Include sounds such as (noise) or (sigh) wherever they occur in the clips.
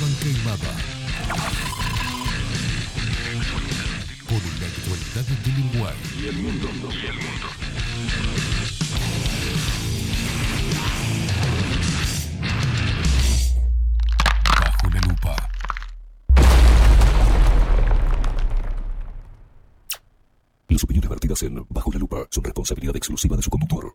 Esteban Queimada. Con la actualidad del Uruguay. Y el mundo. Y el mundo. Bajo la lupa. Las opiniones vertidas en Bajo la Lupa son responsabilidad exclusiva de su conductor.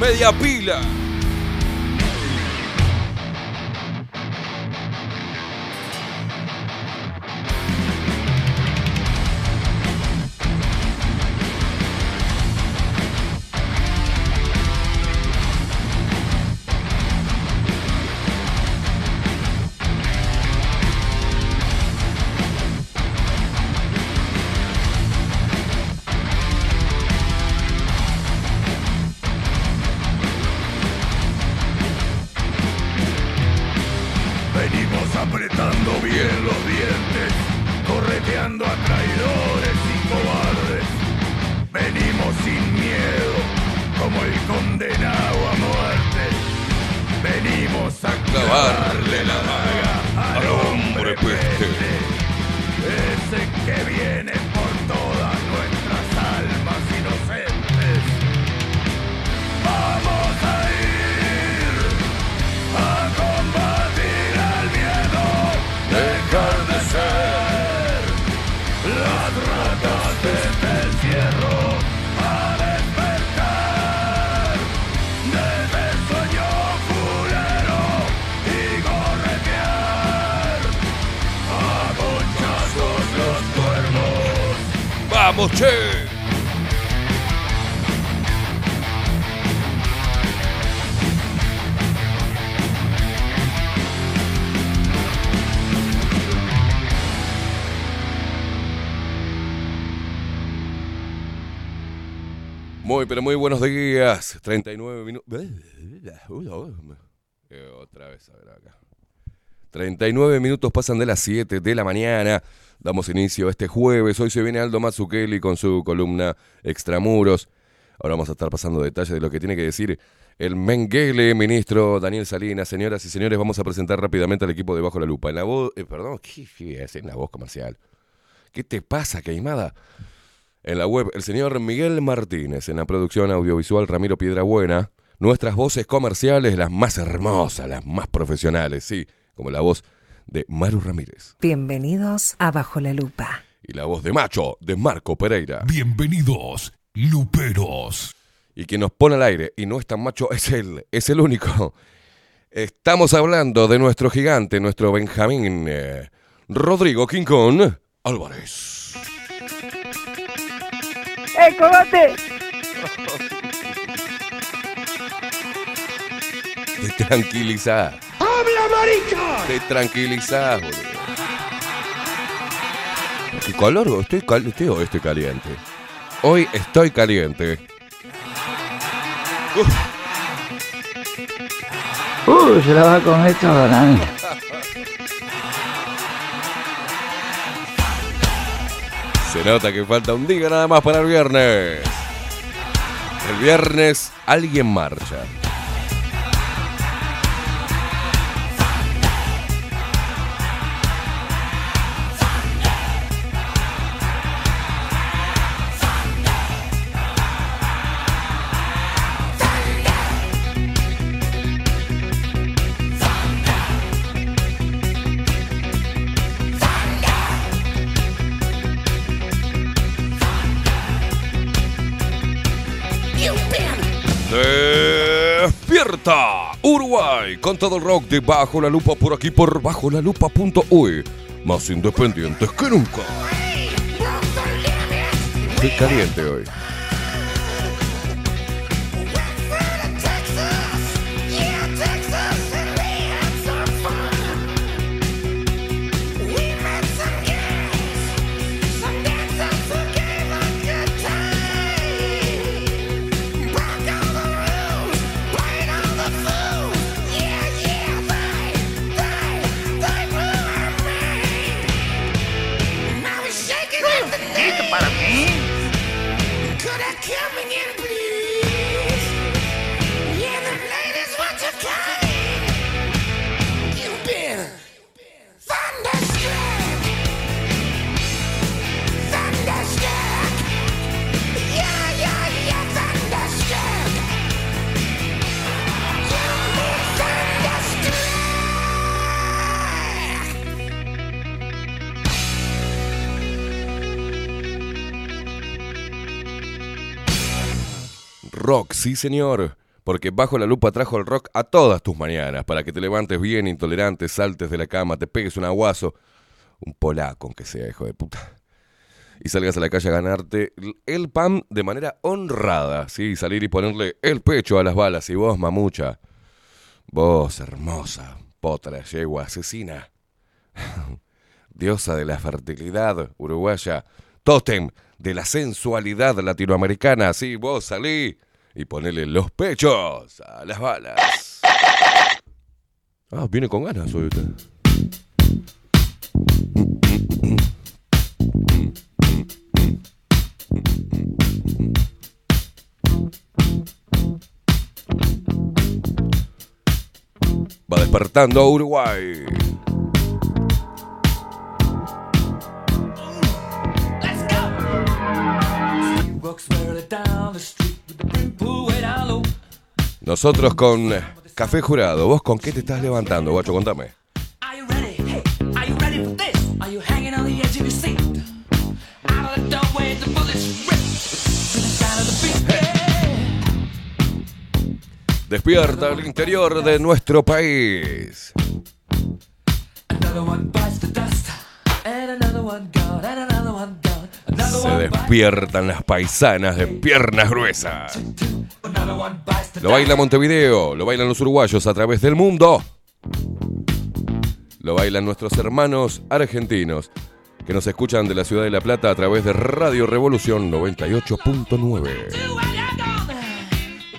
Media pila. Muy, pero muy buenos días. 39 minutos. Otra vez, a ver acá. 39 minutos pasan de las 7 de la mañana. Damos inicio este jueves. Hoy se viene Aldo Mazzucchelli con su columna Extramuros. Ahora vamos a estar pasando detalles de lo que tiene que decir el Menguele, ministro Daniel Salinas. Señoras y señores, vamos a presentar rápidamente al equipo de Bajo la Lupa. En la voz, eh, perdón, ¿qué, qué es? En la voz comercial. ¿Qué te pasa, Queimada? En la web, el señor Miguel Martínez. En la producción audiovisual, Ramiro Piedrabuena. Nuestras voces comerciales, las más hermosas, las más profesionales, sí, como la voz de Maru Ramírez. Bienvenidos a Bajo la Lupa. y la voz de macho de Marco Pereira. Bienvenidos, Luperos. Y quien nos pone al aire y no es tan macho es él, es el único. Estamos hablando de nuestro gigante, nuestro Benjamín eh, Rodrigo Quincón Álvarez. ¡Eh, cogote! Te tranquilizás. ¡Habla, marica! Te tranquilizás, boludo. ¿Qué calor? Estoy, cal- estoy, hoy estoy caliente. Hoy estoy caliente. Uh, se la va a comer toda la. Se nota que falta un día nada más para el viernes. El viernes alguien marcha. Uruguay con todo el rock de Bajo la Lupa por aquí por bajo la lupa.uy. Más independientes que nunca. Estoy caliente hoy. Rock, sí señor. Porque bajo la lupa trajo el rock a todas tus mañanas, para que te levantes bien intolerante, saltes de la cama, te pegues un aguazo, un polaco aunque sea, hijo de puta, y salgas a la calle a ganarte el pan de manera honrada, sí, salir y ponerle el pecho a las balas, y vos, mamucha, vos, hermosa, potra, yegua, asesina, (laughs) diosa de la fertilidad uruguaya, tótem de la sensualidad latinoamericana, sí, vos salí y ponele los pechos a las balas. Ah, viene con ganas hoy usted. Va despertando Uruguay. Nosotros con Café Jurado. ¿Vos con qué te estás levantando, guacho? Contame. Are you ready? Hey, are you ready for this? Are you hanging on the edge of your seat? Out of the doorway, the bullets rip. To the sound of the beat. Yeah. Despierta el interior de nuestro país. Another one bites the dust. And another one gone. And another one gone. Se despiertan las paisanas de piernas gruesas. Lo baila Montevideo, lo bailan los uruguayos a través del mundo. Lo bailan nuestros hermanos argentinos que nos escuchan de la ciudad de La Plata a través de Radio Revolución 98.9. You and you're gone.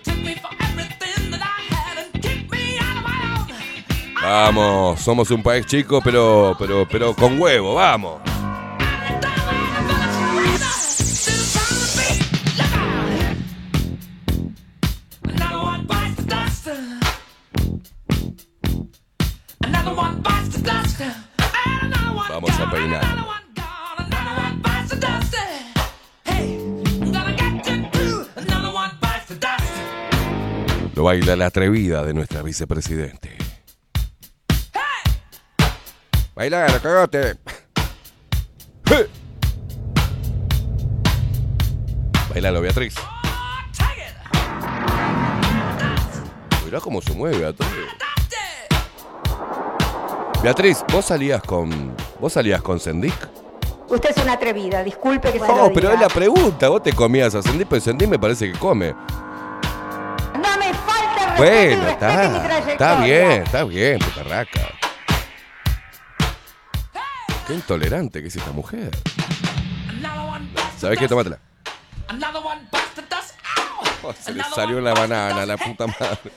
Took me for everything that I had and kicked me out of my own. Vamos, somos un país chico, pero, pero, pero con huevo, vamos. Vamos a peinar. Lo baila la atrevida de nuestra vicepresidente. Baila, cagaste. Bailalo, Beatriz. Mirá cómo se mueve Beatriz. Beatriz, vos salías con. ¿Vos salías con Sendik? Usted es una atrevida, disculpe que se lo No, pero es la pregunta. Vos te comías a Sendik, pero Sendik me parece que come. No me falta respeto y Bueno, respete mi está. trayectoria. Está bien, está bien, putarraca. Qué intolerante que es esta mujer. ¿Sabés qué? Tómatela. Oh, se le salió la banana, la puta madre.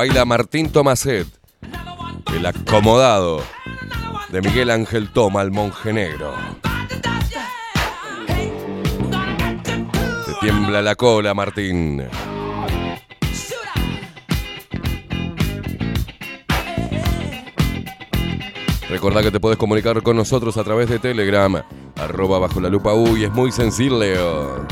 Baila Martín Tomaset, el acomodado de Miguel Ángel Toma, el monje negro. Te tiembla la cola, Martín. Recordá que te puedes comunicar con nosotros a través de Telegram, arroba bajo la lupa U, y es muy sencillo.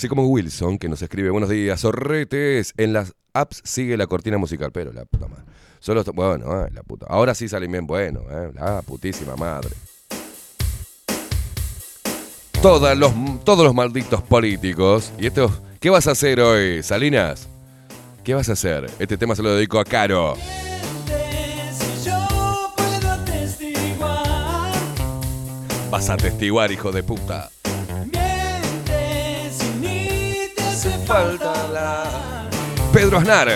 Así como Wilson, que nos escribe buenos días, zorretes, en las apps sigue la cortina musical, pero la puta madre. Solo, bueno, ay, la puta. Ahora sí salen bien bueno, eh, la putísima madre. Todas los, todos los malditos políticos. ¿Y esto? ¿Qué vas a hacer hoy, Salinas? ¿Qué vas a hacer? Este tema se lo dedico a Caro. Vas a testiguar, hijo de puta. Falta hablar. Pedro Aznar.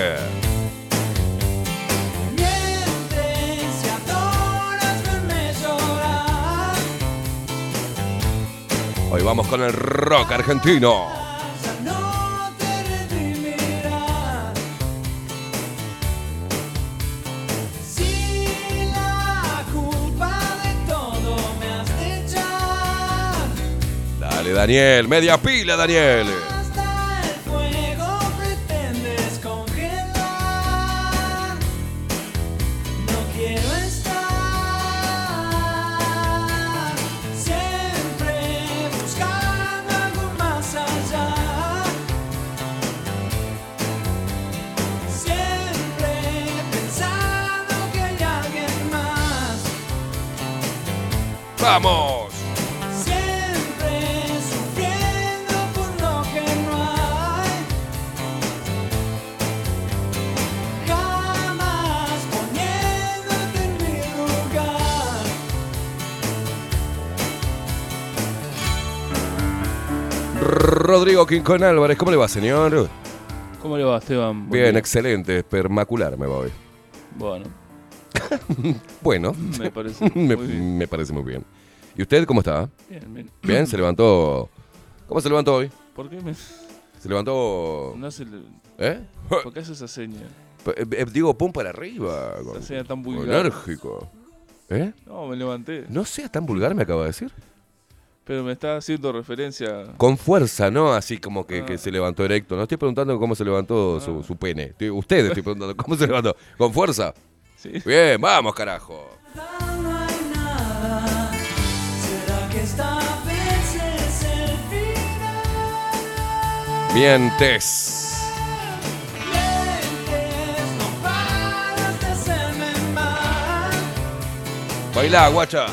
Hoy vamos con el rock argentino. La. Dale, Daniel. Media pila, Daniel. Lugar. Rodrigo Quincón Álvarez, ¿cómo le va, señor? ¿Cómo le va, Esteban? Bien, excelente. Espermacular me voy. Bueno, (laughs) Bueno, me parece (laughs) me, muy bien. me parece muy bien. ¿Y usted cómo está? Bien, bien. Bien, se levantó. ¿Cómo se levantó hoy? ¿Por qué me Se levantó. no hace, ¿Eh? ¿Por qué hace esa seña? Eh, eh, Digo, pum para arriba. Esa con- seña tan vulgar. Enérgico. ¿Eh? No, me levanté. No sea tan vulgar, me acaba de decir. Pero me está haciendo referencia. Con fuerza, ¿no? Así como que, Ah. que se levantó erecto. No estoy preguntando cómo se levantó su, Ah. su pene. Estoy- usted estoy preguntando cómo se levantó. ¿Con fuerza? Sí. Bien, vamos, carajo. Mientes. Bailá, guacha.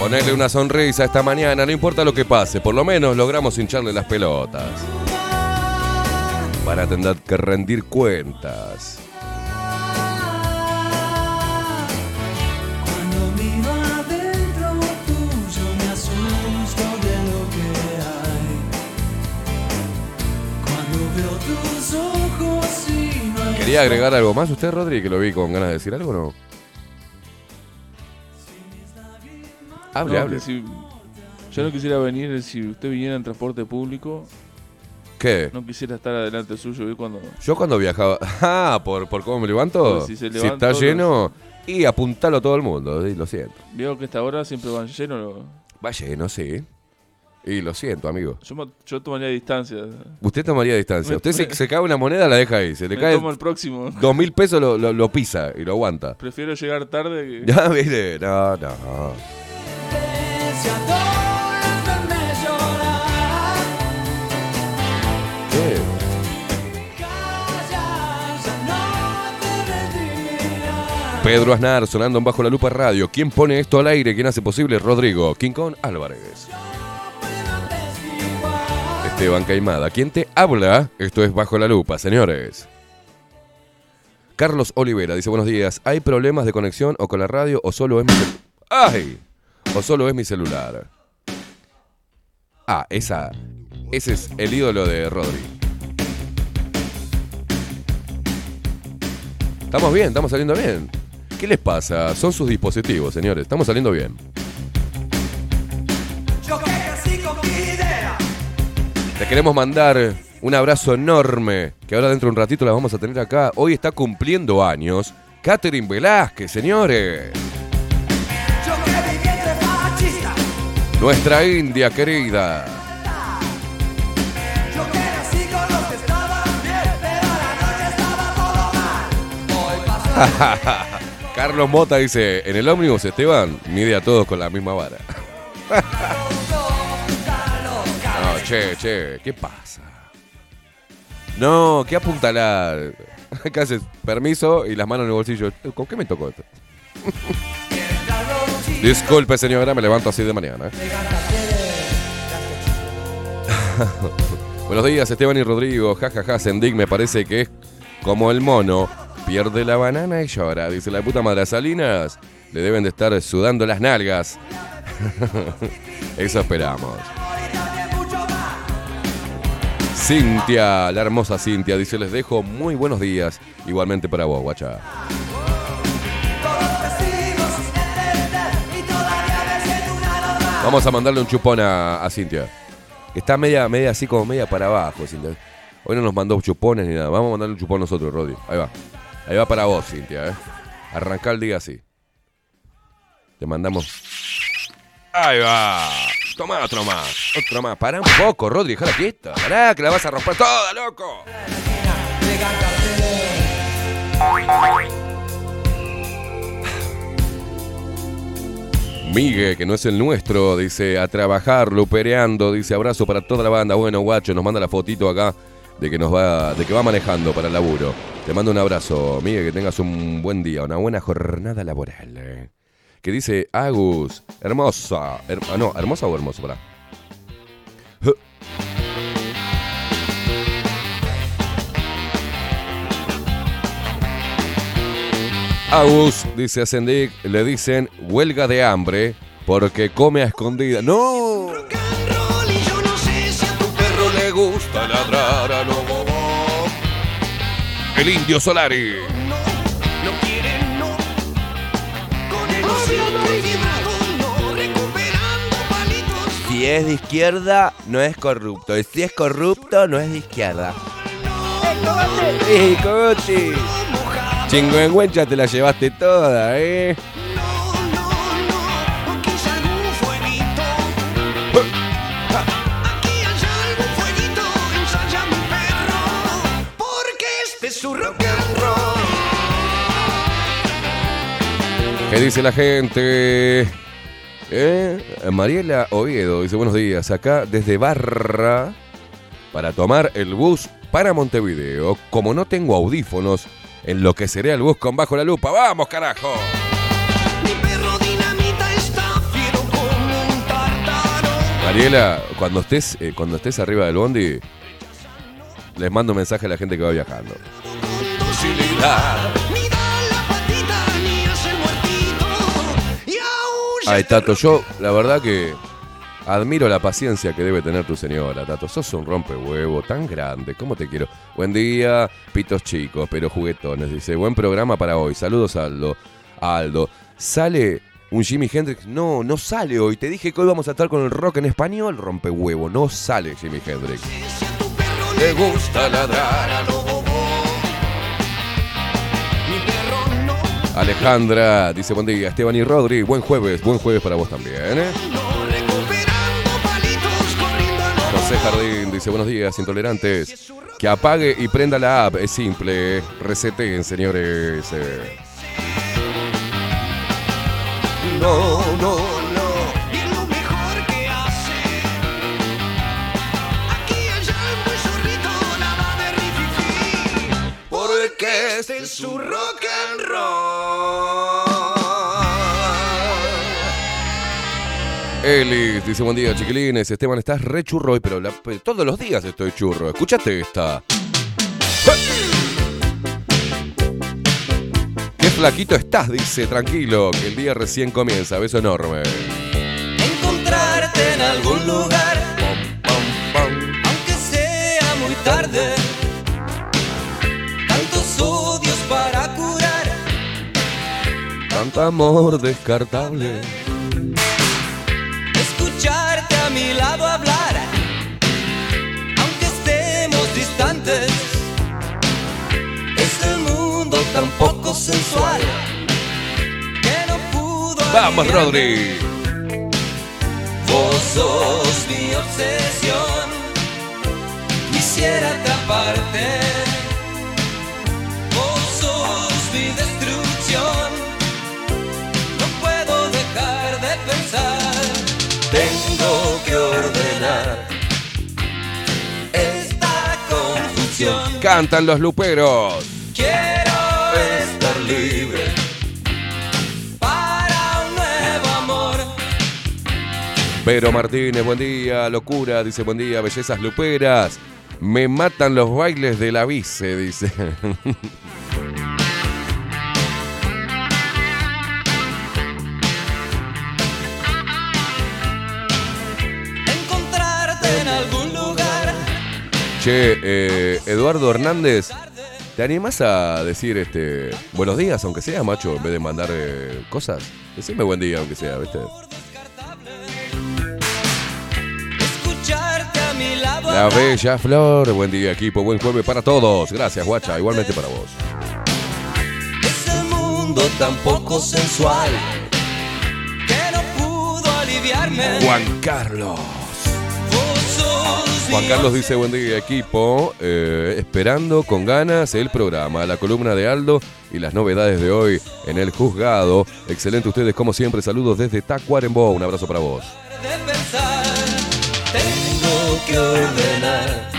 Ponele una sonrisa esta mañana, no importa lo que pase. Por lo menos logramos hincharle las pelotas. Van a tener que rendir cuentas. ¿Quería agregar algo más usted, Rodri? Que lo vi con ganas de decir algo o no? Hable, No, hable. si- yo no quisiera venir si usted viniera en transporte público. ¿Qué? No quisiera estar adelante suyo. ¿vi? Cuando Yo cuando viajaba. (laughs) Ah, ¿por, por cómo me levanto? Porque si se si levanta está todos lleno. Y apuntalo a todo el mundo, lo siento. veo que esta hora siempre van llenos. Va lleno, sí. Y lo siento, amigo. Yo, yo tomaría distancia. Usted tomaría distancia. Me- Usted se, me- se cae una moneda, la deja ahí. Se le Me cae tomo el próximo. dos mil pesos, lo, lo- lo pisa y lo aguanta. Prefiero llegar tarde que. (laughs) Ya, mire, no, no. Pedro Aznar sonando en Bajo la Lupa Radio. ¿Quién pone esto al aire? ¿Quién hace posible? Rodrigo. King Kong Álvarez. Esteban Caimada. ¿Quién te habla? Esto es Bajo la Lupa, señores. Carlos Olivera dice buenos días. ¿Hay problemas de conexión o con la radio o solo es mi ¡Ay! O solo es mi celular. Ah, esa. Ese es el ídolo de Rodri. Estamos bien, estamos saliendo bien. ¿Qué les pasa? Son sus dispositivos, señores. Estamos saliendo bien. Les queremos mandar un abrazo enorme, que ahora dentro de un ratito la vamos a tener acá. Hoy está cumpliendo años Catherine Velázquez, señores. Nuestra India querida. (laughs) Carlos Mota dice, en el ómnibus Esteban mide a todos con la misma vara. (laughs) No, che, che, ¿qué pasa? No, ¿qué apuntalar? (laughs) ¿Qué haces? Permiso y las manos en el bolsillo. ¿Con qué me tocó esto? Disculpe, señora, me levanto así de mañana. ¿eh? (laughs) Buenos días, Esteban y Rodrigo. Ja, ja, ja, Sendik me parece que es como el mono. Pierde la banana y llora. Dice la puta madre Salinas. Le deben de estar sudando las nalgas. (laughs) Eso esperamos. Cintia, la hermosa Cintia, dice, les dejo muy buenos días. Igualmente para vos, guacha. Vamos a mandarle un chupón a, Cintia. Está media, media así como media para abajo, Cintia. Hoy no nos mandó chupones ni nada. Vamos a mandarle un chupón nosotros, Rodi. Ahí va. Ahí va para vos, Cintia, ¿eh? Arrancar el día así. Te mandamos. Ahí va. Toma otro más. Otro más. Pará un poco, Rodri. Déjala quieta. Pará, que la vas a romper toda, loco. Migue, que no es el nuestro, dice a trabajar, lupereando, dice abrazo para toda la banda. Bueno, guacho, nos manda la fotito acá de que nos va, de que va manejando para el laburo. Te mando un abrazo, Migue, que tengas un buen día, una buena jornada laboral. eh. Que dice Agus, hermosa, her- ah, no, hermosa o hermoso, pará. Agus, dice Ascendic, le dicen huelga de hambre porque come a escondida. ¡No! perro le gusta ladrar a lo bobo. El indio Solari. Si es de izquierda, no es corrupto. Y si es corrupto, no es de izquierda. ¡Eh, coche! Chingüengüencha te la llevaste toda, ¿eh? ¿Qué dice la gente? Eh, Mariela Oviedo dice buenos días, acá desde Barra para tomar el bus para Montevideo. Como no tengo audífonos, enloqueceré al bus con bajo la lupa. ¡Vamos, carajo! Mariela, cuando estés, eh, cuando estés arriba del bondi, les mando un mensaje a la gente que va viajando. Ay, Tato, yo la verdad que Admiro la paciencia que debe tener tu señora, Tato. Sos un rompehuevo tan grande. ¿Cómo te quiero? Buen día, pitos chicos, pero juguetones. Dice, buen programa para hoy. Saludos, Aldo. Aldo, ¿sale un Jimi Hendrix? No, no sale hoy. Te dije que hoy vamos a estar con el rock en español, rompehuevo. No sale Jimi Hendrix. Le gusta ladrar a lo. Alejandra dice buen día, Esteban y Rodri, buen jueves, buen jueves para vos también. ¿eh? José Jardín dice buenos días, intolerantes. Que apague y prenda la app, es simple. Reseten, señores. eh. No, no, no. Porque este es su rock and roll. Elis dice buen día, chiquilines. Esteban, estás re churro hoy, pero la- todos los días estoy churro. Escúchate esta. Qué flaquito estás, dice, tranquilo, que el día recién comienza. Beso enorme. Encontrarte en algún lugar, aunque sea muy tarde. Tantos odios para curar. Tanto amor descartable. A mi lado hablar, aunque estemos distantes. Es el mundo tan poco sensual que no pudo. Vamos, aliviarme. Rodri. Vos sos mi obsesión. Quisiera atraparte. Vos sos mi que ordenar esta confusión. Cantan los luperos. Quiero estar libre para un nuevo amor. Pero Martínez, buen día, locura, dice buen día, bellezas luperas. Me matan los bailes de la vice, dice. (laughs) Che, eh, Eduardo Hernández, ¿te animás a decir este buenos días, aunque sea, macho, en vez de mandar eh, cosas? Decime buen día, aunque sea, ¿viste? La bella flor, buen día, equipo, buen jueves para todos. Gracias, guacha, igualmente para vos. Es el mundo tan poco sensual que no pudo aliviarme. Juan Carlos. Juan Carlos dice buen día equipo, eh, esperando con ganas el programa, la columna de Aldo y las novedades de hoy en el juzgado. Excelente ustedes como siempre, saludos desde Tacuarembó, un abrazo para vos. de pensar. Tengo que ordenar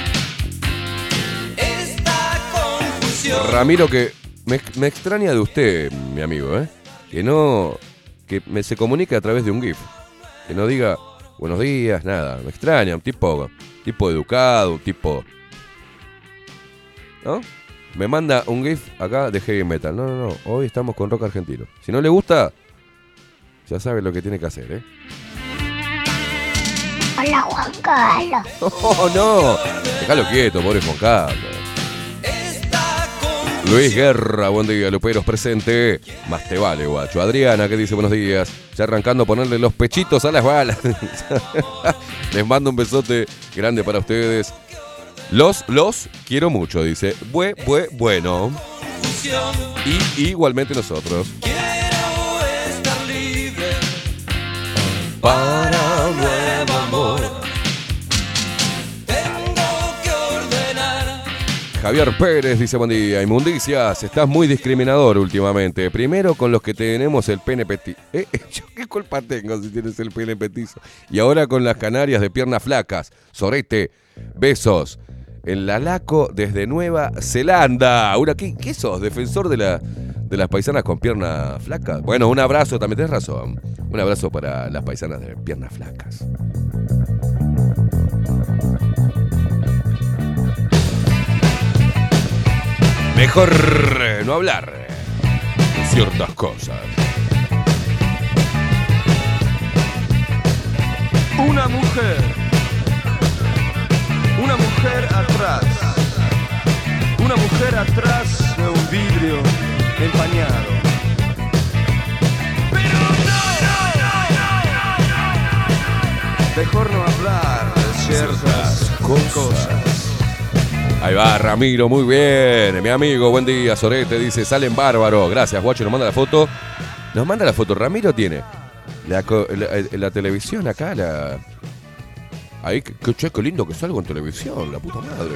esta confusión. Ramiro que me, me extraña de usted, mi amigo, ¿eh? Que no, que me se comunique a través de un GIF, que no diga buenos días, nada, me extraña, un tipo, tipo educado, un tipo, ¿no? Me manda un GIF acá de heavy metal. No, no, no. Hoy estamos con rock argentino. Si no le gusta, ya sabe lo que tiene que hacer, ¿eh? Hola Juan Carlos. ¡Oh, (laughs) no! Déjalo quieto, pobre Juan Carlos. Luis Guerra, buen día, Luperos presente. Más te vale, guacho. Adriana, que dice buenos días. Ya arrancando a ponerle los pechitos a las balas. (laughs) Les mando un besote grande para ustedes. Los, los quiero mucho, dice. Bue, bue, bueno. Y igualmente nosotros. Quiero estar libre Para Javier Pérez dice buen día. Inmundicias, estás muy discriminador últimamente. Primero con los que tenemos el pene petizo. (laughs) ¿Eh? ¿Yo qué culpa tengo si tienes el pene petizo? Y ahora con las canarias de piernas flacas. Sorete, besos. En la Laco desde Nueva Zelanda. Ahora, ¿qué, qué sos? ¿Defensor de, la, de las paisanas con piernas flacas? Bueno, un abrazo, también tenés razón. Un abrazo para las paisanas de piernas flacas. Mejor eh, no hablar de ciertas cosas. Una mujer. Una mujer atrás. Una mujer atrás de un vidrio empañado. Pero Mejor no hablar de ciertas cosas. Ahí va, Ramiro, muy bien. Mi amigo, buen día, Sorete, dice, salen bárbaro. Gracias, Guacho, nos manda la foto. Nos manda la foto. Ramiro tiene la, la televisión acá, la... Ahí, che, qué lindo que salgo en televisión, la puta madre.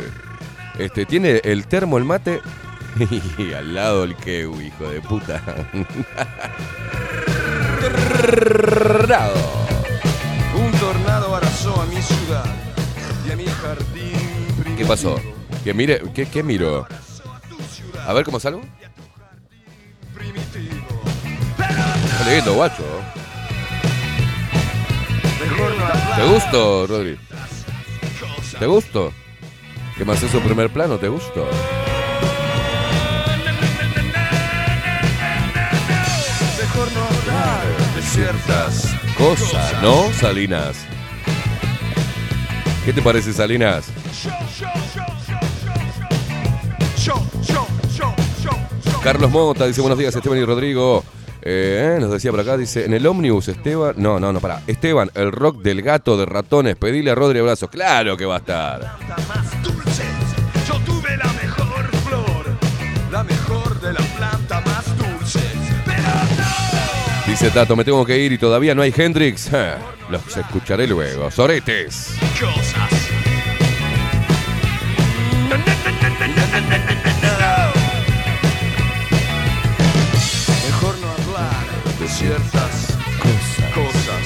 Este, tiene el termo, el mate (laughs) y al lado el kewi, hijo de puta. Tornado. Un tornado arrasó a mi ciudad y a mi jardín primitivo. ¿Qué pasó? Que mire, ¿qué, qué miro? A ver cómo salgo. Qué lindo, guacho. ¿Te gustó, Rodri? ¿Te gustó? ¿Qué más eso primer plano? ¿Te gustó? Mejor no hablar de ciertas Cosa, ¿no, Salinas? ¿Qué te parece, Salinas? Carlos Mota dice buenos días, Esteban y Rodrigo. Eh, nos decía por acá, dice, en el ómnibus, Esteban. No, no, no, pará. Esteban, el rock del gato de ratones, pedile a Rodri abrazos. Claro que va a estar. más dulces. Yo tuve la mejor flor, la mejor de la planta más dulce. Pero no. Dice Tato, me tengo que ir y todavía no hay Hendrix. Ja, Los escucharé luego. Soretes. Cosas. Ciertas cosas.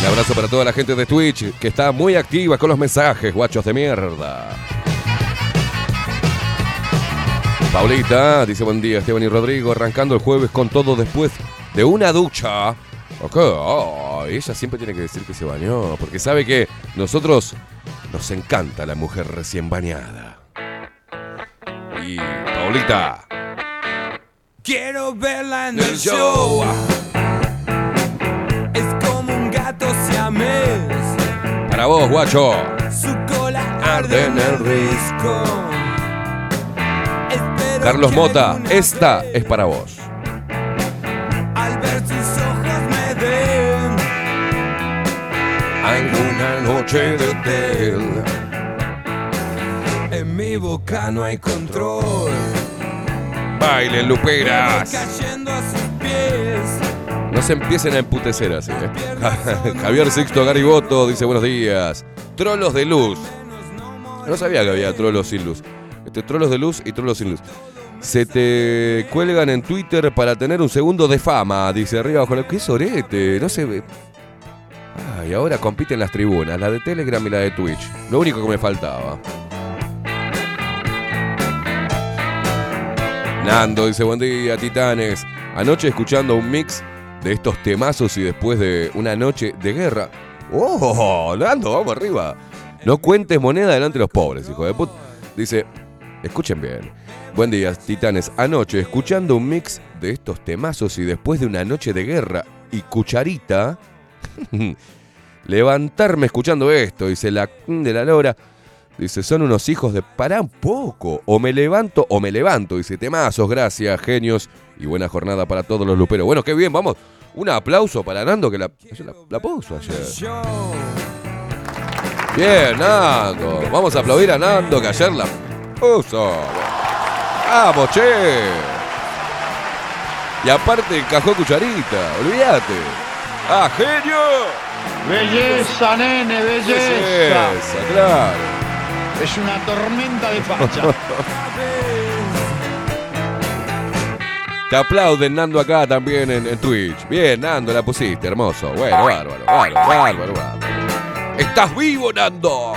Un abrazo para toda la gente de Twitch que está muy activa con los mensajes, guachos de mierda. Paulita dice buen día, Esteban y Rodrigo, arrancando el jueves con todo después de una ducha. Ok, oh, ella siempre tiene que decir que se bañó, porque sabe que nosotros nos encanta la mujer recién bañada. Y Paulita, Quiero verla en El show. Es como un gato siamés. para vos, guacho. Su cola arde en el risco. Espero Carlos que Mota, esta vez, es para vos. Al ver sus ojos me den Alguna noche de hotel. En mi boca no hay control. Bailen, luperas. No se empiecen a emputecer así, ¿eh? (laughs) Javier Sixto Gariboto dice buenos días. Trolos de luz. No sabía que había trolos sin luz. Este, trolos de luz y trolos sin luz. Se te cuelgan en Twitter para tener un segundo de fama, dice arriba bajo la... ¡Qué sorete! No se ve... Ay, ahora compiten las tribunas, la de Telegram y la de Twitch. Lo único que me faltaba. Nando dice buen día, titanes. Anoche escuchando un mix de estos temazos y después de una noche de guerra. ¡Oh! Nando, vamos arriba. No cuentes moneda delante de los pobres, hijo de puta. Dice, escuchen bien. Buen día, titanes. Anoche escuchando un mix de estos temazos y después de una noche de guerra y cucharita. (laughs) levantarme escuchando esto, dice la de la lora. Dice, son unos hijos de pará un poco. O me levanto o me levanto. Dice, temazos, gracias, genios. Y buena jornada para todos los luperos. Bueno, qué bien, vamos. Un aplauso para Nando que la, la, la puso ayer. Bien, Nando. Vamos a aplaudir a Nando que ayer la puso. Vamos, che. Y aparte encajó cucharita, olvídate. ¡Ah, genio! Belleza, nene, belleza. Belleza, claro. Es una tormenta de facha. (laughs) Te aplauden, Nando, acá también en, en Twitch. Bien, Nando, la pusiste, hermoso. Bueno, bárbaro, bárbaro, bárbaro, bárbaro. ¡Estás vivo, Nando!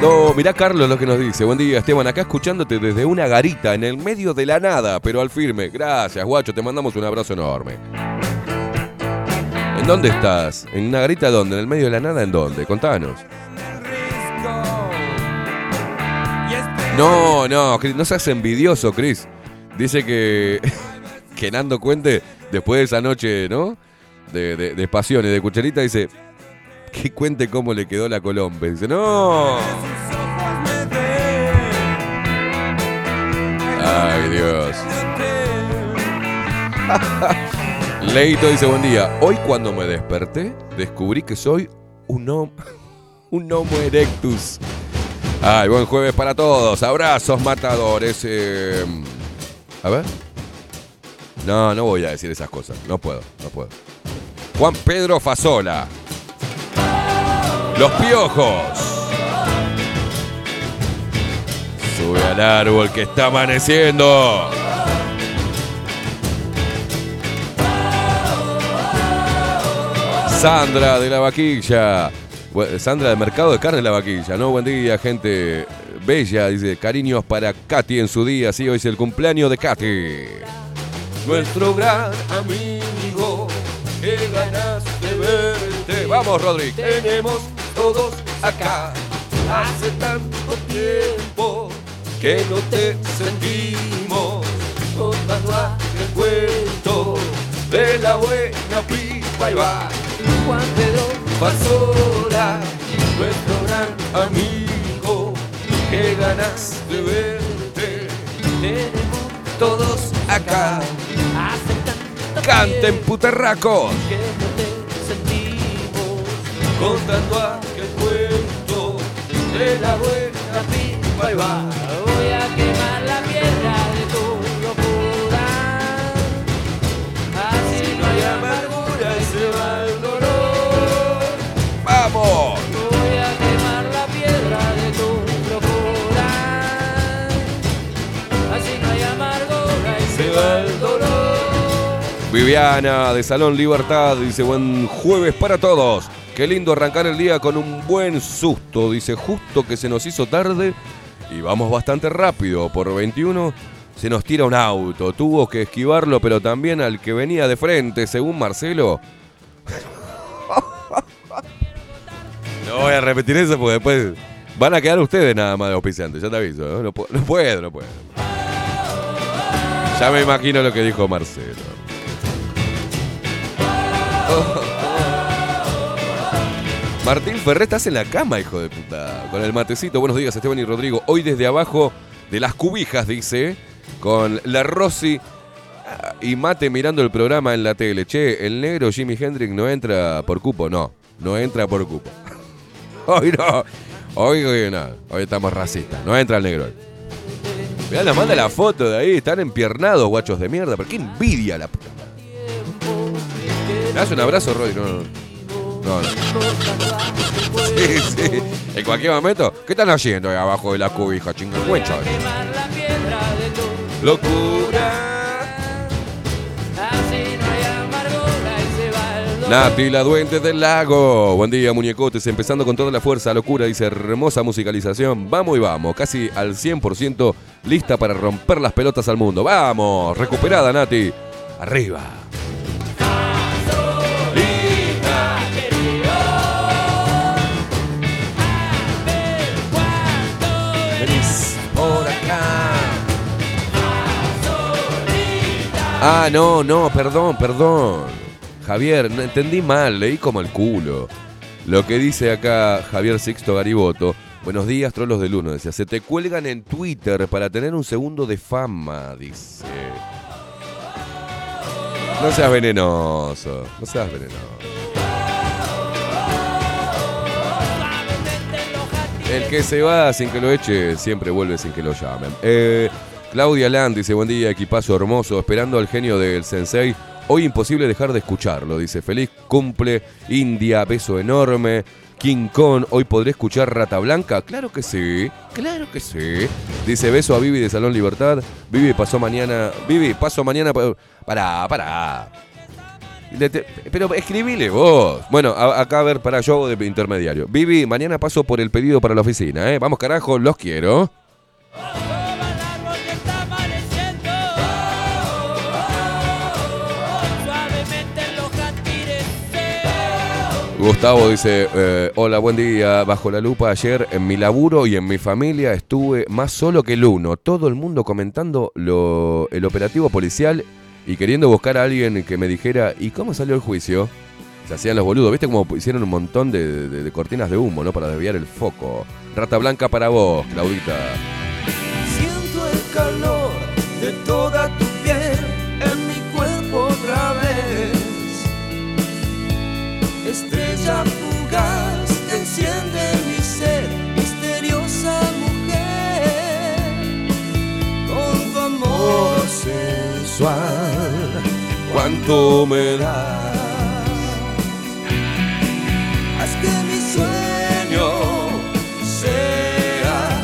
No, mirá Carlos lo que nos dice. Buen día, Esteban, acá escuchándote desde una garita en el medio de la nada, pero al firme. Gracias, guacho, te mandamos un abrazo enorme. ¿En dónde estás? ¿En una garita dónde? ¿En el medio de la nada? ¿En dónde? Contanos. No, no, no seas envidioso, Chris. Dice que, (laughs) que Nando Cuente, después de esa noche, ¿no? De, de, de pasión y de cucharita, dice, que cuente cómo le quedó la Colombe. Dice, no. Ay, Dios. (laughs) Leito dice, buen día. Hoy cuando me desperté, descubrí que soy un, (laughs) un Homo erectus. Ay, buen jueves para todos. Abrazos, matadores. Eh, a ver. No, no voy a decir esas cosas. No puedo, no puedo. Juan Pedro Fasola. Los piojos. Sube al árbol que está amaneciendo. Sandra de la Vaquilla. Sandra del Mercado de Carne de la Vaquilla, ¿no? Buen día, gente bella. Dice, cariños para Katy en su día. Sí, hoy es el cumpleaños de Katy. Nuestro gran amigo, qué ganas de verte. Vamos, Rodri. Tenemos todos acá. Hace tanto tiempo que no te sentimos. Contando aquel cuento de la buena pipa y va. Juan Pedro Pasola, nuestro gran amigo. Qué ganas de verte. Tenemos todos acá. Canten puterracos. que no te sentimos Contando aquel cuento de la buena pipa y va. Voy a Viviana de Salón Libertad dice buen jueves para todos. Qué lindo arrancar el día con un buen susto. Dice justo que se nos hizo tarde y vamos bastante rápido. Por 21 se nos tira un auto. Tuvo que esquivarlo, pero también al que venía de frente, según Marcelo. (laughs) No voy a repetir eso porque después van a quedar ustedes nada más de auspiciantes. Ya te aviso. ¿no? No, no puedo, no puedo. Ya me imagino lo que dijo Marcelo. (laughs) Martín Ferré, estás en la cama, hijo de puta. Con el matecito. Buenos días, Esteban y Rodrigo. Hoy desde abajo de las cubijas, dice. Con la Rosy ah, y Mate mirando el programa en la tele. Che, el negro Jimi Hendrix no entra por cupo. No, no entra por cupo. (laughs) Hoy no. Hoy, hoy no. Hoy estamos racistas. No entra el negro hoy. Mirá, nos manda la foto de ahí. Están empiernados, guachos de mierda. Pero qué envidia la puta. ¿Me das un abrazo, Roy? No, no. Sí, sí. En cualquier momento, ¿qué están haciendo ahí abajo de la cubija, chingüengüencha? Locura. Nati, la duende del lago. Buen día, muñecotes. Empezando con toda la fuerza, locura. Dice, hermosa musicalización. Vamos y vamos. Casi al 100% lista para romper las pelotas al mundo. Vamos. Recuperada, Nati. Arriba. Ah, no, no, perdón, perdón. Javier, entendí mal, leí como el culo. Lo que dice acá Javier Sixto Gariboto. Buenos días, trolos del uno. Decía, se te cuelgan en Twitter para tener un segundo de fama, dice. No seas venenoso, no seas venenoso. El que se va sin que lo eche, siempre vuelve sin que lo llamen. Eh, Claudia Land dice, buen día, equipazo hermoso, esperando al genio del Sensei. Hoy imposible dejar de escucharlo, dice, feliz cumple, India, beso enorme. King Kong, hoy podré escuchar Rata Blanca. Claro que sí, claro que sí. Dice, beso a Vivi de Salón Libertad. Vivi pasó mañana, Vivi, paso mañana... pa- Pará, pará. Pero escribile vos. Bueno, acá a ver, para yo de intermediario. Vivi, mañana paso por el pedido para la oficina, ¿eh? Vamos, carajo, los quiero. Gustavo dice, eh, hola, buen día. Bajo la lupa ayer en mi laburo y en mi familia estuve más solo que el uno. Todo el mundo comentando lo, el operativo policial y queriendo buscar a alguien que me dijera, ¿y cómo salió el juicio? Se hacían los boludos, ¿viste cómo hicieron un montón de, de- de cortinas de humo, ¿no? Para desviar el foco. Rata blanca para vos, Claudita. Siento el calor de toda tu sensual, ¿Cuánto me da? haz que mi sueño sea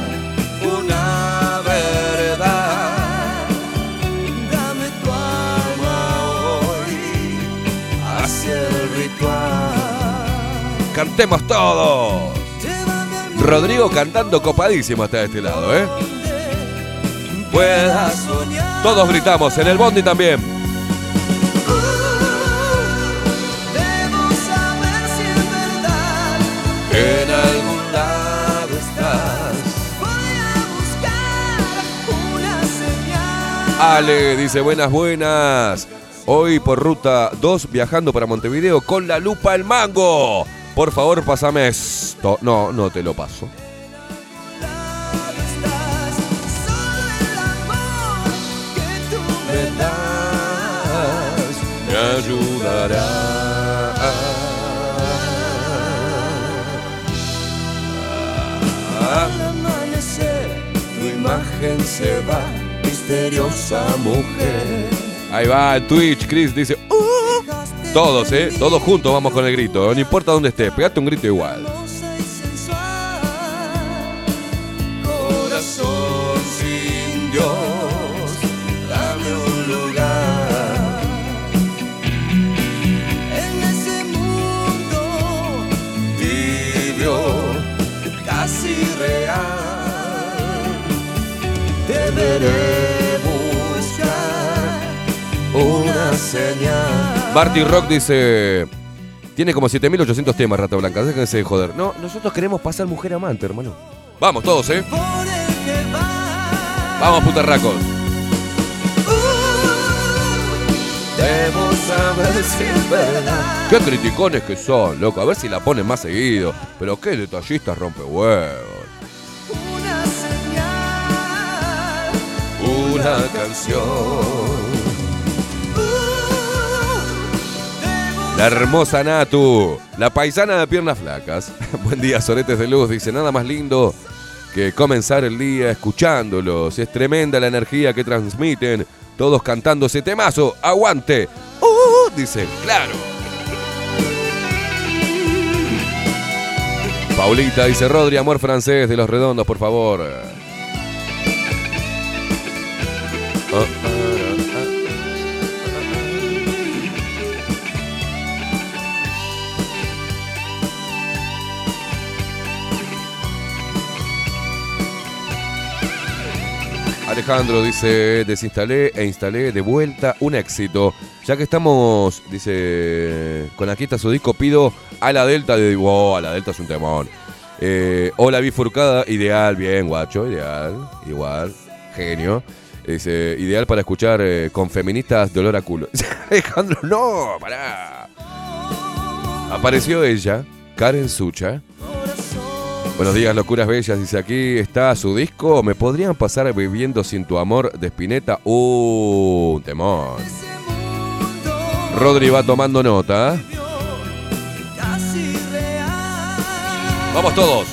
una verdad. Dame tu alma hoy hacia el ritual. ¡Cantemos todos! Rodrigo cantando copadísimo hasta de este lado, ¿eh? Puedas soñar. Todos gritamos, en el bondi también. Debo saber si es verdad. En algún lado estás. Voy a buscar una señal. Ale dice buenas, buenas. Hoy por ruta 2 viajando para Montevideo con la lupa el mango. Por favor, pásame esto. No, no te lo paso. Ayudará. Al amanecer, tu imagen se va, misteriosa mujer. Ahí va, en Twitch, Chris dice. "Uh". Todos, ¿eh? Todos juntos vamos con el grito. No importa dónde estés, pegate un grito igual. Señal. Barty Rock dice. Tiene como 7800 temas, Rata Blanca. Déjense de joder. No, nosotros queremos pasar mujer amante, hermano. Vamos todos, ¿eh? Vamos, putarracos. Debo saber si es verdad. Qué criticones que son, loco. A ver si la ponen más seguido. Pero qué detallistas rompe huevos. Una señal. Una canción. La hermosa Natu, la paisana de piernas flacas. (laughs) Buen día, soretes de luz. Dice, nada más lindo que comenzar el día escuchándolos. Es tremenda la energía que transmiten. Todos cantando ese temazo. ¡Aguante! ¡Uh! Dice, claro. Paulita dice, Rodri, amor francés de los redondos, por favor. Ah, ah, Alejandro dice, desinstalé e instalé de vuelta un éxito. Ya que estamos, dice, con aquí está su disco, pido a la Delta de... Wow, a la Delta es un temón. Eh, hola bifurcada, ideal, bien, guacho, ideal, igual, genio. Dice, ideal para escuchar eh, con feministas de olor a culo. (laughs) Alejandro, no, pará. Apareció ella, Karen Sucha. Buenos días, locuras bellas. Dice aquí está su disco. ¿Me podrían pasar viviendo sin tu amor de Spinetta? Uh, un temón. Rodri va tomando nota. Vamos todos.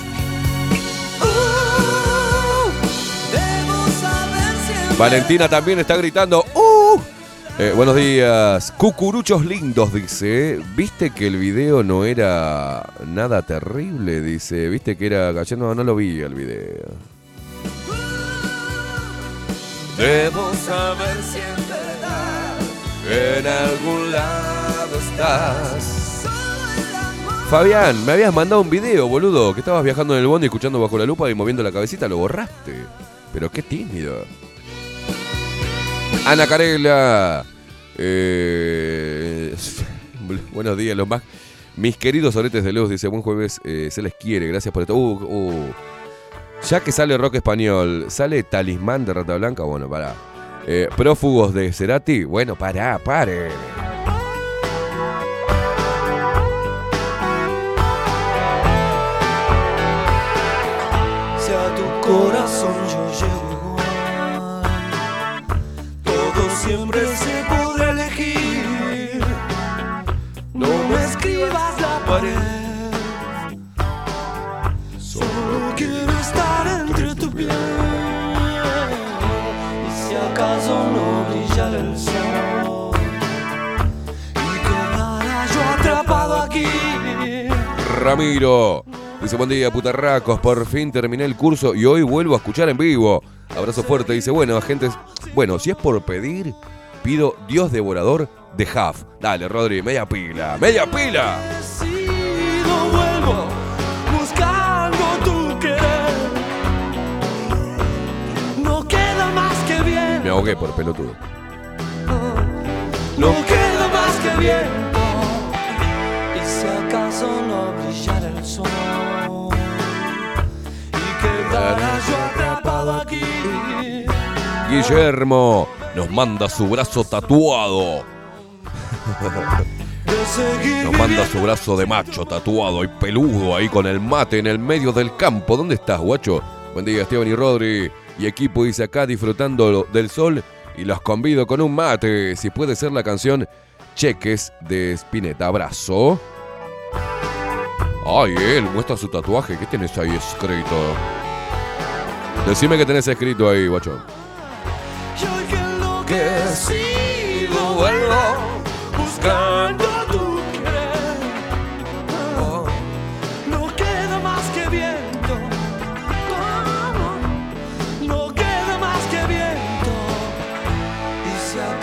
Es Valentina también está gritando. ¡Uh! Eh, buenos días. Cucuruchos lindos, dice. ¿Viste que el video no era nada terrible? Dice. ¿Viste que era ayer No, no lo vi el video. Debo saber si verdad. En algún lado estás. Fabián, me habías mandado un video, boludo, que estabas viajando en el bondi escuchando bajo la lupa y moviendo la cabecita, lo borraste. Pero qué tímido. Ana Carela. eh, (laughs) buenos días, los más. Mis queridos oretes de luz, dice, buen jueves, eh, se les quiere, gracias por esto. Uh, uh. Ya que sale rock español, ¿sale Talismán de Rata Blanca? Bueno, pará. Eh, prófugos de Cerati, bueno, pará, pare. Si a tu corazón Ramiro. Dice, buen día, putarracos. Por fin terminé el curso y hoy vuelvo a escuchar en vivo. Abrazo fuerte. Dice, bueno, agentes. Bueno, si es por pedir, pido Dios devorador de Huff. Dale, Rodri, media pila. ¡Media pila! sido vuelvo buscando tu querer. No queda más que bien, Me ahogué por pelotudo. no queda más que bien. Y quedara yo atrapado aquí. Guillermo nos manda su brazo tatuado. Nos manda su brazo de macho tatuado y peludo ahí con el mate en el medio del campo. ¿Dónde estás, guacho? Buen día, Esteban y Rodri. Y equipo dice acá disfrutando del sol y los convido con un mate. Si puede ser la canción Cheques de Spinetta. Abrazo. Ay, él muestra su tatuaje. ¿Qué tienes ahí escrito? Decime que tenés escrito ahí, guacho. que he sido vuelvo buscando tu querer. Oh, no queda más que viento. Oh, no queda más que viento.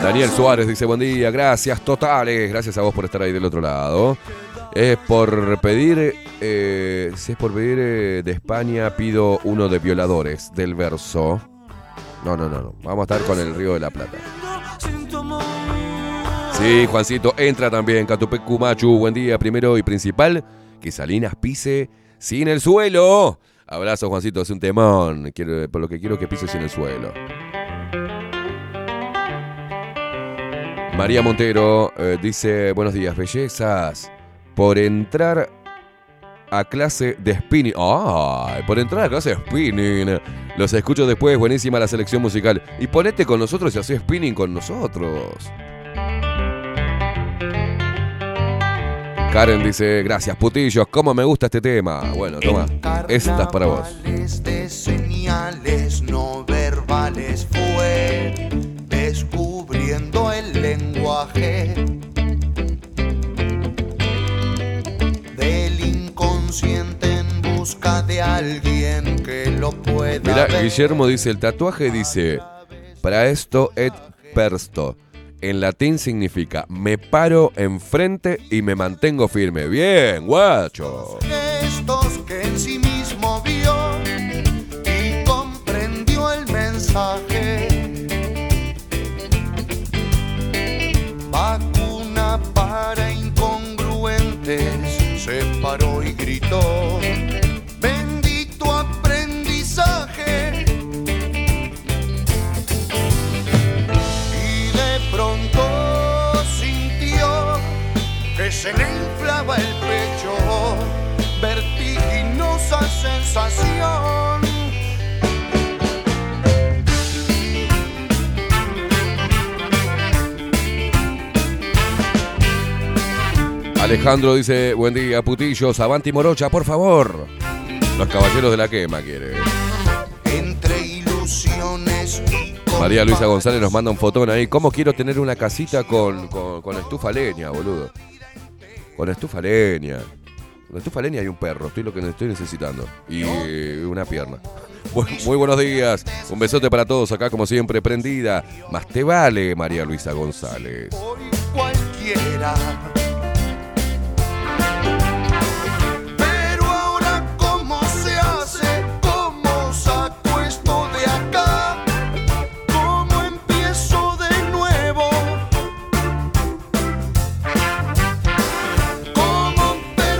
Daniel Suárez dice buen día, gracias totales, gracias a vos por estar ahí del otro lado. Es por pedir, eh, si es por pedir eh, de España, pido uno de violadores del verso. No, no, no, no. Vamos a estar con el Río de la Plata. Sí, Juancito, entra también. Catupecu Machu, buen día. Primero y principal, que Salinas pise sin el suelo. Abrazo, Juancito, es un temón. Quiero, por lo que quiero que pise sin el suelo. María Montero eh, dice, buenos días, bellezas. Por entrar a clase de spinning. ¡Ay! Por entrar a clase de spinning. Los escucho después, buenísima la selección musical. Y ponete con nosotros y hacé spinning con nosotros. Karen dice, gracias putillos, cómo me gusta este tema. Bueno, toma, esta es para vos. De señales no verbales fue descubriendo el lenguaje inconsciente en busca de alguien que lo pueda ver. Guillermo dice, el tatuaje dice, para esto et persto. En latín significa, me paro enfrente y me mantengo firme. Bien, guacho. Sensación. Alejandro dice, buen día, putillos, avanti morocha, por favor. Los caballeros de la quema quiere. Entre ilusiones y María Luisa González nos manda un fotón ahí. ¿Cómo quiero tener una casita con, con, con estufa leña, boludo? Con estufa leña. Con estufa leña y un perro, estoy lo que estoy necesitando. Y eh, una pierna. (laughs) Muy buenos días. Un besote para todos acá, como siempre, prendida. Más te vale, María Luisa González. cualquiera.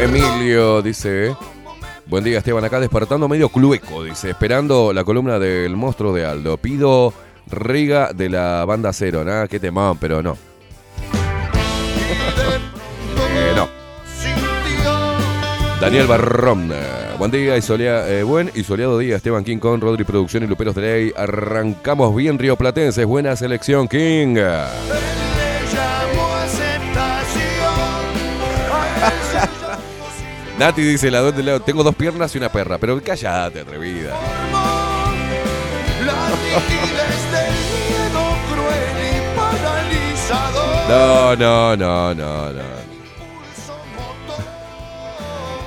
Emilio dice, buen día Esteban, acá despertando medio clueco, dice, esperando la columna del monstruo de Aldo. Pido Riga de la banda cero, nada, qué temón, pero no. (laughs) Eh, no. Daniel Barrón, eh, buen día y solea- eh, buen y soleado día, Esteban King con Rodri Producción y Luperos de Ley. Arrancamos bien Río Platenses, buena selección King. Nati dice, la dos de lado, tengo dos piernas y una perra, pero cállate, atrevida. (laughs) No, no, no, no, no.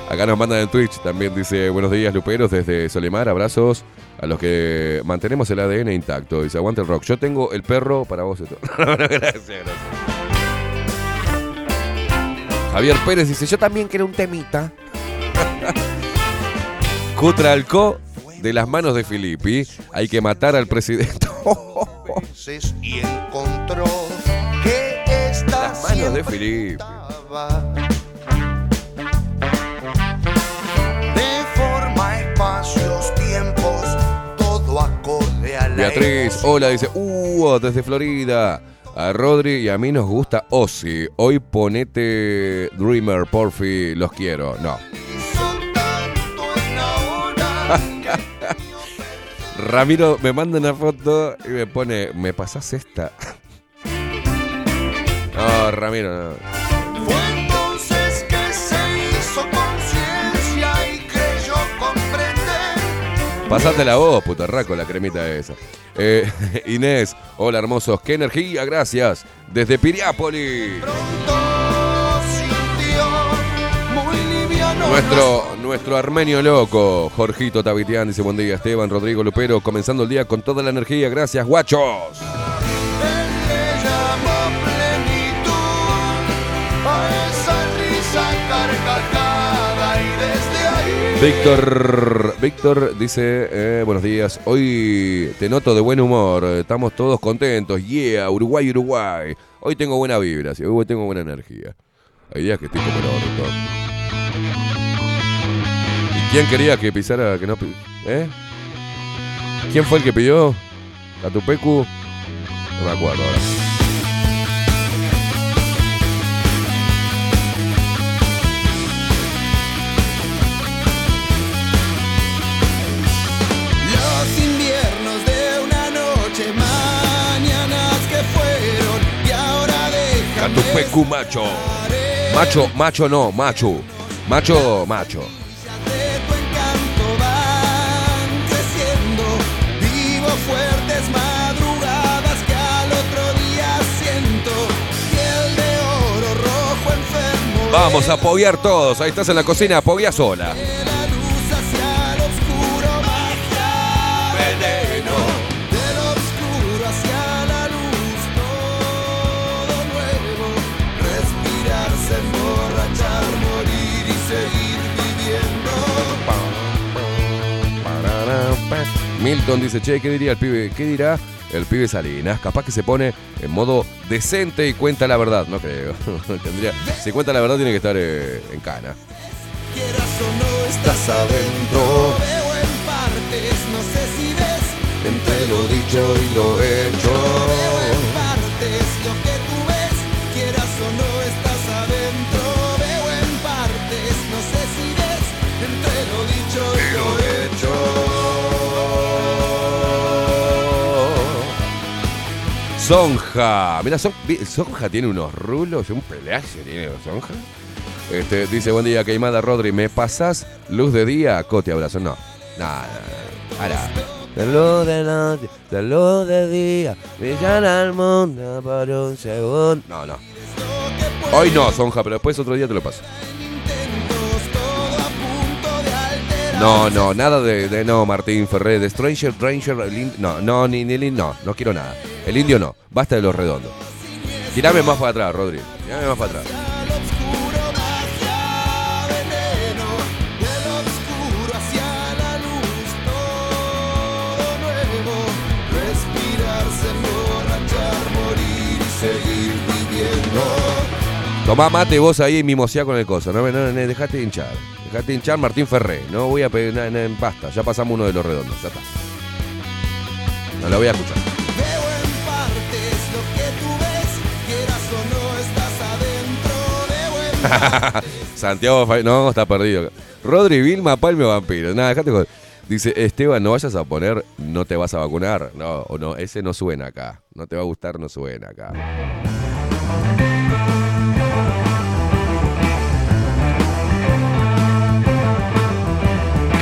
Acá nos mandan en Twitch, también dice, buenos días Luperos desde Solimar, abrazos a los que mantenemos el ADN intacto. Dice, aguante el rock. Yo tengo el perro para vos. (laughs) Gracias, gracias. Javier Pérez dice, yo también quiero un temita. (laughs) Cutralcó de las manos de Filippi. Hay que matar al presidente. (laughs) y encontró que esta Las manos de Filippi. Deforma espacios, tiempos, todo acorde a la Beatriz, hola, dice, uh, desde Florida. A Rodri y a mí nos gusta Ozzy. Hoy ponete Dreamer, porfi, los quiero. No. (laughs) Ramiro me manda una foto y me pone, ¿me pasás esta? (laughs) No, Ramiro, no. Fue entonces que se hizo conciencia y creyó comprender. Pasate la voz, putarraco, la cremita esa. Eh, (laughs) Inés, hola hermosos, qué energía, gracias. Desde Piriápolis. Nuestro, nuestro armenio loco, Jorgito Tavitian, dice buen día, Esteban, Rodrigo Lupero, comenzando el día con toda la energía, gracias, guachos. Víctor, Víctor dice, eh, buenos días, hoy te noto de buen humor, estamos todos contentos, yeah, Uruguay, Uruguay. Hoy tengo buena vibra, hoy tengo buena energía. Hay días que estoy como el. ¿Y quién quería que pisara, que no ¿Eh? ¿Quién fue el que pidió? ¿Catupecu? No me acuerdo ahora. Catupecu macho. Macho, macho no, macho. Macho, macho. Vamos a apoyar todos. Ahí estás en la cocina, apoya sola. Milton dice, che, ¿qué diría el pibe? ¿Qué dirá el pibe Salinas? Capaz que se pone en modo decente y cuenta la verdad. No creo. (laughs) Tendría, si cuenta la verdad tiene que estar eh, en cana. Quieras o no, estás adentro. Veo en partes, no sé si ves. Entre lo dicho y lo hecho. Veo en partes lo que tú ves. Quieras o no, Sonja. Mira, Son- Sonja tiene unos rulos, un pelaje tiene Sonja. Este, dice, buen día, Queimada Rodri, ¿me pasás luz de día? Cote, abrazo. No, no. Ahora. Salud de noche, salud de día, brillan al mundo por un segundo. No, no. Hoy no, Sonja, pero después otro día te lo paso. No, no, nada de, de- no, Martín Ferré, de Stranger, Stranger, el ind- no, no, ni, ni, no, no quiero nada. El indio no, basta de los redondos. Tirame más para atrás, Rodri, tirame más para atrás. Tomá mate vos ahí y mimoseá con el coso. No, no, no, dejate de hinchar. Dejate de hinchar Martín Ferré. No voy a pedir nada, nada, basta. Ya pasamos uno de los redondos. Ya está. No lo voy a escuchar. Veo en partes lo que tú ves, quieras o no estás adentro. Veo en (laughs) Santiago No, está perdido. Rodri Vilma, Palme Vampiro. Nada, dejate con- Dice, Esteban, no vayas a poner no te vas a vacunar. No, o no, ese no suena acá. No te va a gustar, no suena acá.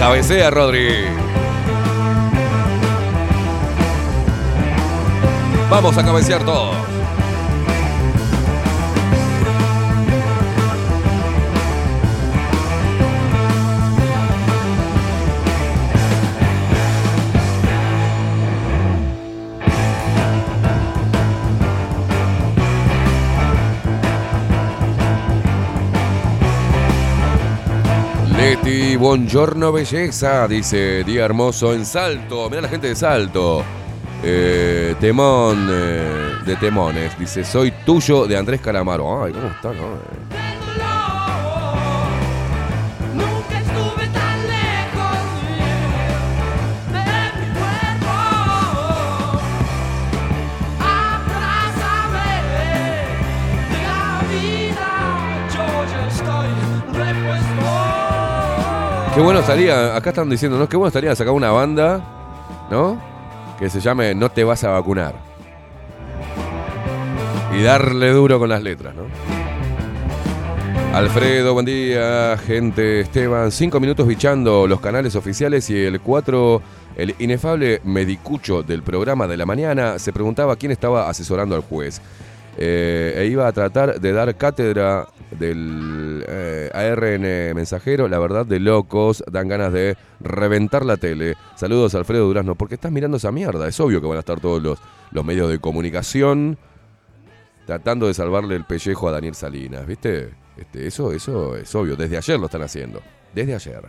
Cabecea, Rodri. Vamos a cabecear todos. Leti, buongiorno belleza, dice Día Hermoso en Salto. Mira la gente de Salto. Eh, temón eh, de Temones, dice soy tuyo de Andrés Calamaro. Ay, ¿cómo está, no? Eh, Qué bueno estaría, acá están diciendo, ¿no? Qué bueno estaría sacar una banda, ¿no? Que se llame No te vas a vacunar. Y darle duro con las letras, ¿no? Alfredo, buen día, gente. Esteban, cinco minutos bichando los canales oficiales y el 4, el inefable medicucho del programa de la mañana, se preguntaba quién estaba asesorando al juez. Eh, e iba a tratar de dar cátedra del eh, ARN mensajero, la verdad de locos, dan ganas de reventar la tele. Saludos Alfredo Durazno, porque estás mirando esa mierda, es obvio que van a estar todos los, los medios de comunicación tratando de salvarle el pellejo a Daniel Salinas, ¿viste? Este, eso, eso es obvio, desde ayer lo están haciendo, desde ayer.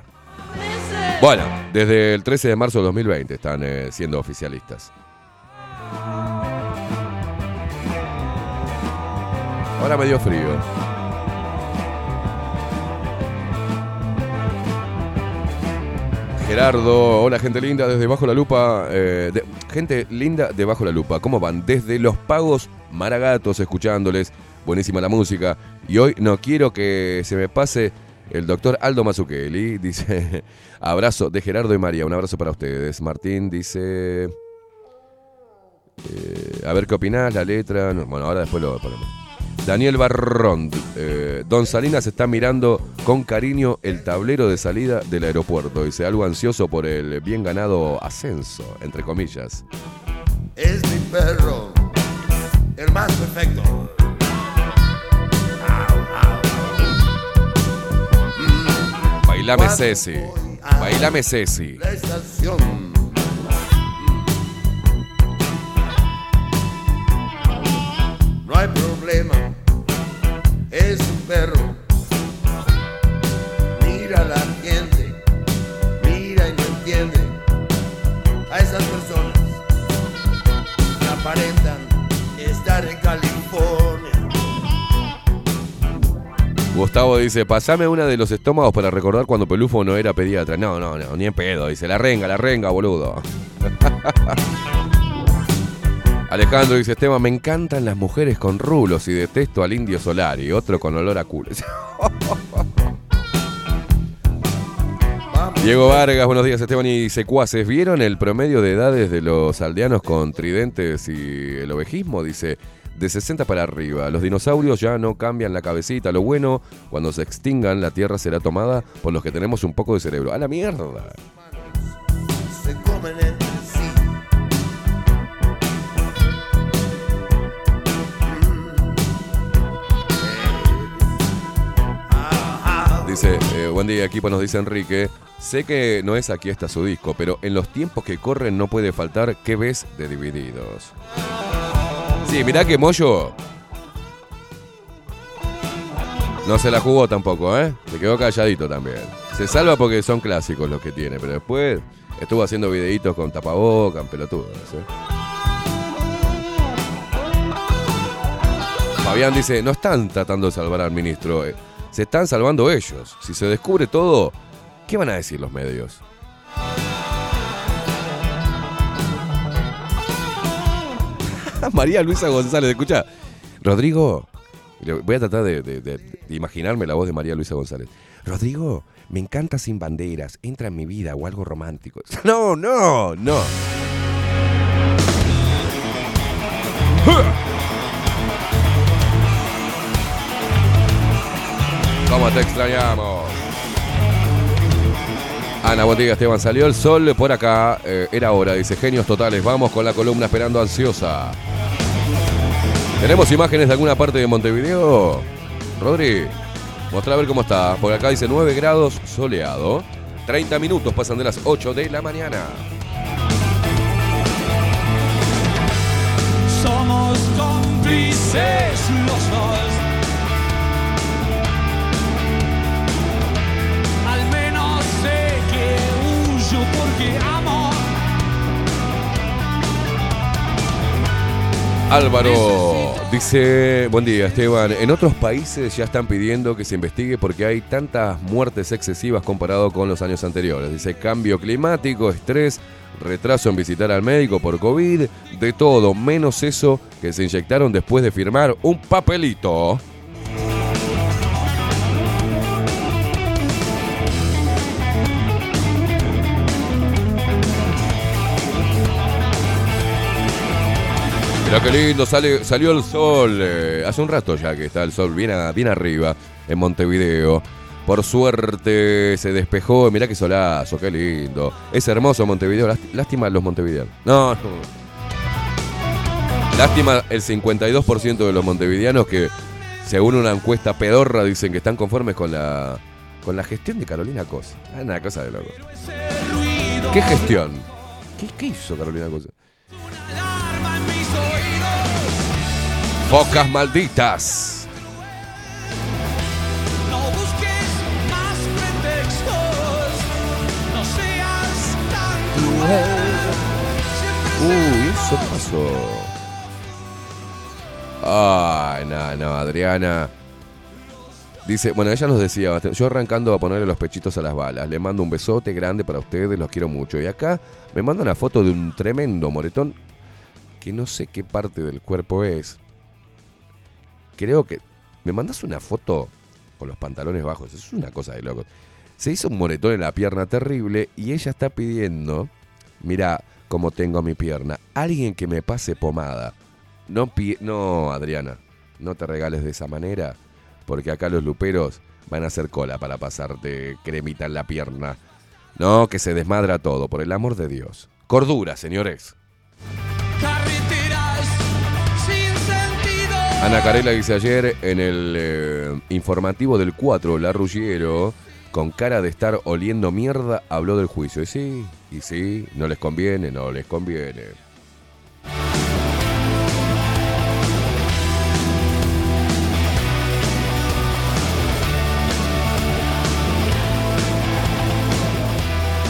Bueno, desde el 13 de marzo de 2020 están eh, siendo oficialistas. Ahora me dio frío. Gerardo, hola gente linda desde Bajo la Lupa. eh, gente linda de Bajo la Lupa, ¿cómo van? Desde Los Pagos Maragatos escuchándoles. Buenísima la música. Y hoy no quiero que se me pase el doctor Aldo Mazzucchelli. (laughs) Dice, abrazo de Gerardo y María. Un abrazo para ustedes. Martín dice... eh, a ver qué opinás, la letra. no, bueno, ahora después lo ponemos. Daniel Barrón, eh, Don Salinas está mirando con cariño el tablero de salida del aeropuerto. Dice algo ansioso por el bien ganado ascenso, entre comillas. Es mi perro, el más perfecto. Bailame Ceci, bailame Ceci. La estación. No hay problema, es un perro. Mira la gente, mira y no entiende a esas personas que aparentan estar en California. Gustavo dice, pasame una de los estómagos para recordar cuando Pelufo no era pediatra. No, no, no, ni en pedo. Dice, la renga, la renga, boludo. (laughs) Alejandro dice, Esteban, me encantan las mujeres con rulos y detesto al indio solar y otro con olor a culo. (laughs) Diego Vargas, buenos días Esteban y secuaces. ¿Vieron el promedio de edades de los aldeanos con tridentes y el ovejismo? Dice, de 60 para arriba. Los dinosaurios ya no cambian la cabecita. Lo bueno, cuando se extingan, la Tierra será tomada por los que tenemos un poco de cerebro. ¡A la mierda! Se comen Dice, eh, buen día equipo, nos dice Enrique. Sé que no es aquí está su disco, pero en los tiempos que corren no puede faltar ¿Qué ves de Divididos? Sí, mirá que Moyo no se la jugó tampoco, ¿eh? Se quedó calladito también. Se salva porque son clásicos los que tiene, pero después estuvo haciendo videitos con tapabocas, pelotudos. ¿eh? Fabián dice, no están tratando de salvar al ministro, eh, se están salvando ellos. Si se descubre todo, ¿qué van a decir los medios? (laughs) María Luisa González, escucha. Rodrigo, voy a tratar de imaginarme la voz de María Luisa González. Rodrigo, me encanta sin banderas, entra en mi vida o algo romántico. (laughs) No, no, no. (laughs) ¿Cómo te extrañamos? Ana, día, Esteban. Salió el sol por acá. eh, era hora, dice genios totales. Vamos con la columna esperando ansiosa. ¿Tenemos imágenes de alguna parte de Montevideo? Rodri, mostrá a ver cómo está. Por acá dice 9 grados soleado. 30 minutos pasan de las 8 de la mañana. Somos cómplices los dos. Álvaro dice, buen día Esteban, en otros países ya están pidiendo que se investigue porque hay tantas muertes excesivas comparado con los años anteriores. Dice cambio climático, estrés, retraso en visitar al médico por COVID, de todo, menos eso que se inyectaron después de firmar un papelito. Qué lindo, sale, salió el sol. eh, hace un rato ya que está el sol bien, a- bien arriba en Montevideo. Por suerte se despejó. Mirá qué solazo, qué lindo. Es hermoso Montevideo. lást- Lástima los montevideanos. No, no. Lástima el 52% de los montevideanos que, según una encuesta pedorra, dicen que están conformes con la, con la gestión de Carolina Cosa. Ah, una cosa de loco. ¿Qué gestión? ¿Qué, qué hizo Carolina Cosa? Focas malditas. Uy, eso pasó. Ay, no, no, Adriana. Dice, bueno, ella nos decía, yo arrancando a ponerle los pechitos a las balas, le mando un besote grande para ustedes, los quiero mucho. Y acá me manda una foto de un tremendo moretón que no sé qué parte del cuerpo es. Creo que... ¿Me mandas una foto con los pantalones bajos? Es una cosa de loco. Se hizo un moretón en la pierna terrible y ella está pidiendo, mira cómo tengo mi pierna, alguien que me pase pomada. No, no, Adriana, no te regales de esa manera, porque acá los luperos van a hacer cola para pasarte cremita en la pierna. No, que se desmadra todo, por el amor de Dios. Cordura, señores. Ana Carela dice ayer en el eh, informativo del 4, La Ruggiero, con cara de estar oliendo mierda, habló del juicio. Y sí, y sí, no les conviene, no les conviene.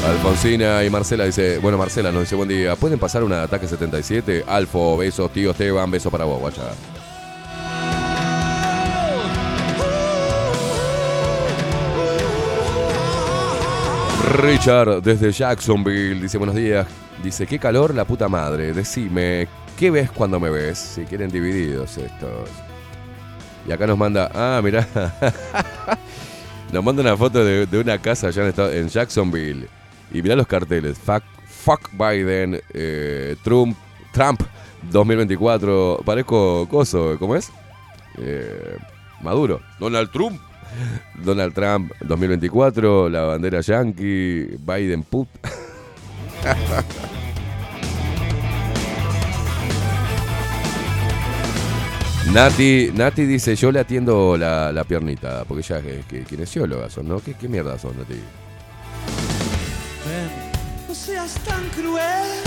Alfonsina y Marcela dice, bueno Marcela nos dice buen día, ¿pueden pasar un ataque 77? Alfo, besos, tío Esteban, beso para vos, guacha. Richard desde Jacksonville dice buenos días. Dice, qué calor la puta madre. Decime, ¿qué ves cuando me ves? Si quieren divididos estos. Y acá nos manda, ah, mirá. (laughs) nos manda una foto de, una casa allá en, en Jacksonville. Y mirá los carteles. Fuck, fuck Biden, eh, Trump, Trump 2024. Parezco coso, ¿cómo es? Eh, Maduro. Donald Trump. Donald Trump 2024, la bandera yankee, Biden put. (laughs) Nati, Nati dice, yo le atiendo la, la piernita, porque ella es que, kinesióloga son, ¿no? ¿Qué, qué mierda son, Nati? No seas tan cruel.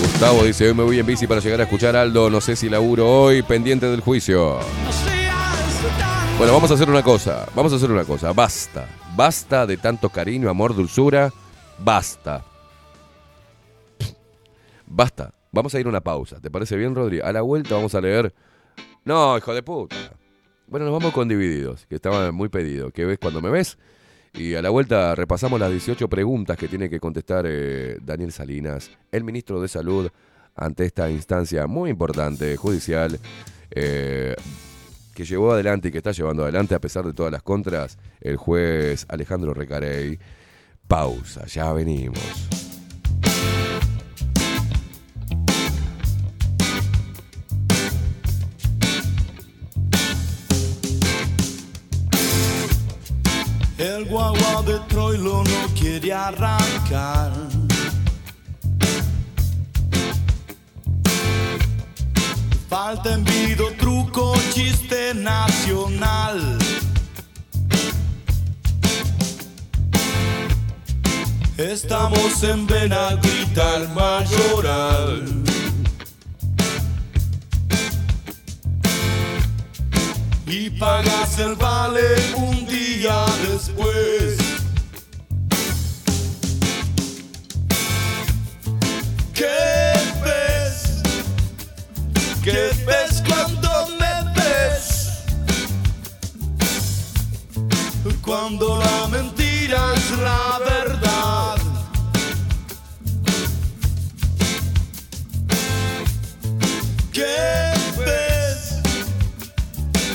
Gustavo dice, hoy me voy en bici para llegar a escuchar a Aldo, no sé si laburo hoy, pendiente del juicio. No seas tan Bueno, vamos a hacer una cosa, vamos a hacer una cosa, basta, basta de tanto cariño, amor, dulzura, basta. Basta, vamos a ir a una pausa, ¿te parece bien, Rodri? A la vuelta vamos a leer... No, hijo de puta. Bueno, nos vamos con Divididos, que estaba muy pedido. Que ves cuando me ves? Y a la vuelta repasamos las 18 preguntas que tiene que contestar eh, Daniel Salinas, el ministro de Salud, ante esta instancia muy importante, judicial, eh, que llevó adelante y que está llevando adelante, a pesar de todas las contras, el juez Alejandro Recarey. Pausa, ya venimos. El guagua de Troilo no quiere arrancar. Falta envido, truco, chiste nacional. Estamos en Benaguita, el mayoral. Y pagas el vale un día después. ¿Qué? ¿Qué ves cuando me ves? Cuando la mentira es la verdad. ¿Qué ves?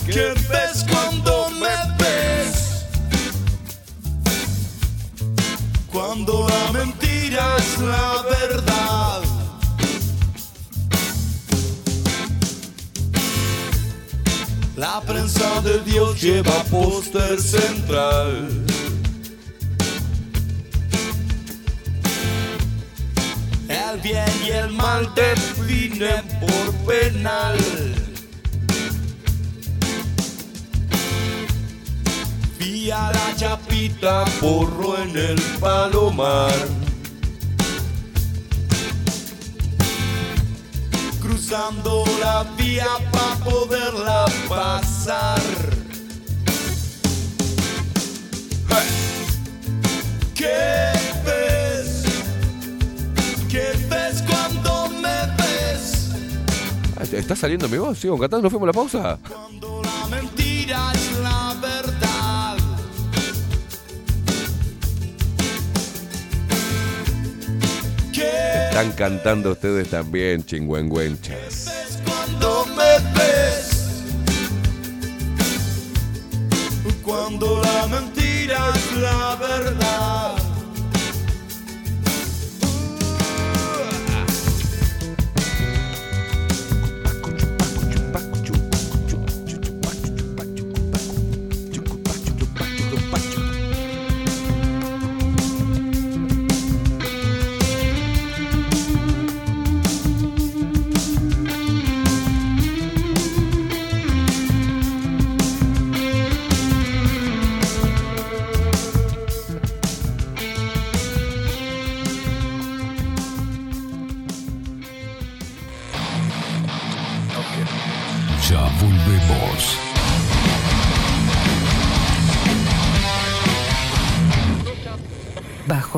¿Qué ves cuando me ves? Cuando la mentira es la verdad. La prensa de Dios lleva póster central. El bien y el mal definen por penal. Vía la chapita, porro en el palomar. Cruzando la vía para poderla pasar. ¿Qué ves? ¿Qué ves cuando me ves? Ah, ¿Está saliendo mi voz? ¿Sigo cantando? ¿No fuimos a la pausa? La Están cantando ustedes también, chingüengüenchas. cuando me? Cuando la mentira es la verdad.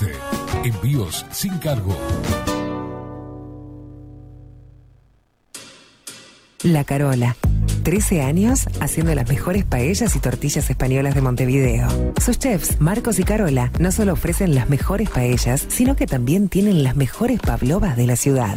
208 9877. Envíos sin cargo. La Carola. 13 años haciendo las mejores paellas y tortillas españolas de Montevideo. Sus chefs, Marcos y Carola, no solo ofrecen las mejores paellas, sino que también tienen las mejores pavlovas de la ciudad.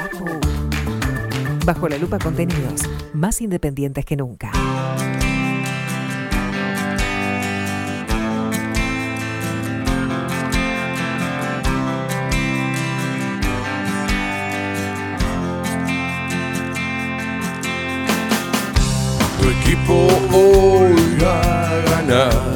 bajo la Lupa contenidos más independientes que nunca. Tu equipo hoy va a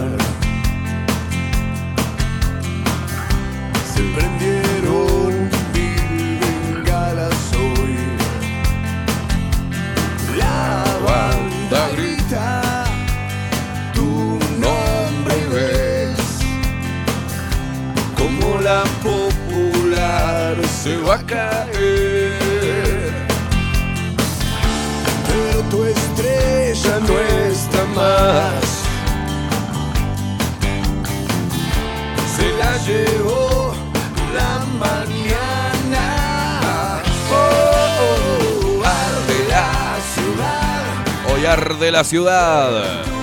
arde la ciudad.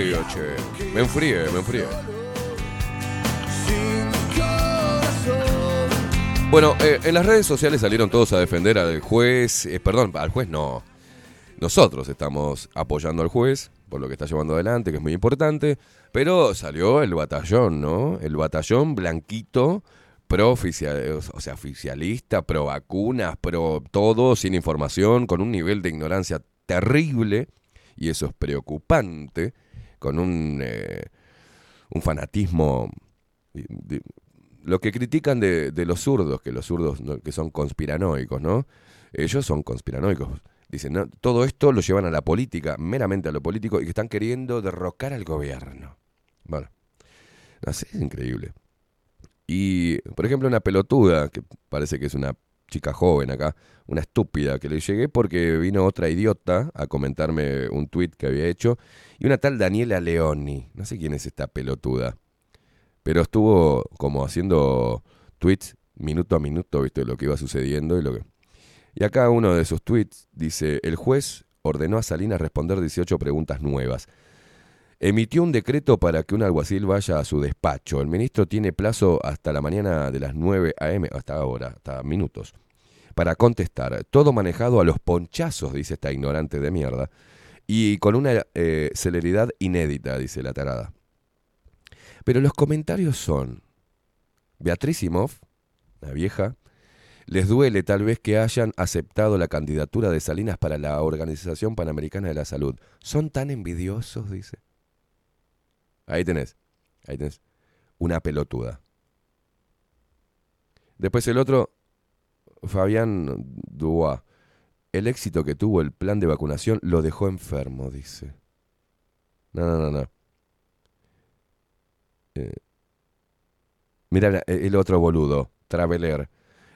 Che. Me enfríe, me enfríe. Bueno, eh, en las redes sociales salieron todos a defender al juez, eh, perdón, al juez no. Nosotros estamos apoyando al juez por lo que está llevando adelante, que es muy importante, pero salió el batallón, ¿no? El batallón blanquito, pro oficial, o sea, oficialista, pro vacunas, pro todo, sin información, con un nivel de ignorancia terrible, y eso es preocupante, con un, eh, un fanatismo lo que critican de, de los zurdos, que los zurdos que son conspiranoicos, ¿no? Ellos son conspiranoicos. Dicen, todo esto lo llevan a la política, meramente a lo político, y que están queriendo derrocar al gobierno. Bueno, no sé, es increíble. Y, por ejemplo, una pelotuda, que parece que es una chica joven acá, una estúpida, que le llegué porque vino otra idiota a comentarme un tuit que había hecho, y una tal Daniela Leoni, no sé quién es esta pelotuda, pero estuvo como haciendo tweets minuto a minuto, viste, lo que iba sucediendo y lo que... Y acá uno de sus tweets dice, el juez ordenó a Salinas responder 18 preguntas nuevas. Emitió un decreto para que un alguacil vaya a su despacho. El ministro tiene plazo hasta la mañana de las 9 a.m., hasta ahora, hasta minutos, para contestar. Todo manejado a los ponchazos, dice esta ignorante de mierda, y con una eh, celeridad inédita, dice la tarada. Pero los comentarios son, Beatriz Simov, la vieja, les duele tal vez que hayan aceptado la candidatura de Salinas para la Organización Panamericana de la Salud. Son tan envidiosos, dice. Ahí tenés, ahí tenés. Una pelotuda. Después el otro, Fabián Duá. El éxito que tuvo el plan de vacunación lo dejó enfermo, dice. No, no, no, no. Eh, mira la- el otro boludo, Traveler.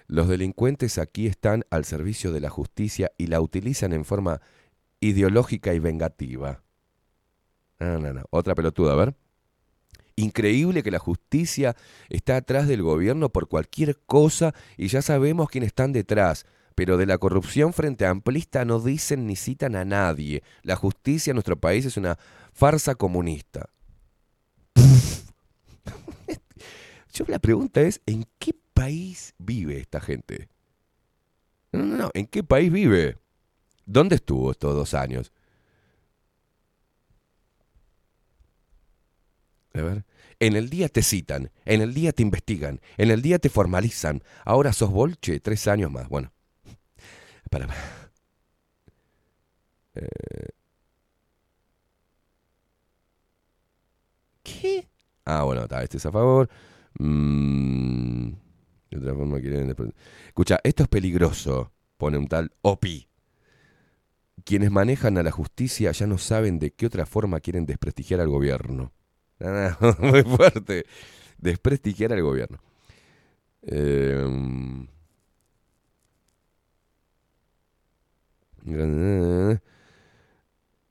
Los delincuentes aquí están al servicio de la justicia y la utilizan en forma ideológica y vengativa. No, no, no. Otra pelotuda, a ver. Increíble que la justicia está atrás del gobierno por cualquier cosa y ya sabemos quién están detrás. Pero de la corrupción frente a amplista no dicen ni citan a nadie. La justicia en nuestro país es una farsa comunista. (laughs) Yo la pregunta es, ¿en qué país vive esta gente? No, no, no, ¿en qué país vive? ¿Dónde estuvo estos dos años? A ver. En el día te citan, en el día te investigan, en el día te formalizan. Ahora sos bolche, tres años más. Bueno, para. Eh, ¿Qué? Ah, bueno, está, este es a favor. Mm, de otra forma quieren... Escucha, esto es peligroso, pone un tal Opi. Quienes manejan a la justicia ya no saben de qué otra forma quieren desprestigiar al gobierno. Ah, (laughs) muy fuerte. Desprestigiar al gobierno. Eh,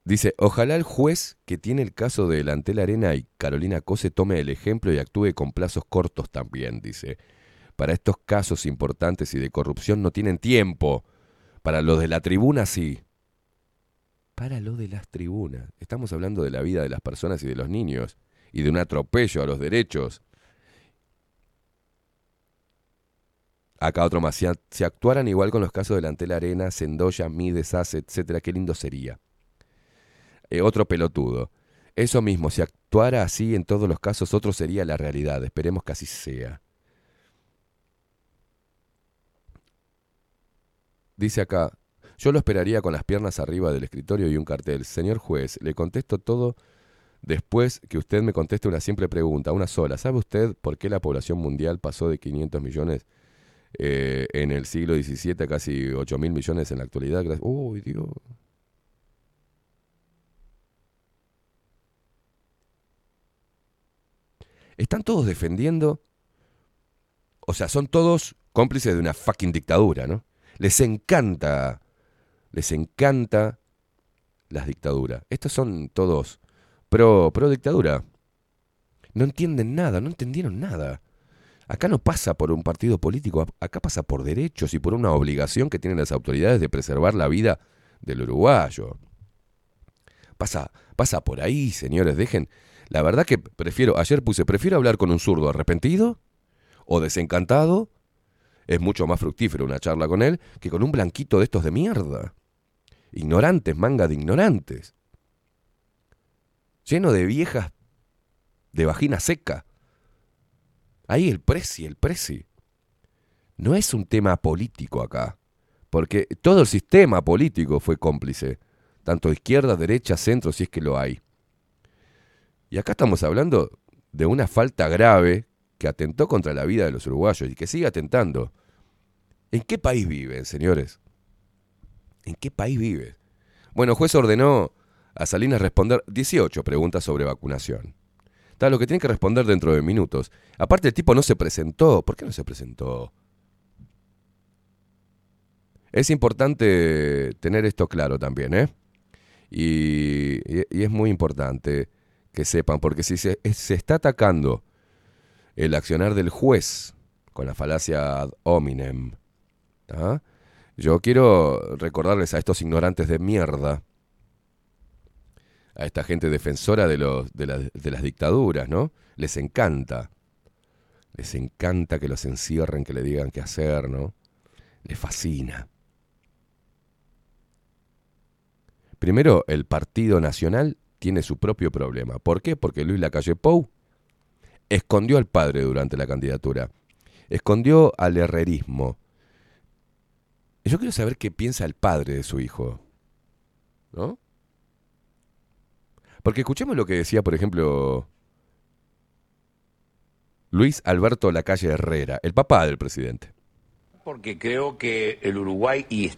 Dice, ojalá el juez que tiene el caso de Delantel Arena y Carolina Cose tome el ejemplo y actúe con plazos cortos también, dice. Para estos casos importantes y de corrupción no tienen tiempo. Para los de la tribuna sí. Para lo de las tribunas. Estamos hablando de la vida de las personas y de los niños. Y de un atropello a los derechos. Acá otro más. Si, actuaran igual con los casos de Delantel Arena, Sendoya, Mides, Ace, etcétera, qué lindo sería. Eh, otro pelotudo. Eso mismo, si actuara así en todos los casos, otro sería la realidad. Esperemos que así sea. Dice acá, yo lo esperaría con las piernas arriba del escritorio y un cartel. Señor juez, le contesto todo después que usted me conteste una simple pregunta, una sola. ¿Sabe usted por qué la población mundial pasó de 500 millones eh, en el siglo XVII a casi 8 mil millones en la actualidad? Uy, Dios. Están todos defendiendo, o sea, son todos cómplices de una fucking dictadura, ¿no? Les encanta, les encanta las dictaduras. Estos son todos pro, pro dictadura. No entienden nada, no entendieron nada. Acá no pasa por un partido político, acá pasa por derechos y por una obligación que tienen las autoridades de preservar la vida del uruguayo. Pasa, pasa por ahí, señores, dejen. La verdad que prefiero, ayer puse, prefiero hablar con un zurdo arrepentido o desencantado. Es mucho más fructífero una charla con él que con un blanquito de estos de mierda. Ignorantes, manga de ignorantes. Lleno de viejas de vagina seca. Ahí el preci, el preci. No es un tema político acá, porque todo el sistema político fue cómplice, tanto izquierda, derecha, centro, si es que lo hay. Y acá estamos hablando de una falta grave que atentó contra la vida de los uruguayos y que sigue atentando. ¿En qué país viven, señores? ¿En qué país vive? Bueno, juez ordenó a Salinas responder 18 preguntas sobre vacunación. Está lo que tiene que responder dentro de minutos. Aparte, el tipo no se presentó. ¿Por qué no se presentó? Es importante tener esto claro también, ¿eh? Y, es muy importante que sepan, porque si se, se está atacando el accionar del juez con la falacia ad hominem, ¿tá? yo quiero recordarles a estos ignorantes de mierda, a esta gente defensora de, los, de, la- de las dictaduras, ¿no? Les encanta. Les encanta que los encierren, que le digan qué hacer, ¿no? Les fascina. Primero, el Partido Nacional tiene su propio problema. ¿Por qué? Porque Luis Lacalle Pou escondió al padre durante la candidatura. Escondió al herrerismo. Yo quiero saber qué piensa el padre de su hijo. ¿No? Porque escuchemos lo que decía, por ejemplo, Luis Alberto Lacalle Herrera, el papá del presidente. Porque creo que el Uruguay, y es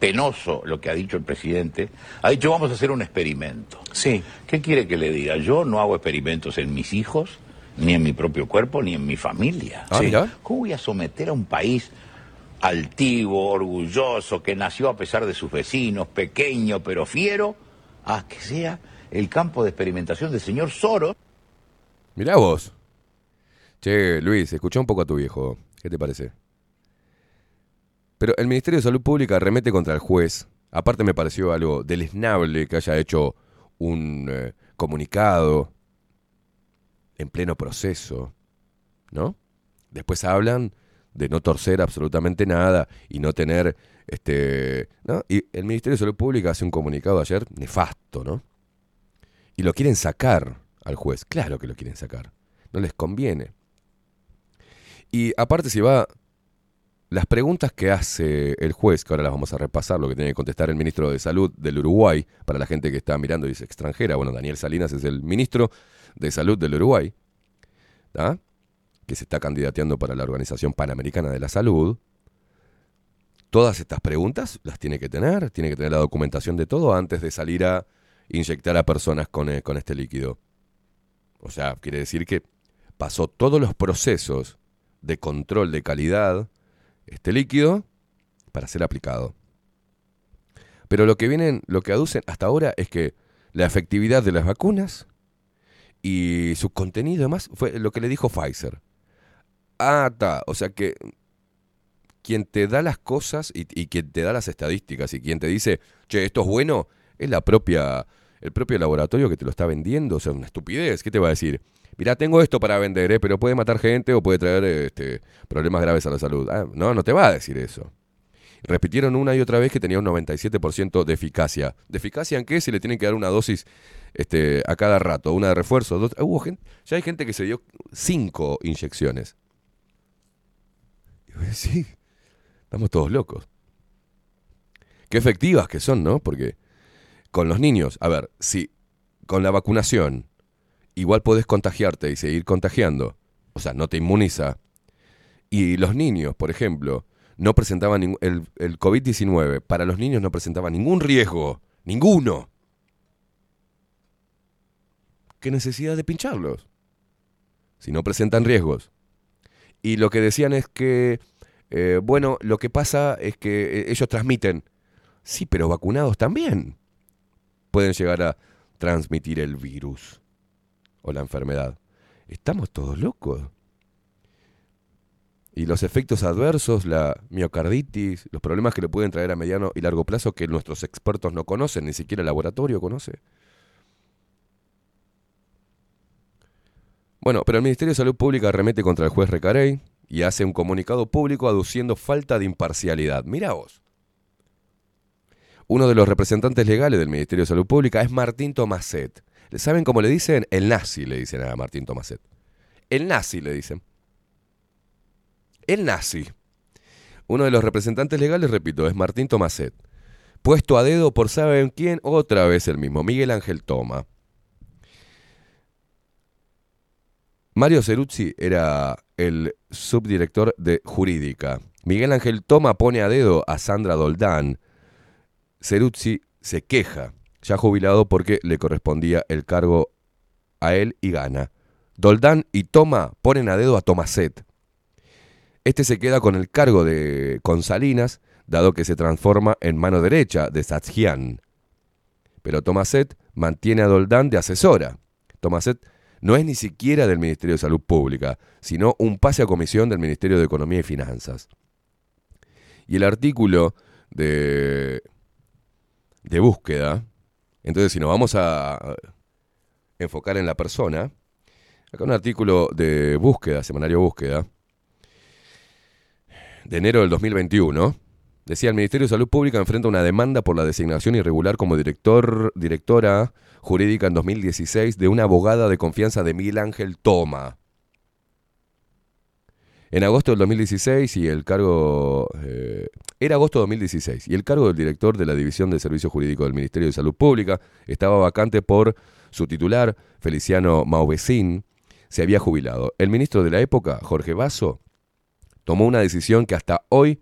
penoso lo que ha dicho el presidente, ha dicho vamos a hacer un experimento. Sí. ¿Qué quiere que le diga? Yo no hago experimentos en mis hijos, ni en mi propio cuerpo, ni en mi familia. Ah, mira. ¿Cómo voy a someter a un país altivo, orgulloso, que nació a pesar de sus vecinos, pequeño pero fiero, a que sea el campo de experimentación del señor Soros? Mirá vos. Che, Luis, escuchá un poco a tu viejo. ¿Qué te parece? Pero el Ministerio de Salud Pública remete contra el juez. Aparte me pareció algo deleznable que haya hecho un eh, comunicado en pleno proceso, ¿no? Después hablan de no torcer absolutamente nada y no tener, este, ¿no? Y el Ministerio de Salud Pública hace un comunicado ayer nefasto, ¿no? Y lo quieren sacar al juez. Claro que lo quieren sacar. No les conviene. Y aparte si va... Las preguntas que hace el juez, que ahora las vamos a repasar, lo que tiene que contestar el ministro de Salud del Uruguay, para la gente que está mirando y es extranjera, bueno, Daniel Salinas es el ministro de Salud del Uruguay, que se está candidateando para la Organización Panamericana de la Salud. Todas estas preguntas las tiene que tener, tiene que tener la documentación de todo antes de salir a inyectar a personas con, eh, con este líquido. O sea, quiere decir que pasó todos los procesos de control de calidad este líquido para ser aplicado. Pero lo que vienen, lo que aducen hasta ahora es que la efectividad de las vacunas y su contenido y demás fue lo que le dijo Pfizer. Ah, está. O sea que quien te da las cosas y, y quien te da las estadísticas y quien te dice, che, esto es bueno, es la propia, el propio laboratorio que te lo está vendiendo. O sea, una estupidez. ¿Qué te va a decir? Mirá, tengo esto para vender, ¿eh? pero puede matar gente o puede traer este, problemas graves a la salud. Ah, no, no te va a decir eso. Repitieron una y otra vez que tenía un 97% de eficacia. ¿De eficacia en qué? Si le tienen que dar una dosis este, a cada rato, una de refuerzo. Dos, hubo gente, ya hay gente que se dio cinco inyecciones. Decís, estamos todos locos. Qué efectivas que son, ¿no? Porque con los niños, a ver, si con la vacunación igual podés contagiarte y seguir contagiando, o sea, no te inmuniza, y los niños, por ejemplo, no presentaban el, el COVID-19, para los niños no presentaba ningún riesgo, ninguno. ¿Qué necesidad de pincharlos? Si no presentan riesgos. Y lo que decían es que, eh, bueno, lo que pasa es que eh, ellos transmiten. Sí, pero vacunados también pueden llegar a transmitir el virus o la enfermedad. Estamos todos locos. Y los efectos adversos, la miocarditis, los problemas que le pueden traer a mediano y largo plazo que nuestros expertos no conocen, ni siquiera el laboratorio conoce. Bueno, pero el Ministerio de Salud Pública remete contra el juez Recarey y hace un comunicado público aduciendo falta de imparcialidad. Mira vos. Uno de los representantes legales del Ministerio de Salud Pública es Martín Tomaset. ¿Saben cómo le dicen? El nazi le dicen a Martín Tomaset. El nazi le dicen. El nazi. Uno de los representantes legales, repito, es Martín Tomaset. Puesto a dedo por saben quién, otra vez el mismo, Miguel Ángel Toma. Mario Ceruzzi era el subdirector de Jurídica. Miguel Ángel Toma pone a dedo a Sandra Doldán. Ceruzzi se queja, ya jubilado porque le correspondía el cargo a él y gana. Doldán y Toma ponen a dedo a Tomaset. Este se queda con el cargo de con Salinas, dado que se transforma en mano derecha de Satsjian. Pero Tomaset mantiene a Doldán de asesora. Tomaset no es ni siquiera del Ministerio de Salud Pública, sino un pase a comisión del Ministerio de Economía y Finanzas. Y el artículo de, de búsqueda, entonces si nos vamos a enfocar en la persona, acá un artículo de búsqueda, semanario búsqueda, de enero del 2021, decía el Ministerio de Salud Pública enfrenta una demanda por la designación irregular como director, directora jurídica en 2016 de una abogada de confianza de Miguel Ángel Toma. En agosto del 2016 y el cargo... eh, era agosto de 2016 y el cargo del director de la División de Servicios Jurídicos del Ministerio de Salud Pública estaba vacante por su titular, Feliciano Mauvecín, se había jubilado. El ministro de la época, Jorge Basso, tomó una decisión que hasta hoy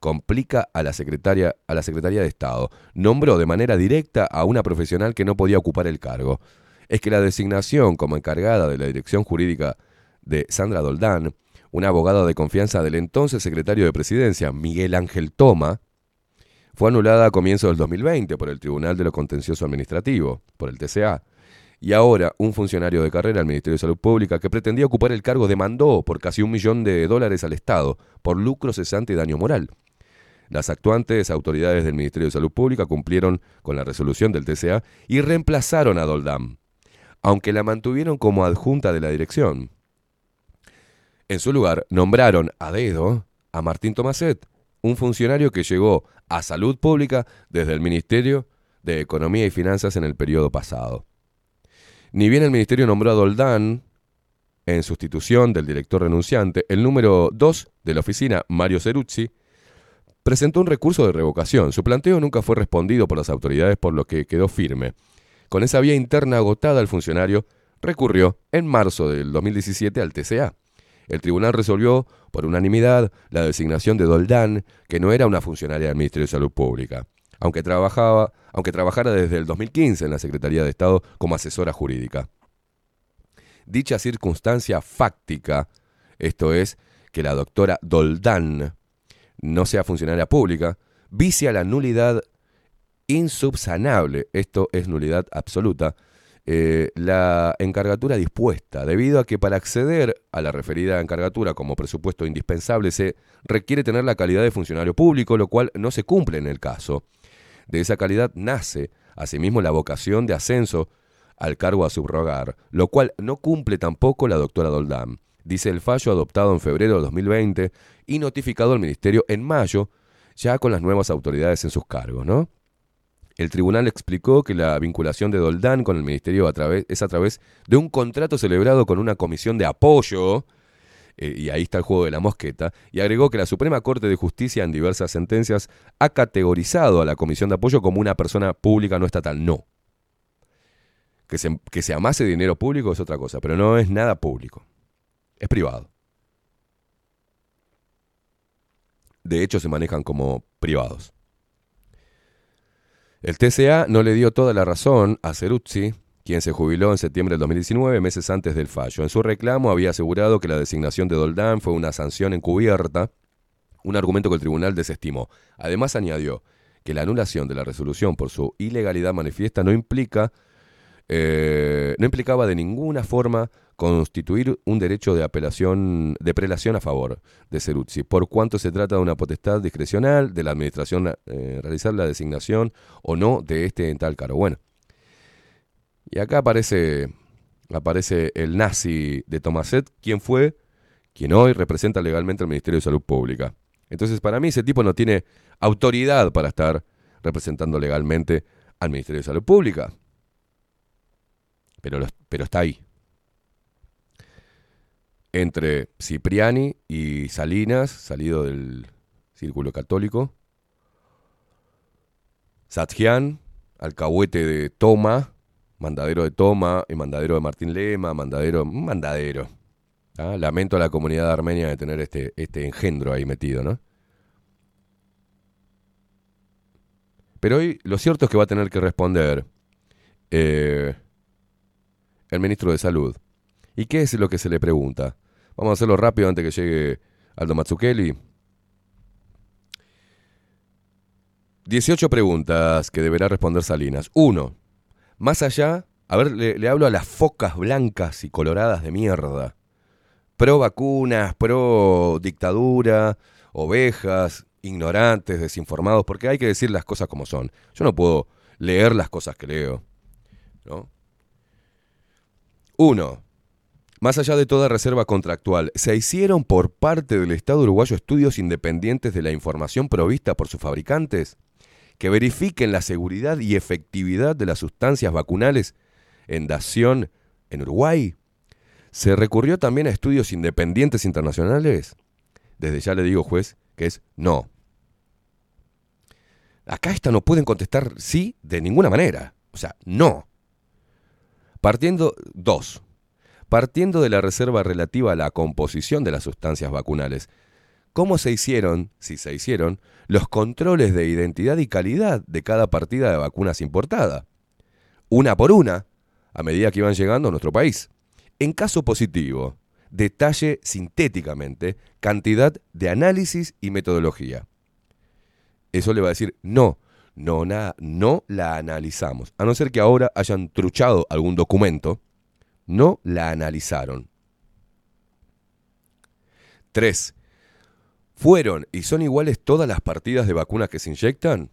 complica a la secretaria a la Secretaría de Estado. Nombró de manera directa a una profesional que no podía ocupar el cargo. Es que la designación como encargada de la dirección jurídica de Sandra Doldán, una abogada de confianza del entonces secretario de Presidencia, Miguel Ángel Toma, fue anulada a comienzos del 2020 por el Tribunal de lo Contencioso Administrativo, por el TCA. Y ahora un funcionario de carrera del Ministerio de Salud Pública que pretendía ocupar el cargo demandó por casi un millón de dólares al Estado por lucro cesante y daño moral. Las actuantes autoridades del Ministerio de Salud Pública cumplieron con la resolución del TCA y reemplazaron a Doldam, aunque la mantuvieron como adjunta de la dirección. En su lugar, nombraron a dedo a Martín Tomaset, un funcionario que llegó a Salud Pública desde el Ministerio de Economía y Finanzas en el periodo pasado. Ni bien el Ministerio nombró a Doldán en sustitución del director renunciante, el número 2 de la oficina, Mario Ceruzzi, presentó un recurso de revocación. Su planteo nunca fue respondido por las autoridades, por lo que quedó firme. Con esa vía interna agotada, el funcionario recurrió en marzo del 2017 al TCA. El tribunal resolvió, por unanimidad, la designación de Doldán, que no era una funcionaria del Ministerio de Salud Pública, aunque, trabajaba, aunque trabajara desde el 2015 en la Secretaría de Estado como asesora jurídica. Dicha circunstancia fáctica, esto es, que la doctora Doldán no sea funcionaria pública, vicia la nulidad insubsanable, esto es nulidad absoluta, eh, la encargatura dispuesta, debido a que para acceder a la referida encargatura como presupuesto indispensable se requiere tener la calidad de funcionario público, lo cual no se cumple en el caso. De esa calidad nace, asimismo, la vocación de ascenso al cargo a subrogar, lo cual no cumple tampoco la doctora Doldán. Dice el fallo adoptado en febrero de 2020 y notificado al Ministerio en mayo, ya con las nuevas autoridades en sus cargos, ¿no? El tribunal explicó que la vinculación de Doldán con el Ministerio es a través de un contrato celebrado con una comisión de apoyo, eh, y ahí está el juego de la mosqueta, y agregó que la Suprema Corte de Justicia en diversas sentencias ha categorizado a la comisión de apoyo como una persona pública no estatal. No. Que se, que se amase dinero público es otra cosa, pero no es nada público. Es privado. De hecho, se manejan como privados. El TCA no le dio toda la razón a Ceruzzi, quien se jubiló en septiembre del 2019, meses antes del fallo. En su reclamo había asegurado que la designación de Doldán fue una sanción encubierta, un argumento que el tribunal desestimó. Además añadió que la anulación de la resolución por su ilegalidad manifiesta no implica eh, no implicaba de ninguna forma constituir un derecho de apelación, de prelación a favor de Ceruzzi, por cuanto se trata de una potestad discrecional de la administración eh, realizar la designación o no de este en tal cargo. Bueno, y acá aparece, aparece el nazi de Tomaset, quien fue, quien hoy representa legalmente al Ministerio de Salud Pública. Entonces, para mí ese tipo no tiene autoridad para estar representando legalmente al Ministerio de Salud Pública pero, pero está ahí. Entre Cipriani y Salinas, salido del círculo católico. Satjian, alcahuete de Toma, mandadero de Toma y mandadero de Martín Lema, mandadero, mandadero. Ah, Lamento a la comunidad armenia de tener este, este engendro ahí metido, ¿no? Pero hoy lo cierto es que va a tener que responder eh, el ministro de Salud. ¿Y qué es lo que se le pregunta? Vamos a hacerlo rápido antes que llegue Aldo Mazzucchelli. 18 preguntas que deberá responder Salinas. Uno, más allá, a ver, le, le hablo a las focas blancas y coloradas de mierda. Pro vacunas, pro dictadura, ovejas, ignorantes, desinformados, porque hay que decir las cosas como son. Yo no puedo leer las cosas que leo. ¿no? Uno, más allá de toda reserva contractual, ¿se hicieron por parte del Estado uruguayo estudios independientes de la información provista por sus fabricantes? Que verifiquen la seguridad y efectividad de las sustancias vacunales en dación en Uruguay. ¿Se recurrió también a estudios independientes internacionales? Desde ya le digo, juez, que es no. Acá esta no pueden contestar sí de ninguna manera. O sea, no. Partiendo, dos, partiendo de la reserva relativa a la composición de las sustancias vacunales, ¿cómo se hicieron, si se hicieron, los controles de identidad y calidad de cada partida de vacunas importada? Una por una, a medida que iban llegando a nuestro país. En caso positivo, detalle sintéticamente cantidad de análisis y metodología. Eso le va a decir no, no, na- no la analizamos. A no ser que ahora hayan truchado algún documento, no la analizaron. 3. ¿Fueron y son iguales todas las partidas de vacunas que se inyectan?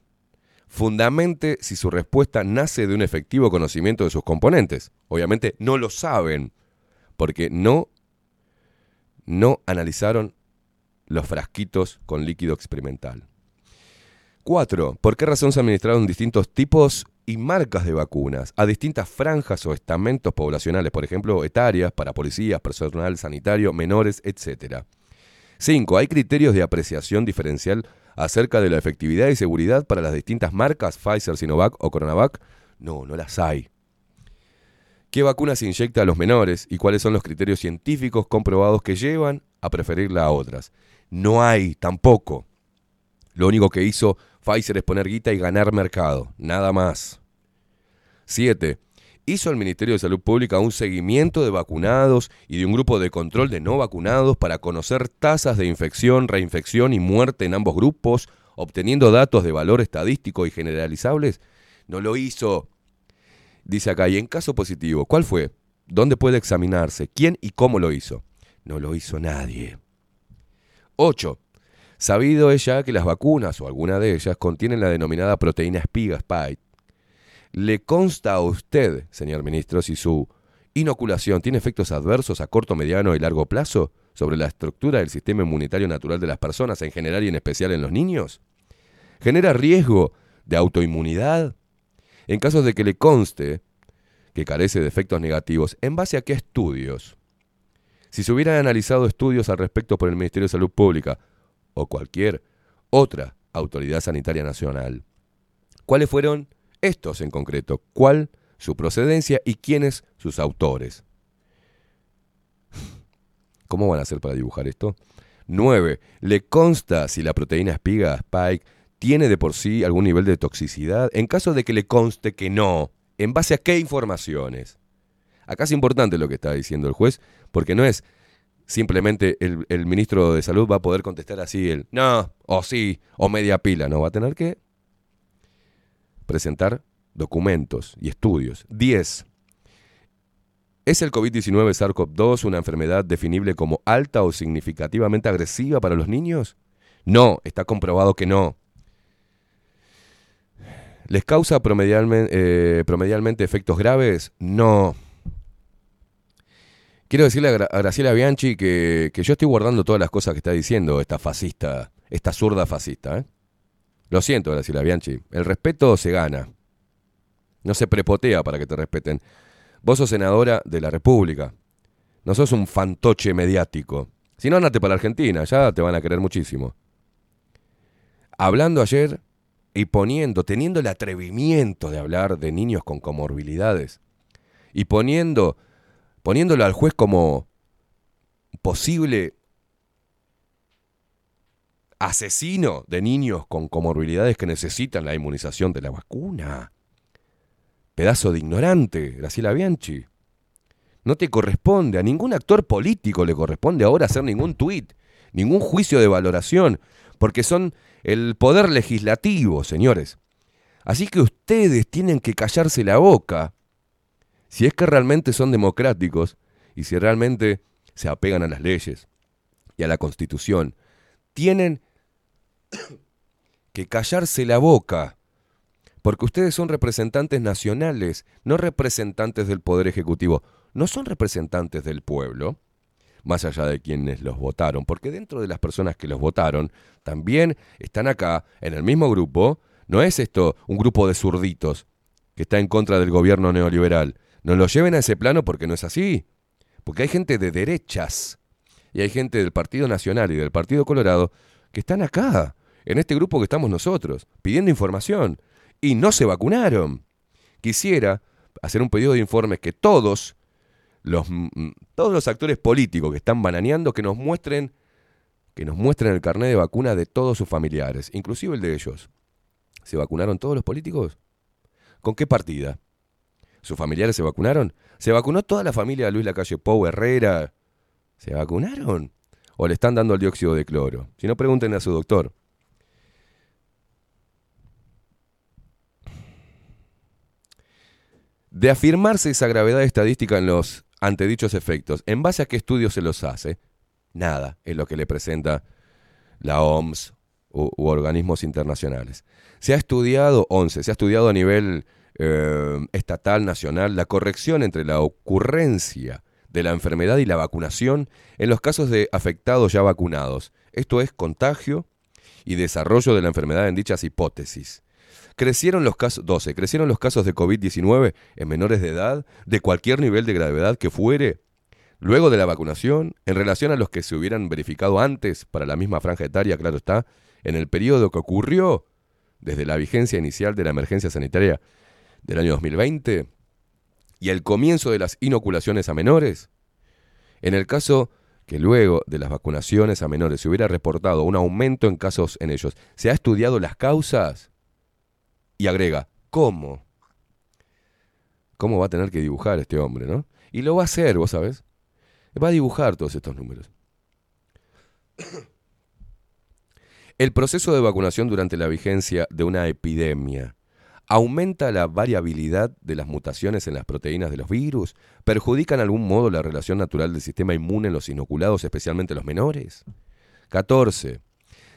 Fundamente si su respuesta nace de un efectivo conocimiento de sus componentes. Obviamente no lo saben, porque no, no analizaron los frasquitos con líquido experimental. 4. ¿Por qué razón se administraron distintos tipos y marcas de vacunas a distintas franjas o estamentos poblacionales, por ejemplo, etarias, para policías, personal sanitario, menores, etcétera? 5. ¿Hay criterios de apreciación diferencial acerca de la efectividad y seguridad para las distintas marcas Pfizer, Sinovac o Coronavac? No, no las hay. ¿Qué vacuna se inyecta a los menores y cuáles son los criterios científicos comprobados que llevan a preferirla a otras? No hay tampoco. Lo único que hizo Pfizer es poner guita y ganar mercado, nada más. 7. Hizo el Ministerio de Salud Pública un seguimiento de vacunados y de un grupo de control de no vacunados para conocer tasas de infección, reinfección y muerte en ambos grupos, obteniendo datos de valor estadístico y generalizables. No lo hizo. Dice acá, y en caso positivo, ¿cuál fue? ¿Dónde puede examinarse? ¿Quién y cómo lo hizo? No lo hizo nadie. 8. Sabido es ya que las vacunas, o alguna de ellas, contienen la denominada proteína espiga spike. ¿Le consta a usted, señor ministro, si su inoculación tiene efectos adversos a corto, mediano y largo plazo sobre la estructura del sistema inmunitario natural de las personas en general y en especial en los niños? ¿Genera riesgo de autoinmunidad? En caso de que le conste que carece de efectos negativos, ¿en base a qué estudios? Si se hubieran analizado estudios al respecto por el Ministerio de Salud Pública o cualquier otra autoridad sanitaria nacional, ¿cuáles fueron estos en concreto? ¿Cuál su procedencia y quiénes sus autores? (laughs) ¿Cómo van a hacer para dibujar esto? 9. ¿Le consta si la proteína espiga Spike tiene de por sí algún nivel de toxicidad? En caso de que le conste que no, ¿en base a qué informaciones? Acá es importante lo que está diciendo el juez, porque no es simplemente el, el ministro de Salud va a poder contestar así el no, o sí, o media pila, no, va a tener que presentar documentos y estudios. 10. ¿Es el COVID-19 SARS-CoV-2 una enfermedad definible como alta o significativamente agresiva para los niños? No, está comprobado que no. ¿Les causa promedialmente, eh, promedialmente efectos graves? No. Quiero decirle a, Gra- a Graciela Bianchi que, que yo estoy guardando todas las cosas que está diciendo esta fascista, esta zurda fascista. ¿eh? Lo siento, Graciela Bianchi. El respeto se gana. No se prepotea para que te respeten. Vos sos senadora de la República. No sos un fantoche mediático. Si no, andate para Argentina, ya te van a querer muchísimo. Hablando ayer y poniendo, teniendo el atrevimiento de hablar de niños con comorbilidades y poniendo, poniéndolo al juez como posible asesino de niños con comorbilidades que necesitan la inmunización de la vacuna. Pedazo de ignorante, Graciela Bianchi. No te corresponde, a ningún actor político le corresponde ahora hacer ningún tuit, ningún juicio de valoración, porque son el poder legislativo, señores. Así que ustedes tienen que callarse la boca si es que realmente son democráticos y si realmente se apegan a las leyes y a la constitución. Tienen que callarse la boca, porque ustedes son representantes nacionales, no representantes del Poder Ejecutivo, no son representantes del pueblo, más allá de quienes los votaron, porque dentro de las personas que los votaron, también están acá, en el mismo grupo, no es esto un grupo de zurditos que está en contra del gobierno neoliberal. No lo lleven a ese plano porque no es así. Porque hay gente de derechas y hay gente del Partido Nacional y del Partido Colorado que están acá, en este grupo que estamos nosotros, pidiendo información y no se vacunaron. Quisiera hacer un pedido de informes que todos los, mm, todos los actores políticos que están bananeando que nos muestren que nos muestren el carnet de vacuna de todos sus familiares, inclusive el de ellos. ¿Se vacunaron todos los políticos? ¿Con qué partida? ¿Sus familiares se vacunaron? ¿Se vacunó toda la familia de Luis Lacalle Pou Herrera? ¿Se vacunaron? ¿O le están dando el dióxido de cloro? Si no, pregúntenle a su doctor. De afirmarse esa gravedad estadística en los antedichos efectos, ¿en base a qué estudios se los hace? Nada es lo que le presenta la OMS u, u organismos internacionales. Se ha estudiado, 11, se ha estudiado a nivel eh, estatal, nacional, la corrección entre la ocurrencia de la enfermedad y la vacunación en los casos de afectados ya vacunados. Esto es contagio y desarrollo de la enfermedad en dichas hipótesis. Crecieron los casos, 12, crecieron los casos de COVID-19 en menores de edad, de cualquier nivel de gravedad que fuere, luego de la vacunación, en relación a los que se hubieran verificado antes para la misma franja etaria, claro está, en el periodo que ocurrió desde la vigencia inicial de la emergencia sanitaria del año 2020 y el comienzo de las inoculaciones a menores, en el caso que luego de las vacunaciones a menores se hubiera reportado un aumento en casos en ellos, ¿se ha estudiado las causas? Y agrega, ¿cómo? ¿Cómo va a tener que dibujar este hombre, no? Y lo va a hacer, vos sabés. Va a dibujar todos estos números. El proceso de vacunación durante la vigencia de una epidemia aumenta la variabilidad de las mutaciones en las proteínas de los virus, perjudica en algún modo la relación natural del sistema inmune en los inoculados, especialmente los menores. 14.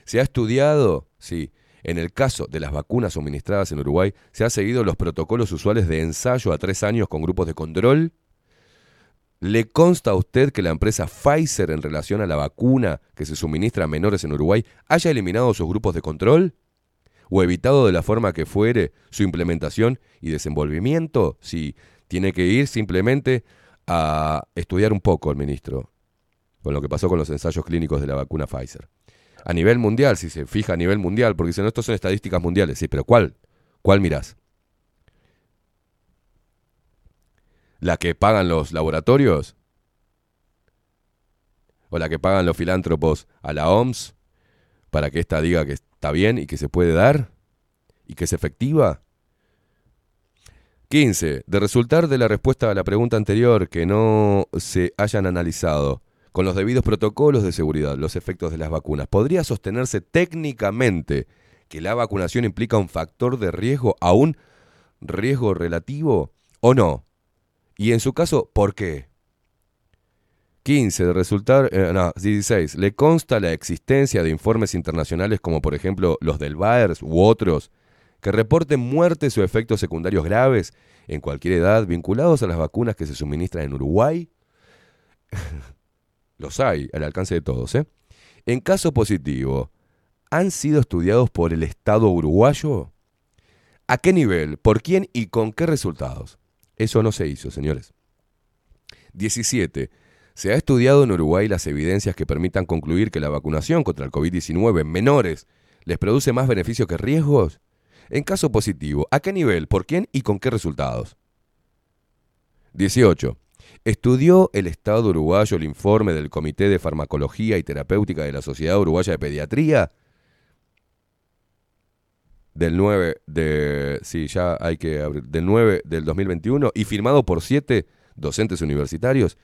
Se ha estudiado, sí, en el caso de las vacunas suministradas en Uruguay, se han seguido los protocolos usuales de ensayo a tres años con grupos de control. ¿Le consta a usted que la empresa Pfizer en relación a la vacuna que se suministra a menores en Uruguay haya eliminado sus grupos de control? ¿O evitado de la forma que fuere su implementación y desenvolvimiento? Sí, tiene que ir simplemente a estudiar un poco el ministro con lo que pasó con los ensayos clínicos de la vacuna Pfizer. A nivel mundial, si se fija a nivel mundial, porque dicen, no, estos son estadísticas mundiales. Sí, pero ¿cuál? ¿Cuál mirás? ¿La que pagan los laboratorios? ¿O la que pagan los filántropos a la OMS para que ésta diga que está bien y que se puede dar? ¿Y que es efectiva? 15. De resultar de la respuesta a la pregunta anterior que no se hayan analizado con los debidos protocolos de seguridad los efectos de las vacunas, ¿podría sostenerse técnicamente que la vacunación implica un factor de riesgo a un riesgo relativo o no? Y en su caso, ¿por qué? 15. De resultar, eh, no, 16. Le consta la existencia de informes internacionales como por ejemplo los del VAERS u otros que reporten muertes o efectos secundarios graves en cualquier edad vinculados a las vacunas que se suministran en Uruguay. (laughs) Los hay al alcance de todos. ¿eh? En caso positivo, ¿han sido estudiados por el Estado uruguayo? ¿A qué nivel? ¿Por quién y con qué resultados? Eso no se hizo, señores. 17. ¿Se ha estudiado en Uruguay las evidencias que permitan concluir que la vacunación contra el COVID-19 en menores les produce más beneficios que riesgos? En caso positivo, ¿a qué nivel? ¿Por quién y con qué resultados? 18. ¿Estudió el Estado uruguayo el informe del Comité de Farmacología y Terapéutica de la Sociedad Uruguaya de Pediatría? Del 9 de. Sí, ya hay que abrir. Del 9 del 2021 y firmado por siete docentes universitarios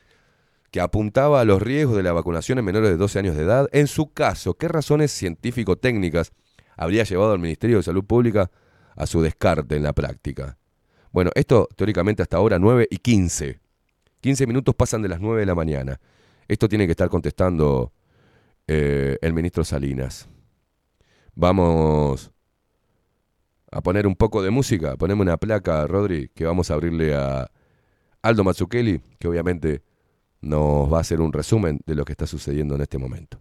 que apuntaba a los riesgos de la vacunación en menores de 12 años de edad. En su caso, ¿qué razones científico-técnicas habría llevado al Ministerio de Salud Pública a su descarte en la práctica? Bueno, esto teóricamente hasta ahora 9 y 15. 15 minutos pasan de las 9 de la mañana. Esto tiene que estar contestando eh, el ministro Salinas. Vamos a poner un poco de música. Poneme una placa, Rodri, que vamos a abrirle a Aldo Mazzucchelli, que obviamente nos va a hacer un resumen de lo que está sucediendo en este momento.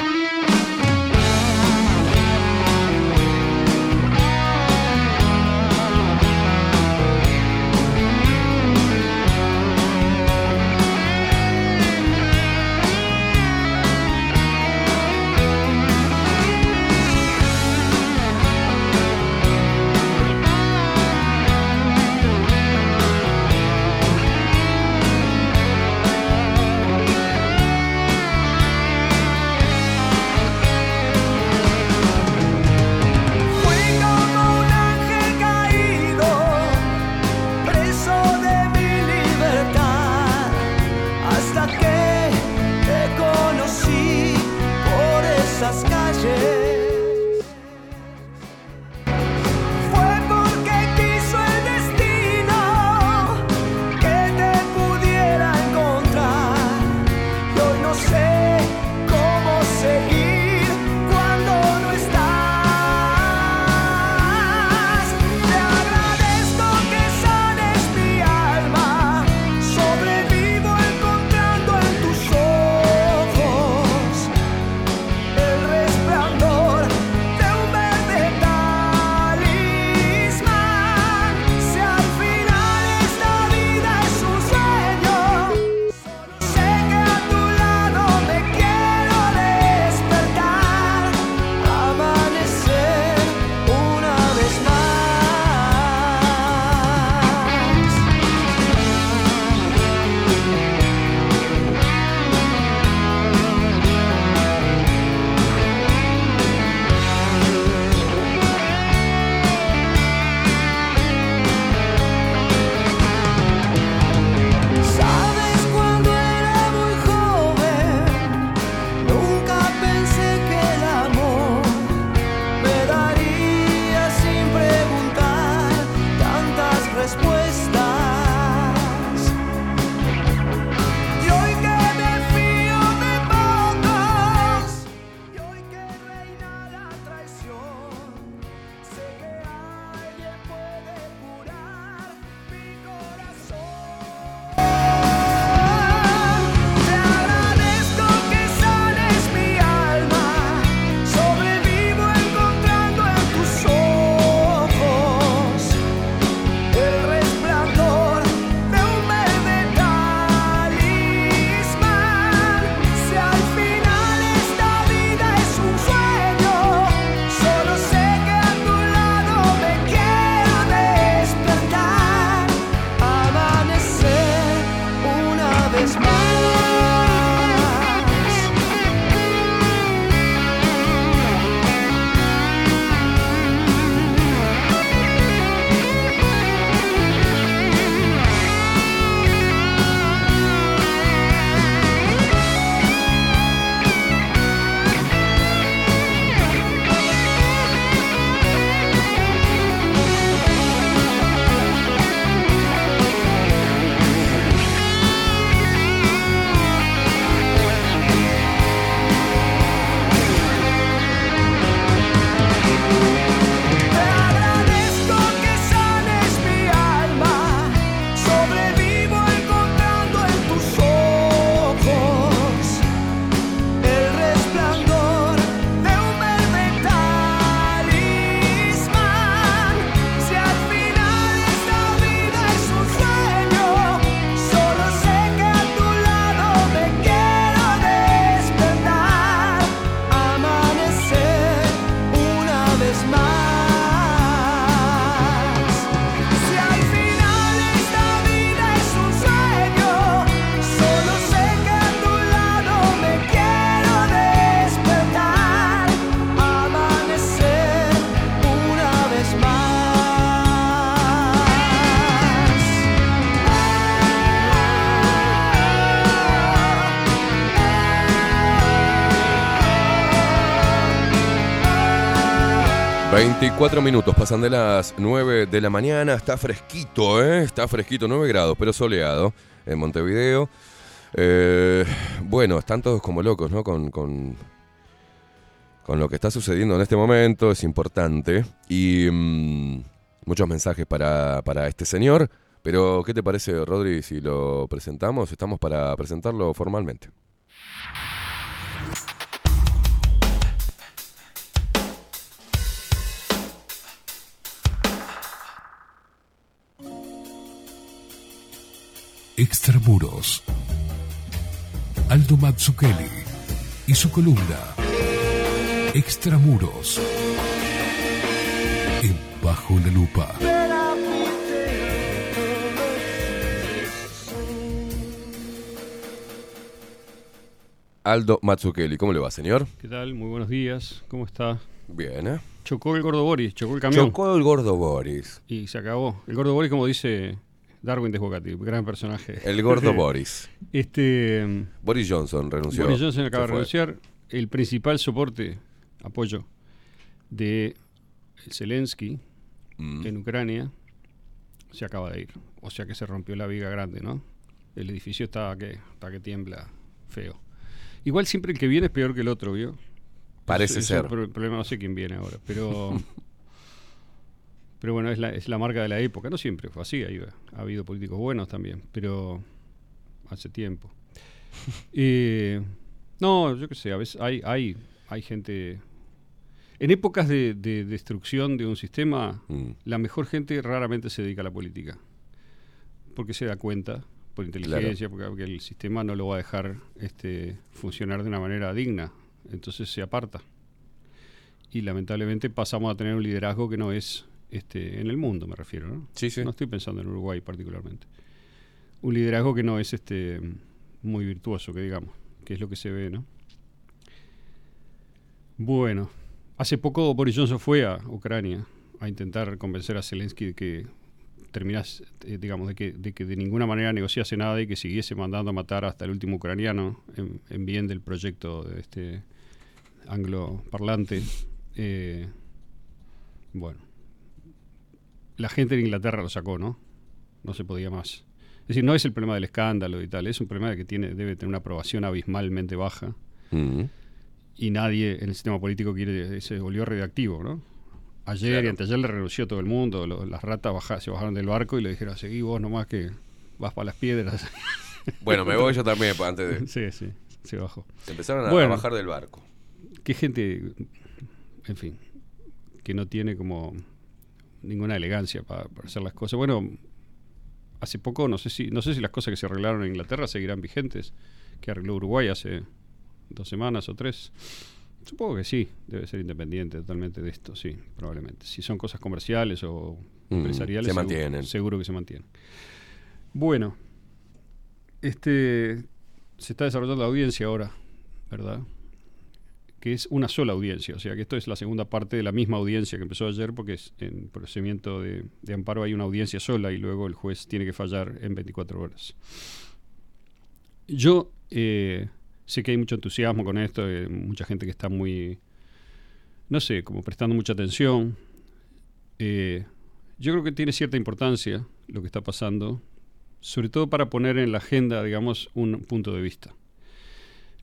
24 minutos, pasan de las 9 de la mañana, está fresquito, ¿eh? Está fresquito, 9 grados, pero soleado en Montevideo. Eh, bueno, están todos como locos, ¿no? Con, con, con, lo que está sucediendo en este momento, es importante. Y mm, muchos mensajes para, para este señor. Pero, ¿qué te parece, Rodri, si lo presentamos? Estamos para presentarlo formalmente. Extramuros. Aldo Mazzucchelli y su columna Extramuros. En Bajo la Lupa. Aldo Mazzucchelli, ¿cómo le va, señor? ¿Qué tal? Muy buenos días. ¿Cómo está? Bien, ¿eh? Chocó el gordo Boris, chocó el camión. Chocó el gordo Boris. Y se acabó. El gordo Boris, como dice Darwin de Bocati, gran personaje. El gordo (laughs) Boris. Este. Boris Johnson renunció. Boris Johnson acaba de renunciar. El principal soporte, apoyo de Zelensky Mm. en Ucrania se acaba de ir. O sea que se rompió la viga grande, ¿no? El edificio está que, está que tiembla feo. Igual siempre el que viene es peor que el otro, ¿vio? Parece ser. es el pro- problema, no sé quién viene ahora, pero. (laughs) pero bueno, es la, es la marca de la época. No siempre fue así, hay- ha habido políticos buenos también, pero hace tiempo. (laughs) Eh, no, yo qué sé, a veces hay, hay, hay gente. En épocas de, de destrucción de un sistema, Mm. la mejor gente raramente se dedica a la política. Porque se da cuenta, por inteligencia, porque, porque el sistema no lo va a dejar este, funcionar de una manera digna. Entonces se aparta. Y lamentablemente pasamos a tener un liderazgo que no es este, en el mundo, me refiero. ¿no? Sí, sí. No estoy pensando en Uruguay particularmente. Un liderazgo que no es este, muy virtuoso, que digamos, que es lo que se ve, ¿no? Bueno, hace poco Boris Johnson fue a Ucrania a intentar convencer a Zelensky de que terminase, eh, digamos, de que, de que de ninguna manera negociase nada y que siguiese mandando a matar hasta el último ucraniano en, en bien del proyecto de este angloparlante. Eh, bueno, la gente de Inglaterra lo sacó, ¿no? No se podía más. Es decir, no es el problema del escándalo y tal, es un problema de que tiene, debe tener una aprobación abismalmente baja y nadie en el sistema político quiere se volvió radioactivo, ¿no? Ayer Claro. y anteayer le renunció todo el mundo, lo- las ratas baja- se bajaron del barco y le dijeron, seguí vos nomás que vas para las piedras. (laughs) Bueno, me voy yo también, antes de... (laughs) Sí, sí, se bajó. Se empezaron a, a Bueno, bajar del barco. Qué gente, en fin, que no tiene como ninguna elegancia para, para hacer las cosas. Bueno, hace poco, no sé si no sé si las cosas que se arreglaron en Inglaterra seguirán vigentes, que arregló Uruguay hace dos semanas o tres. Supongo que sí, debe ser independiente totalmente de esto, sí, probablemente. Si son cosas comerciales o Mm, empresariales, se seguro- mantienen. seguro que se mantienen. Bueno, este se está desarrollando la audiencia ahora, ¿verdad? Que es una sola audiencia, o sea que esto es la segunda parte de la misma audiencia que empezó ayer, porque es en procedimiento de, amparo hay una audiencia sola y luego el juez tiene que fallar en 24 horas. Yo eh, sé que hay mucho entusiasmo con esto, eh, mucha gente que está muy, no sé, como prestando mucha atención. Eh, yo creo que tiene cierta importancia lo que está pasando, sobre todo para poner en la agenda, digamos, un punto de vista.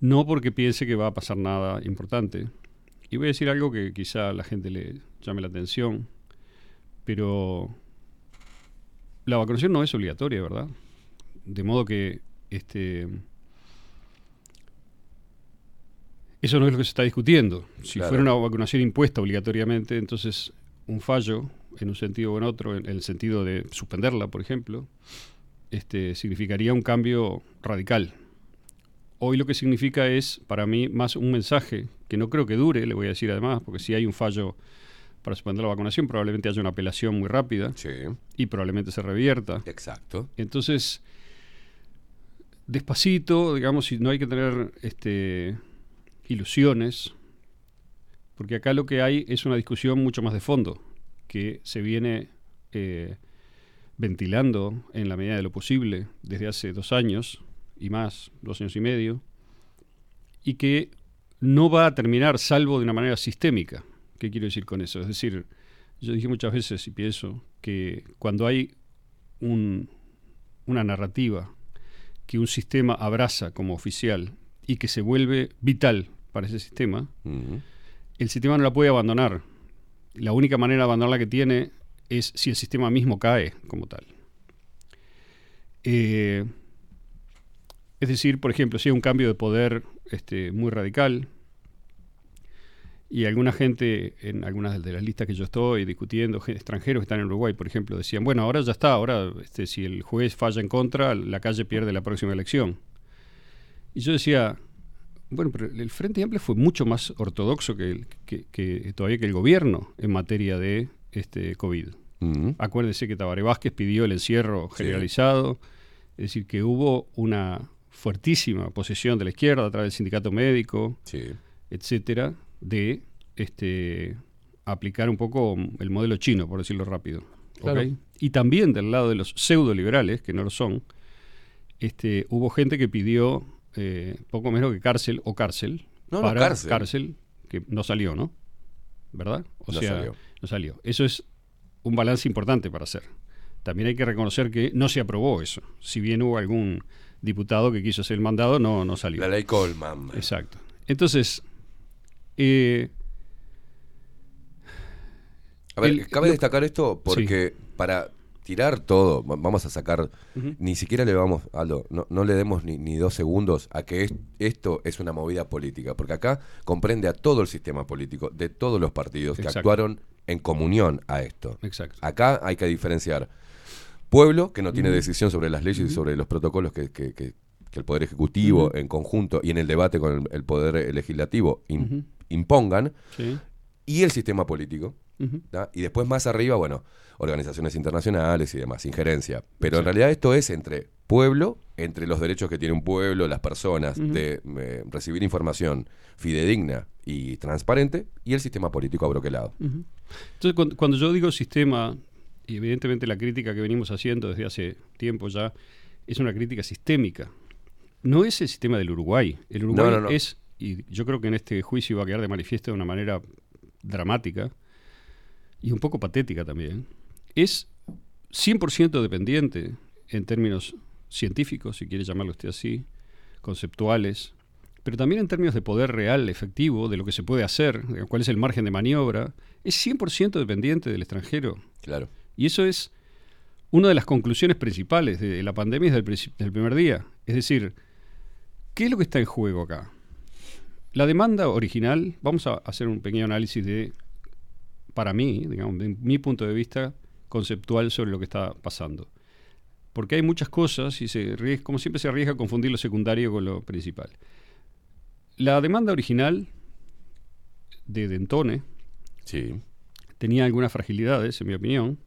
No porque piense que va a pasar nada importante. Y voy a decir algo que quizá a la gente le llame la atención, pero la vacunación no es obligatoria, ¿verdad? De modo que este eso no es lo que se está discutiendo. Si Claro. fuera una vacunación impuesta obligatoriamente, entonces un fallo en un sentido o en otro, en el sentido de suspenderla, por ejemplo, este, significaría un cambio radical. Hoy lo que significa es, para mí, más un mensaje que no creo que dure, le voy a decir además, porque si hay un fallo para suspender la vacunación, probablemente haya una apelación muy rápida y probablemente se revierta. Exacto. Entonces, despacito, digamos, no hay que tener este, ilusiones, porque acá lo que hay es una discusión mucho más de fondo, que se viene eh, ventilando en la medida de lo posible desde hace dos años y más, dos años y medio, y que no va a terminar salvo de una manera sistémica. ¿Qué quiero decir con eso? Es decir, yo dije muchas veces y pienso que cuando hay un- una narrativa que un sistema abraza como oficial y que se vuelve vital para ese sistema, el sistema no la puede abandonar. La única manera de abandonarla que tiene es si el sistema mismo cae como tal. Eh, es decir, por ejemplo, si hay un cambio de poder este, muy radical y alguna gente en algunas de las listas que yo estoy discutiendo, extranjeros que están en Uruguay, por ejemplo, decían, bueno, ahora ya está, ahora este, si el juez falla en contra, la calle pierde la próxima elección. Y yo decía, bueno, pero el Frente Amplio fue mucho más ortodoxo que, el- que- que todavía que el gobierno en materia de este COVID. Acuérdese que Tabaré Vázquez pidió el encierro generalizado, es decir, que hubo una fuertísima posición de la izquierda a través del sindicato médico, etcétera, de este, aplicar un poco el modelo chino, por decirlo rápido. Y también del lado de los pseudo liberales, que no lo son, este, hubo gente que pidió eh, poco menos que cárcel o cárcel No, no, para cárcel. que no salió, ¿no? ¿Verdad? O No sea, salió. no salió. Eso es un balance importante para hacer. También hay que reconocer que no se aprobó eso. Si bien hubo algún diputado que quiso hacer el mandado, no, no salió. La ley Coleman. Exacto. Entonces, eh, A ver, el- cabe lo- destacar esto porque para tirar todo, va- vamos a sacar, ni siquiera le vamos, Aldo, no, no le demos ni, ni dos segundos a que es- esto es una movida política, porque acá comprende a todo el sistema político de todos los partidos que actuaron en comunión a esto. Exacto. Acá hay que diferenciar pueblo, que no tiene decisión sobre las leyes y sobre los protocolos que, que- que- que el Poder Ejecutivo en conjunto y en el debate con el, el Poder eh, Legislativo impongan, Sí. y el sistema político. Y después más arriba, bueno, organizaciones internacionales y demás, injerencia. Pero en realidad esto es entre pueblo, entre los derechos que tiene un pueblo, las personas, de eh, recibir información fidedigna y transparente, y el sistema político abroquelado. Entonces, cuando, cuando yo digo sistema, y evidentemente la crítica que venimos haciendo desde hace tiempo ya, es una crítica sistémica. No es el sistema del Uruguay. El Uruguay No, no, no. es, y yo creo que en este juicio va a quedar de manifiesto de una manera dramática y un poco patética también, es 100% dependiente en términos científicos, si quiere llamarlo usted así, conceptuales, pero también en términos de poder real, efectivo, de lo que se puede hacer, de cuál es el margen de maniobra, es 100% dependiente del extranjero. Claro. Y eso es una de las conclusiones principales de la pandemia desde el, princi- desde el primer día. Es decir, ¿qué es lo que está en juego acá? La demanda original, vamos a hacer un pequeño análisis de, para mí, digamos, de mi punto de vista conceptual sobre lo que está pasando. Porque hay muchas cosas y se como siempre se arriesga a confundir lo secundario con lo principal. La demanda original de Dentone tenía algunas fragilidades, en mi opinión,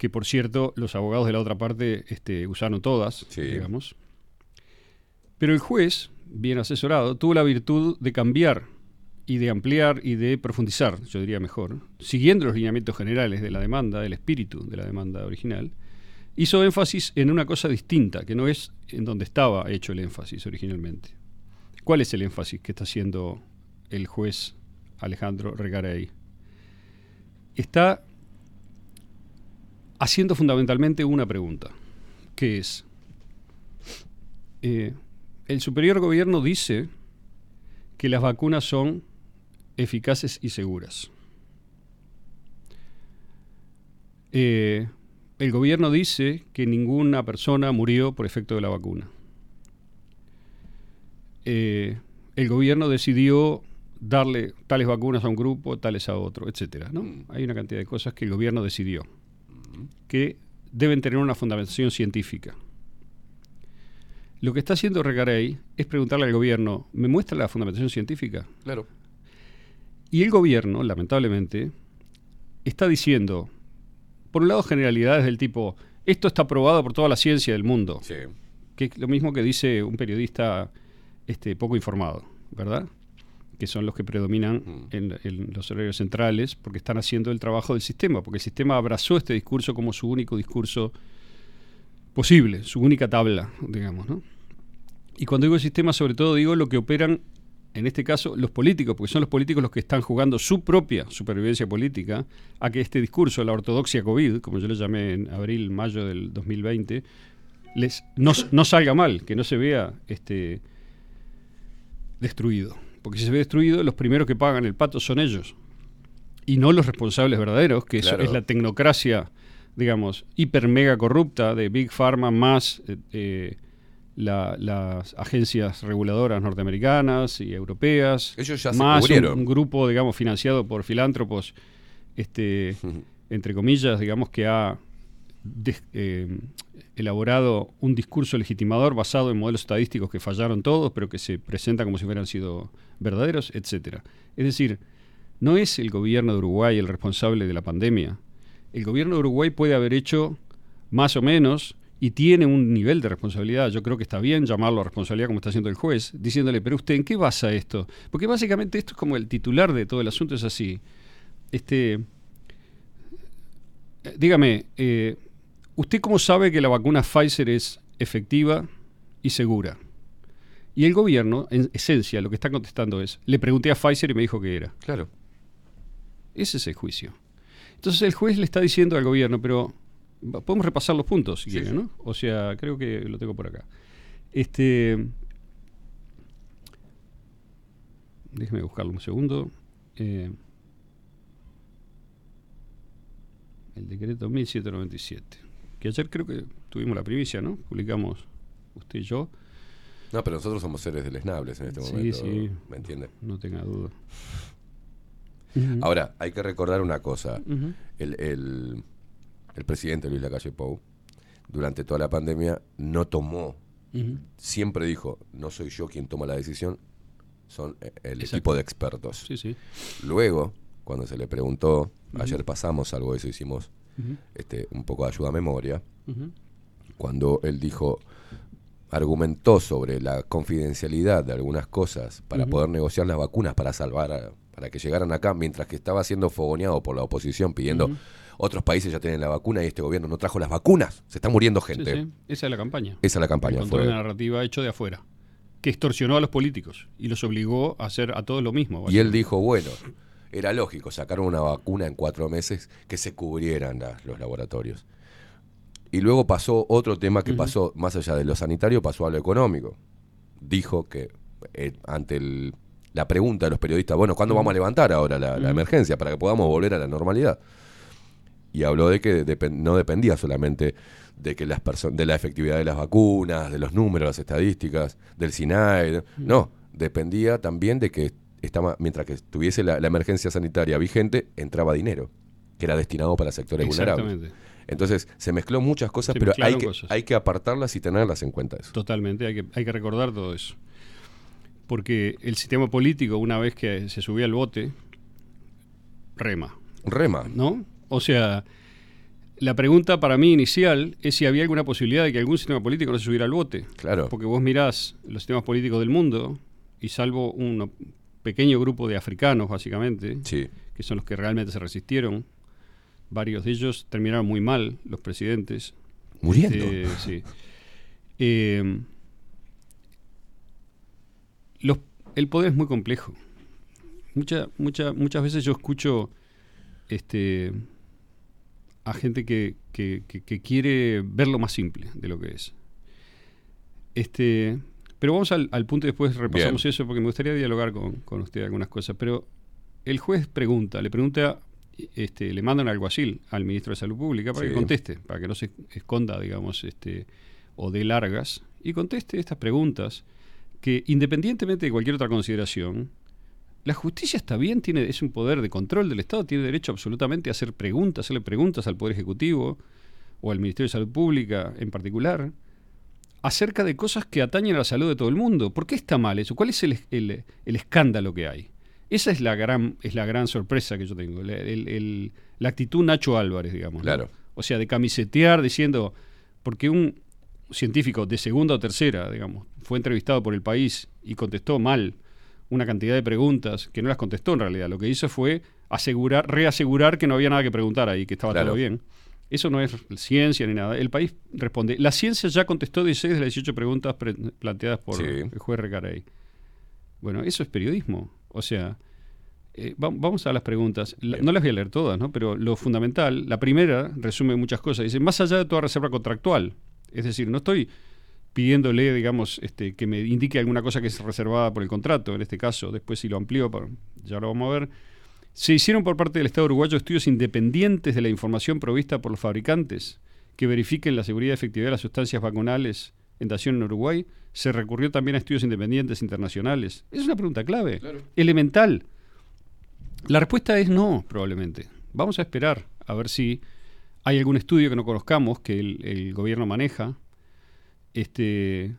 que por cierto los abogados de la otra parte este, usaron todas, digamos. Pero el juez, bien asesorado, tuvo la virtud de cambiar y de ampliar y de profundizar, yo diría mejor, siguiendo los lineamientos generales de la demanda, el espíritu de la demanda original, hizo énfasis en una cosa distinta, que no es en donde estaba hecho el énfasis originalmente. ¿Cuál es el énfasis que está haciendo el juez Alejandro Regaray? Está haciendo fundamentalmente una pregunta, que es, eh, el superior gobierno dice que las vacunas son eficaces y seguras. Eh, el gobierno dice que ninguna persona murió por efecto de la vacuna. Eh, el gobierno decidió darle tales vacunas a un grupo, tales a otro, etcétera. ¿no? Hay una cantidad de cosas que el gobierno decidió que deben tener una fundamentación científica. Lo que está haciendo Recarey es preguntarle al gobierno, ¿me muestra la fundamentación científica? Claro. Y el gobierno, lamentablemente, está diciendo, por un lado, generalidades del tipo, esto está probado por toda la ciencia del mundo. Que es lo mismo que dice un periodista este, poco informado, ¿verdad? Que son los que predominan en, en los horarios centrales porque están haciendo el trabajo del sistema, porque el sistema abrazó este discurso como su único discurso posible, su única tabla, digamos, ¿no? Y cuando digo sistema, sobre todo digo lo que operan, en este caso, los políticos, porque son los políticos los que están jugando su propia supervivencia política a que este discurso, la ortodoxia COVID, como yo lo llamé en abril, mayo del 2020, les, no, no salga mal, que no se vea este, destruido. Porque si se ve destruido, los primeros que pagan el pato son ellos. y no los responsables verdaderos, que Claro. es la tecnocracia, digamos, hiper mega corrupta de Big Pharma más eh, eh, la- las agencias reguladoras norteamericanas y europeas, Ellos ya se más un, cubrieron. un grupo, digamos, financiado por filántropos, este, entre comillas, digamos, que ha des- eh, elaborado un discurso legitimador basado en modelos estadísticos que fallaron todos, pero que se presentan como si hubieran sido verdaderos, etcétera. Es decir, no es el gobierno de Uruguay el responsable de la pandemia. El gobierno de Uruguay puede haber hecho más o menos y tiene un nivel de responsabilidad. Yo creo que está bien llamarlo a responsabilidad como está haciendo el juez, diciéndole, pero usted, ¿en qué basa esto? Porque básicamente esto es como el titular de todo el asunto, es así. Este, eh, dígame, eh, ¿usted cómo sabe que la vacuna Pfizer es efectiva y segura? Y el gobierno, en esencia, lo que está contestando es, le pregunté a Pfizer y me dijo que era. Claro. Ese es el juicio. Entonces el juez le está diciendo al gobierno, pero podemos repasar los puntos, si Sí, quieren, sí. ¿no? O sea, creo que lo tengo por acá. Este, déjeme buscarlo un segundo. Eh, el decreto 1797, que ayer creo que tuvimos la primicia, ¿no? Publicamos usted y yo. No, pero nosotros somos seres deleznables en este Sí, momento. sí. ¿Me entiende? No tenga duda. (laughs) Ahora, hay que recordar una cosa. El, el- el presidente Luis Lacalle Pou, durante toda la pandemia, no tomó, siempre dijo, no soy yo quien toma la decisión, son eh, el Exacto. equipo de expertos. Sí, sí. Luego, cuando se le preguntó, ayer pasamos algo de eso, hicimos Este, un poco de ayuda a memoria, cuando él dijo, argumentó sobre la confidencialidad de algunas cosas para poder negociar las vacunas para salvar, a- para que llegaran acá, mientras que estaba siendo fogoneado por la oposición pidiendo, otros países ya tienen la vacuna y este gobierno no trajo las vacunas, se está muriendo gente. sí. Esa es la campaña. Esa es la campaña. El control fue- de narrativa hecho de afuera, que extorsionó a los políticos y los obligó a hacer a todos lo mismo. Y él dijo, bueno, era lógico, sacaron una vacuna en cuatro meses que se cubrieran las- los laboratorios. Y luego pasó otro tema que pasó, más allá de lo sanitario, pasó a lo económico. Dijo que eh, ante el- la pregunta de los periodistas, bueno, ¿cuándo vamos a levantar ahora la, emergencia para que podamos volver a la normalidad? Y habló de que depen- no dependía solamente de que las de la efectividad de las vacunas, de los números, las estadísticas, del SINAE, no, dependía también de que estaba, mientras que estuviese la, la emergencia sanitaria vigente, entraba dinero, que era destinado para sectores vulnerables. Exactamente. Entonces, se mezcló muchas cosas, Se pero hay que, cosas. hay que apartarlas y tenerlas en cuenta eso. Totalmente, hay que, hay que recordar todo eso. Porque el sistema político, una vez que se subía al bote, rema. Rema. ¿No? O sea, la pregunta para mí inicial es si había alguna posibilidad de que algún sistema político no se subiera al bote. Claro. Porque vos mirás los sistemas políticos del mundo y salvo un pequeño grupo de africanos, básicamente, que son los que realmente se resistieron, varios de ellos terminaron muy mal, los presidentes. Muriendo. Este, sí. Eh, los- el poder es muy complejo. Mucha, mucha, muchas veces yo escucho este, a gente que, que- que- que quiere verlo más simple de lo que es. Este, pero vamos al, al punto y después repasamos Bien. eso porque me gustaría dialogar con, con usted algunas cosas. Pero el juez pregunta, le pregunta, este, le manda un alguacil al ministro de Salud Pública para Sí. que conteste, para que no se esconda, digamos, este, o dé largas, y conteste estas preguntas que independientemente de cualquier otra consideración, la justicia está bien, tiene, es un poder de control del Estado, tiene derecho absolutamente a hacer preguntas, hacerle preguntas al Poder Ejecutivo o al Ministerio de Salud Pública en particular, acerca de cosas que atañen a la salud de todo el mundo. ¿Por qué está mal eso? ¿Cuál es el, el- el escándalo que hay? Esa es la gran, es la gran sorpresa que yo tengo, la, el- el- la actitud Nacho Álvarez, digamos. ¿no? Claro. O sea, de camisetear diciendo, porque un científico de segunda o tercera, digamos, fue entrevistado por el país y contestó mal una cantidad de preguntas que no las contestó en realidad. Lo que hizo fue asegurar, reasegurar que no había nada que preguntar ahí, que estaba Claro. todo bien. Eso no es ciencia ni nada. El país responde. La ciencia ya contestó 16 de las 18 preguntas pre- planteadas por Sí. el juez Recarey. Bueno, eso es periodismo. O sea, eh, va- vamos a las preguntas. La- no las voy a leer todas, ¿no? Pero lo fundamental, la primera resume muchas cosas. Dice, más allá de toda reserva contractual. Es decir, no estoy pidiéndole, digamos, este, que me indique alguna cosa que es reservada por el contrato, en este caso, después si lo amplió, pa- ya lo vamos a ver. Se hicieron por parte del Estado uruguayo estudios independientes de la información provista por los fabricantes que verifiquen la seguridad y efectividad de las sustancias vacunales en dación en Uruguay. Se recurrió también a estudios independientes internacionales. Es una pregunta clave, elemental. La respuesta es no, probablemente. Vamos a esperar a ver si hay algún estudio que no conozcamos que el, el gobierno maneja. Este,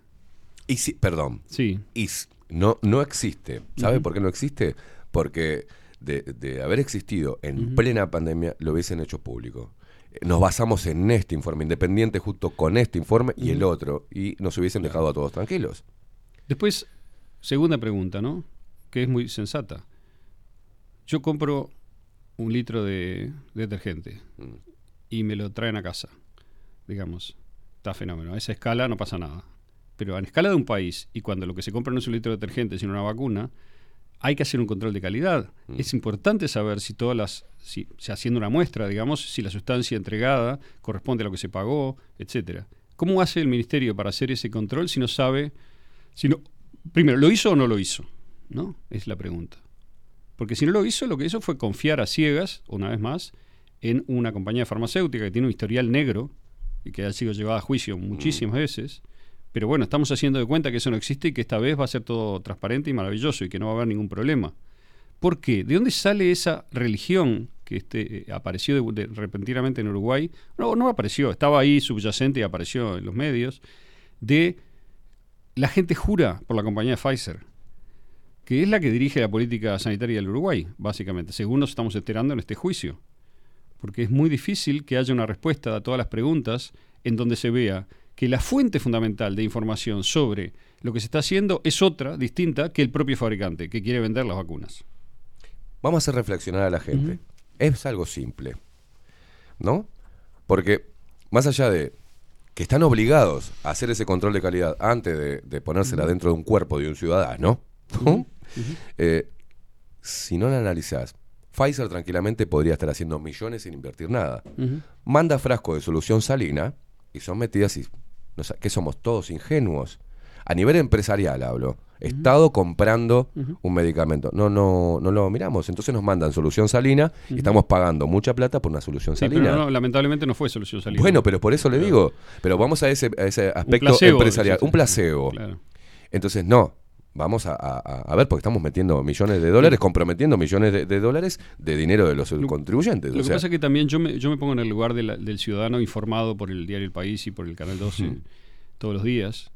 Y si, perdón. Sí. Y no, no existe. ¿Sabe por qué no existe? Porque de, de haber existido en plena pandemia, lo hubiesen hecho público. Nos basamos en este informe independiente junto con este informe y el otro. Y nos hubiesen dejado a todos tranquilos. Después, segunda pregunta, ¿no? Que es muy sensata. Yo compro un litro de detergente y me lo traen a casa, digamos. Está fenómeno. A esa escala no pasa nada. Pero a escala de un país, y cuando lo que se compra no es un litro de detergente, sino una vacuna, hay que hacer un control de calidad. Es importante saber si todas las, si, si haciendo una muestra, digamos, si la sustancia entregada corresponde a lo que se pagó, etcétera. ¿Cómo hace el ministerio para hacer ese control si no sabe, si no, primero, ¿lo hizo o no lo hizo? ¿No? Es la pregunta. Porque si no lo hizo, lo que hizo fue confiar a ciegas, una vez más, en una compañía farmacéutica que tiene un historial negro y que ha sido llevada a juicio muchísimas veces. Pero bueno, estamos haciendo de cuenta que eso no existe y que esta vez va a ser todo transparente y maravilloso y que no va a haber ningún problema. ¿Por qué? ¿De dónde sale esa religión que este, eh, apareció de- repentinamente en Uruguay? No, no apareció, estaba ahí subyacente y apareció en los medios. De la gente jura por la compañía Pfizer, que es la que dirige la política sanitaria del Uruguay, básicamente, según nos estamos enterando en este juicio. Porque es muy difícil que haya una respuesta a todas las preguntas en donde se vea que la fuente fundamental de información sobre lo que se está haciendo es otra, distinta, que el propio fabricante, que quiere vender las vacunas. Vamos a hacer reflexionar a la gente. Es algo simple. ¿No? Porque más allá de que están obligados a hacer ese control de calidad antes de, de ponérsela dentro de un cuerpo de un ciudadano, ¿no? Eh, si no la analizás, Pfizer tranquilamente podría estar haciendo millones sin invertir nada. Manda frasco de solución salina y son metidas y... ¿Qué somos todos ingenuos? A nivel empresarial hablo. Estado comprando un medicamento. No, no, no lo miramos. Entonces nos mandan solución salina y estamos pagando mucha plata por una solución Sí, salina. pero no, lamentablemente no fue solución salida. Bueno, pero por eso le digo. Pero vamos a ese, a ese aspecto placebo, empresarial. Un placebo. Claro. Entonces, no. Vamos a, a- ver, porque estamos metiendo millones de dólares, comprometiendo millones de, de dólares de dinero de los contribuyentes. Lo o que pasa es que también yo me, yo me pongo en el lugar de la- del ciudadano informado por el diario El País y por el Canal 12 Ujú. todos los días.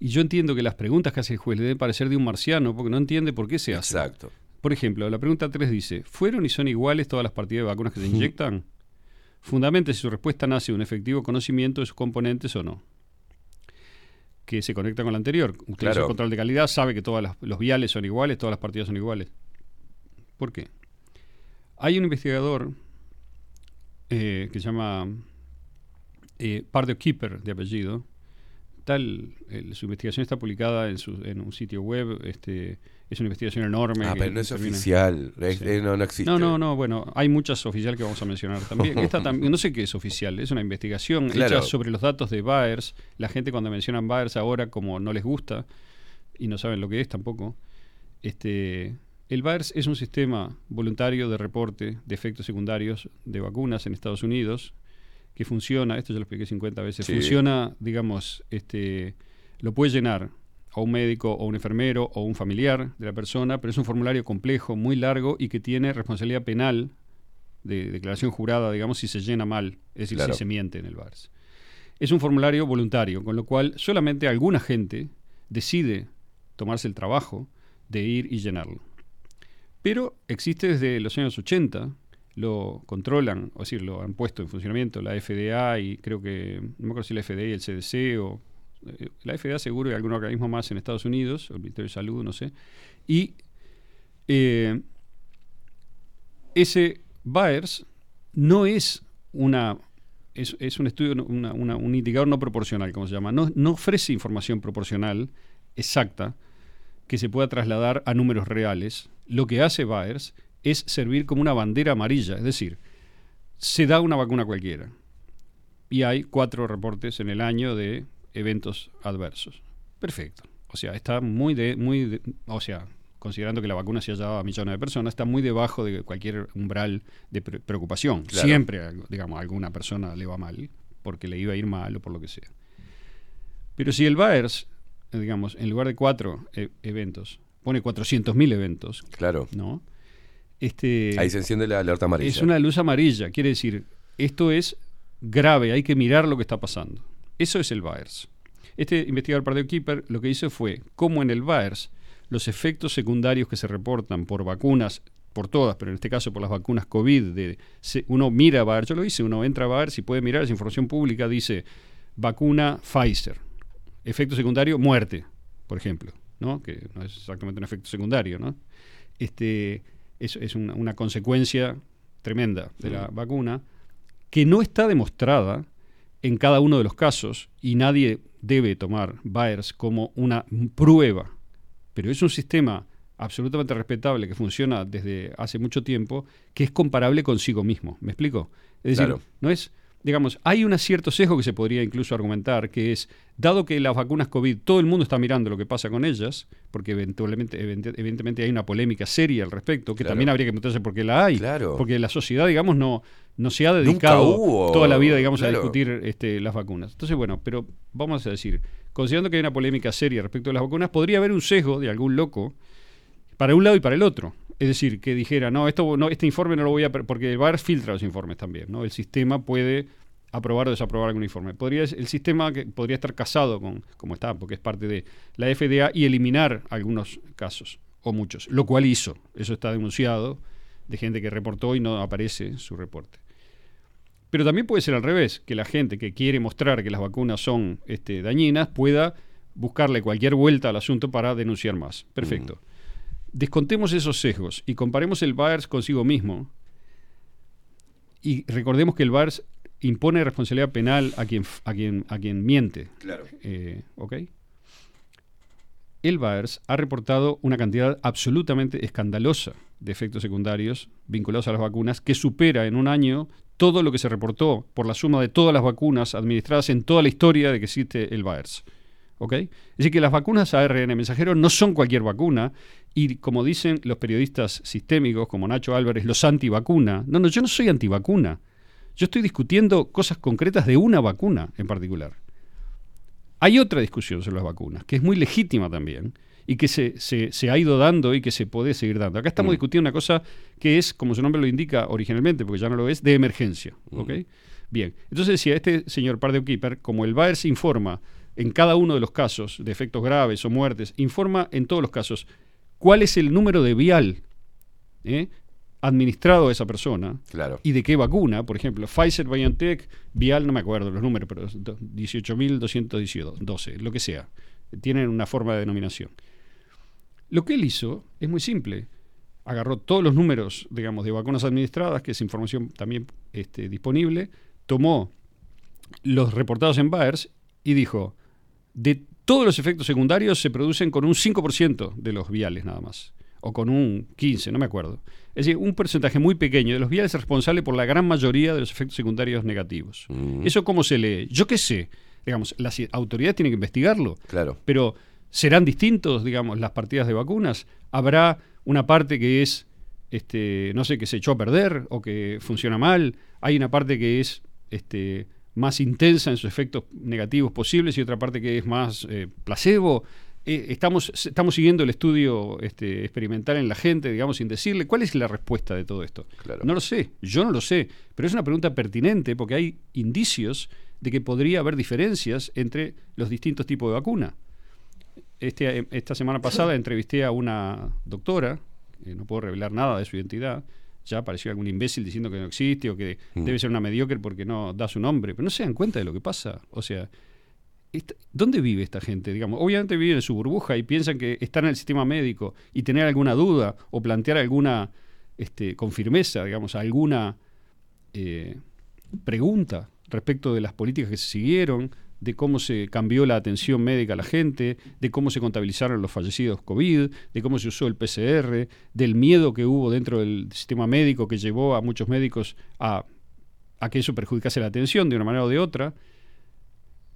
Y yo entiendo que las preguntas que hace el juez le deben parecer de un marciano porque no entiende por qué se hace. Exacto. Por ejemplo, la pregunta 3 dice, ¿fueron y son iguales todas las partidas de vacunas que se (laughs) inyectan? Fundamente si su respuesta nace de un efectivo conocimiento de sus componentes o no. Que se conecta con la anterior. Usted hizo Claro. el control de calidad, sabe que todos los viales son iguales, todas las partidas son iguales. ¿Por qué? Hay un investigador eh, que se llama eh, Pardo Keeper, de apellido. Tal, el- su investigación está publicada en, su- en un sitio web. Este, es una investigación enorme. Ah, pero no es termina- oficial. es- eh, no, no existe. No, no, no. Bueno, hay muchas oficiales que vamos a mencionar también. (laughs) Esta también, no sé qué es oficial. Es una investigación Claro. hecha sobre los datos de Baers. La gente cuando mencionan Baers ahora, como no les gusta y no saben lo que es tampoco, este, el Baers es un sistema voluntario de reporte de efectos secundarios de vacunas en Estados Unidos que funciona, esto ya lo expliqué 50 veces, Sí. funciona, digamos, este, lo puede llenar o un médico o un enfermero o un familiar de la persona, pero es un formulario complejo, muy largo y que tiene responsabilidad penal de declaración jurada, digamos, si se llena mal, es decir, Claro. si se miente en el VARS. Es un formulario voluntario, con lo cual solamente alguna gente decide tomarse el trabajo de ir y llenarlo. Pero existe desde los años 80, lo controlan, o decir, lo han puesto en funcionamiento la FDA y creo que, no me acuerdo si la FDA y el CDC o la FDA seguro y algún organismo más en Estados Unidos, el Ministerio de Salud, no sé. Y eh, ese Baers no es una es, es un estudio, una- un indicador no proporcional, como se llama. No, no ofrece información proporcional exacta que se pueda trasladar a números reales. Lo que hace Baers es servir como una bandera amarilla, es decir, se da una vacuna cualquiera y hay cuatro reportes en el año de eventos adversos. Perfecto. O sea, está muy de, muy de- o sea, considerando que la vacuna se ha dado a millones de personas, está muy debajo de cualquier umbral de pre- preocupación. Claro. Siempre, digamos, a alguna persona le va mal, porque le iba a ir mal o por lo que sea. Pero si el VAERS, eh, digamos, en lugar de cuatro eh, eventos, pone 400.000 eventos, Claro. ¿no? Este, Ahí se enciende la alerta amarilla. es una luz amarilla, quiere decir, esto es grave, hay que mirar lo que está pasando. Eso es el VAERS. Este investigador Pardeo Keeper lo que hizo fue cómo en el VAERS los efectos secundarios que se reportan por vacunas, por todas, pero en este caso por las vacunas COVID, de, se- uno mira VAERS, yo lo hice, uno entra a VAERS y puede mirar esa información pública, dice vacuna Pfizer, efecto secundario, muerte, por ejemplo, ¿no? que no es exactamente un efecto secundario, ¿no? este, es, es una, una consecuencia tremenda de la vacuna que no está demostrada en cada uno de los casos y nadie debe tomar VAERS como una prueba, pero es un sistema absolutamente respetable que funciona desde hace mucho tiempo que es comparable consigo mismo. ¿Me explico? Es decir, Claro. no es, digamos, hay un cierto sesgo que se podría incluso argumentar, que es, dado que las vacunas COVID, todo el mundo está mirando lo que pasa con ellas, porque eventualmente, event- evidentemente hay una polémica seria al respecto, que Claro. también habría que preguntarse por qué la hay. Claro. Porque la sociedad, digamos, no, no se ha dedicado hubo, toda la vida, digamos, claro. a discutir este, las vacunas. Entonces, bueno, pero vamos a decir, considerando que hay una polémica seria respecto a las vacunas, podría haber un sesgo de algún loco para un lado y para el otro. Es decir, que dijera, no, esto, no este informe no lo voy a... Porque el VAR filtra los informes también, ¿no? El sistema puede aprobar o desaprobar algún informe. Podría, el sistema que podría estar casado con, como está, porque es parte de la FDA, y eliminar algunos casos, o muchos, lo cual hizo. Eso está denunciado de gente que reportó y no aparece en su reporte. Pero también puede ser al revés, que la gente que quiere mostrar que las vacunas son este, dañinas pueda buscarle cualquier vuelta al asunto para denunciar más. Perfecto. Descontemos esos sesgos y comparemos el VAERS consigo mismo y recordemos que el VAERS impone responsabilidad penal a quien, a quien, a quien miente. Claro. Eh, ¿Ok? El VAERS ha reportado una cantidad absolutamente escandalosa de efectos secundarios vinculados a las vacunas que supera en un año todo lo que se reportó por la suma de todas las vacunas administradas en toda la historia de que existe el VAERS. ¿Ok? Es decir, que las vacunas ARN mensajero no son cualquier vacuna y como dicen los periodistas sistémicos como Nacho Álvarez, los antivacuna. No, no, yo no soy antivacuna. Yo estoy discutiendo cosas concretas de una vacuna en particular. Hay otra discusión sobre las vacunas, que es muy legítima también, y que se, se- se ha ido dando y que se puede seguir dando. Acá estamos discutiendo una cosa que es, como su nombre lo indica originalmente, porque ya no lo es, de emergencia. ¿ok? Bien, entonces decía este señor Pardeo Keeper, como el VAERS informa en cada uno de los casos de efectos graves o muertes, informa en todos los casos cuál es el número de vial ¿eh? administrado a esa persona Claro. y de qué vacuna, por ejemplo, Pfizer, BioNTech, vial, no me acuerdo los números, pero es do- 18.212, lo que sea. Tienen una forma de denominación. Lo que él hizo es muy simple. Agarró todos los números, digamos, de vacunas administradas, que es información también este, disponible, tomó los reportados en VAERS y dijo, de todos los efectos secundarios se producen con un 5% de los viales nada más, o con un 15%, no me acuerdo. Es decir, un porcentaje muy pequeño de los viales es responsable por la gran mayoría de los efectos secundarios negativos. ¿Eso cómo se lee? Yo qué sé. Digamos, las autoridades tienen que investigarlo. Claro. Pero serán distintos, digamos, las partidas de vacunas. Habrá una parte que es, este, no sé, que se echó a perder o que funciona mal. Hay una parte que es este, más intensa en sus efectos negativos posibles y otra parte que es más eh, placebo. Eh, estamos, estamos siguiendo el estudio este, experimental en la gente, digamos, sin decirle cuál es la respuesta de todo esto. No lo sé, yo no lo sé, pero es una pregunta pertinente porque hay indicios de que podría haber diferencias entre los distintos tipos de vacuna. Este, esta semana pasada (laughs) entrevisté a una doctora, eh, no puedo revelar nada de su identidad, ya apareció algún imbécil diciendo que no existe o que Mm. debe ser una mediocre porque no da su nombre, pero no se dan cuenta de lo que pasa. O sea, esta- ¿dónde vive esta gente? Digamos, obviamente viven en su burbuja y piensan que estar en el sistema médico y tener alguna duda o plantear alguna, este, con firmeza, digamos, alguna eh, pregunta respecto de las políticas que se siguieron, de cómo se cambió la atención médica a la gente, de cómo se contabilizaron los fallecidos COVID, de cómo se usó el PCR, del miedo que hubo dentro del sistema médico que llevó a muchos médicos a, a que eso perjudicase la atención de una manera o de otra. No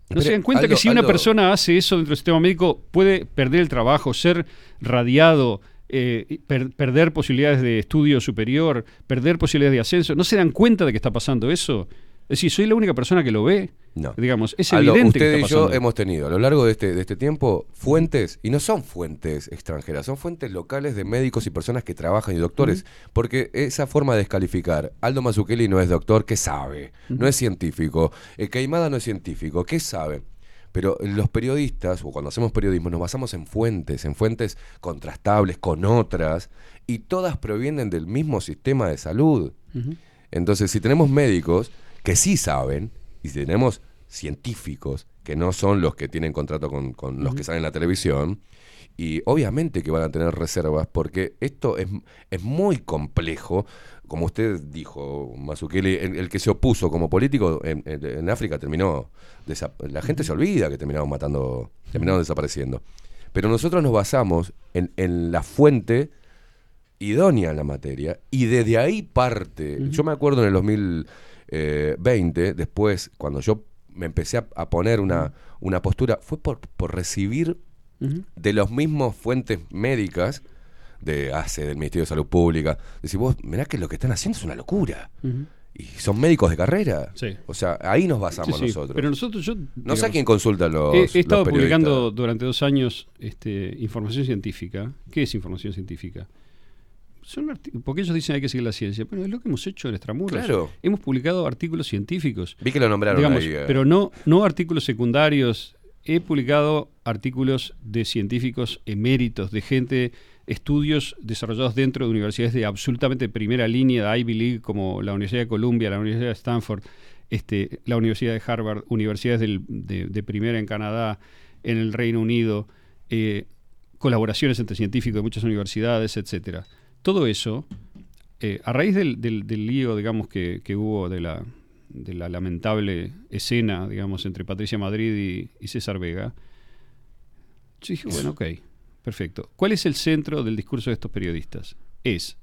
Pero, se dan cuenta Aldo, que si una persona hace eso dentro del sistema médico puede perder el trabajo, ser radiado, eh, per- perder posibilidades de estudio superior, perder posibilidades de ascenso. ¿No se dan cuenta de que está pasando eso? Es decir, soy la única persona que lo ve. No. Digamos, es Aldo, evidente usted que y está yo pasando. hemos tenido a lo largo de este, de este tiempo fuentes, y no son fuentes extranjeras, son fuentes locales de médicos y personas que trabajan y doctores, porque esa forma de descalificar, Aldo Mazzucchelli no es doctor, ¿qué sabe? No es científico, el Caimada no es científico, ¿qué sabe? Pero los periodistas, o cuando hacemos periodismo, nos basamos en fuentes, en fuentes contrastables con otras, y todas provienen del mismo sistema de salud. Entonces, si tenemos médicos que sí saben, y tenemos científicos que no son los que tienen contrato con, con los que salen en la televisión, y obviamente que van a tener reservas, porque esto es, es muy complejo. Como usted dijo, Mazzucchelli, el, el que se opuso como político en, en- en África terminó. la gente se olvida que terminaron matando, terminaron desapareciendo. Pero nosotros nos basamos en, en la fuente idónea en la materia y desde ahí parte. Yo me acuerdo en el 2020, después, cuando yo me empecé a, a poner una, una postura, fue por, por recibir de los mismos fuentes médicas de ACE, del Ministerio de Salud Pública, decir, vos, mirá que lo que están haciendo es una locura. Y son médicos de carrera. Sí. O sea, ahí nos basamos Sí, sí, nosotros. Pero nosotros, yo. no sé a quién consulta los. He, estado publicando durante dos años este, información científica. ¿Qué es información científica? Son porque ellos dicen hay que seguir la ciencia. Bueno, es lo que hemos hecho en Extramuros. Claro. Hemos publicado artículos científicos. Vi que lo nombraron digamos, ahí, eh. Pero no, no artículos secundarios. He publicado artículos de científicos eméritos, de gente, estudios desarrollados dentro de universidades de absolutamente primera línea de Ivy League, como la Universidad de Columbia, la Universidad de Stanford, este, la Universidad de Harvard, universidades del- de, de primera en Canadá, en el Reino Unido, eh, colaboraciones entre científicos de muchas universidades, etcétera. Todo eso, eh, a raíz del, del- del lío, digamos, que, que hubo de la, de la lamentable escena, digamos, entre Patricia Madrid y, y César Vega, yo dije, bueno, ok, perfecto. ¿Cuál es el centro del discurso de estos periodistas? Es,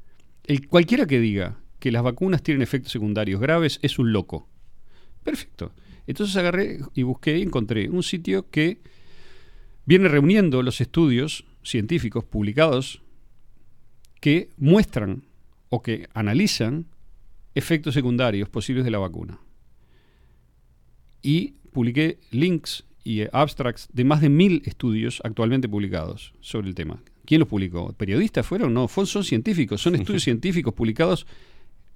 el, cualquiera que diga que las vacunas tienen efectos secundarios graves es un loco. Perfecto. Entonces agarré y busqué y encontré un sitio que viene reuniendo los estudios científicos publicados que muestran o que analizan efectos secundarios posibles de la vacuna. Y publiqué links y eh, abstracts de más de mil estudios actualmente publicados sobre el tema. ¿Quién los publicó? ¿Periodistas fueron? No, son científicos, son (laughs) estudios científicos publicados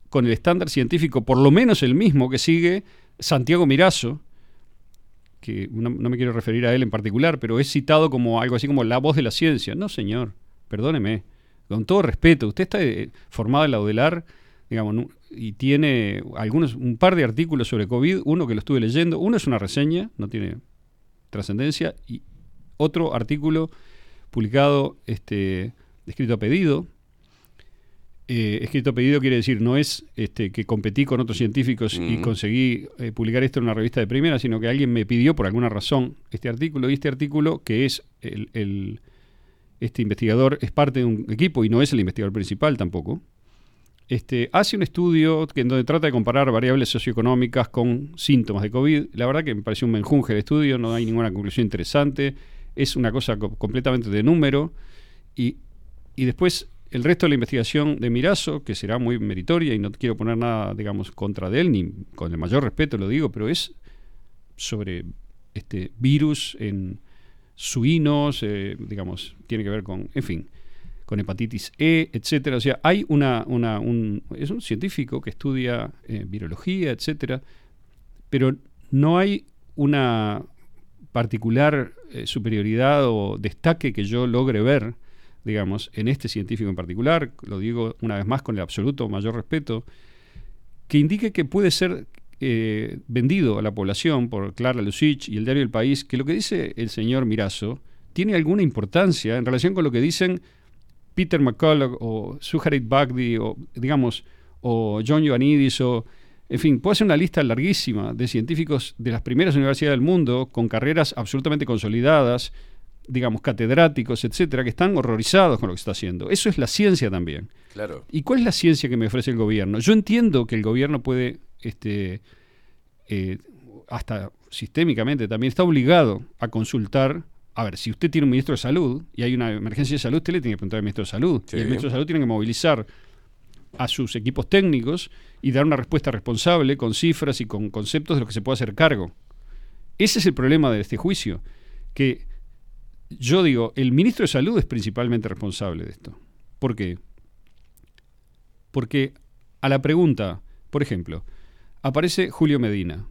con el estándar científico, por lo menos el mismo que sigue Santiago Mirazo, que no, no me quiero referir a él en particular, pero es citado como algo así como la voz de la ciencia. No, señor, perdóneme. Con todo respeto, usted está eh, formado en la UDELAR, digamos, y tiene algunos, un par de artículos sobre COVID, uno que lo estuve leyendo, uno es una reseña, no tiene trascendencia, y otro artículo publicado, este, escrito a pedido. Eh, escrito a pedido quiere decir no es este, que competí con otros científicos y conseguí eh, publicar esto en una revista de primera, sino que alguien me pidió por alguna razón este artículo y este artículo que es el, el- este investigador es parte de un equipo y no es el investigador principal tampoco. Este, hace un estudio que, en donde trata de comparar variables socioeconómicas con síntomas de COVID. La verdad que me pareció un menjunje el estudio, no hay ninguna conclusión interesante, es una cosa co- completamente de número. Y, y después el resto de la investigación de Mirazo, que será muy meritoria y no quiero poner nada, digamos, contra él, ni con el mayor respeto lo digo, pero es sobre este virus en suinos, eh, digamos, tiene que ver con, en fin, con hepatitis E, etcétera. O sea, hay una, una un, es un científico que estudia eh, virología, etcétera, pero no hay una particular eh, superioridad o destaque que yo logre ver, digamos, en este científico en particular, lo digo una vez más con el absoluto mayor respeto, que indique que puede ser eh, vendido a la población por Clara Lucich y el diario El País, que lo que dice el señor Mirazo tiene alguna importancia en relación con lo que dicen Peter McCullough o Suharit Bagdi o, digamos, o John Ioannidis o, en fin, puedo hacer una lista larguísima de científicos de las primeras universidades del mundo con carreras absolutamente consolidadas, digamos, catedráticos, etcétera, que están horrorizados con lo que está haciendo. Eso es la ciencia también. Claro. ¿Y cuál es la ciencia que me ofrece el gobierno? Yo entiendo que el gobierno puede, este, eh, hasta sistémicamente también, está obligado a consultar a ver, si usted tiene un ministro de salud y hay una emergencia de salud, usted le tiene que preguntar al ministro de salud. Sí. Y el ministro de salud tiene que movilizar a sus equipos técnicos y dar una respuesta responsable con cifras y con conceptos de lo que se puede hacer cargo. Ese es el problema de este juicio, que yo digo, el ministro de Salud es principalmente responsable de esto. ¿Por qué? Porque a la pregunta, por ejemplo, aparece Julio Medina,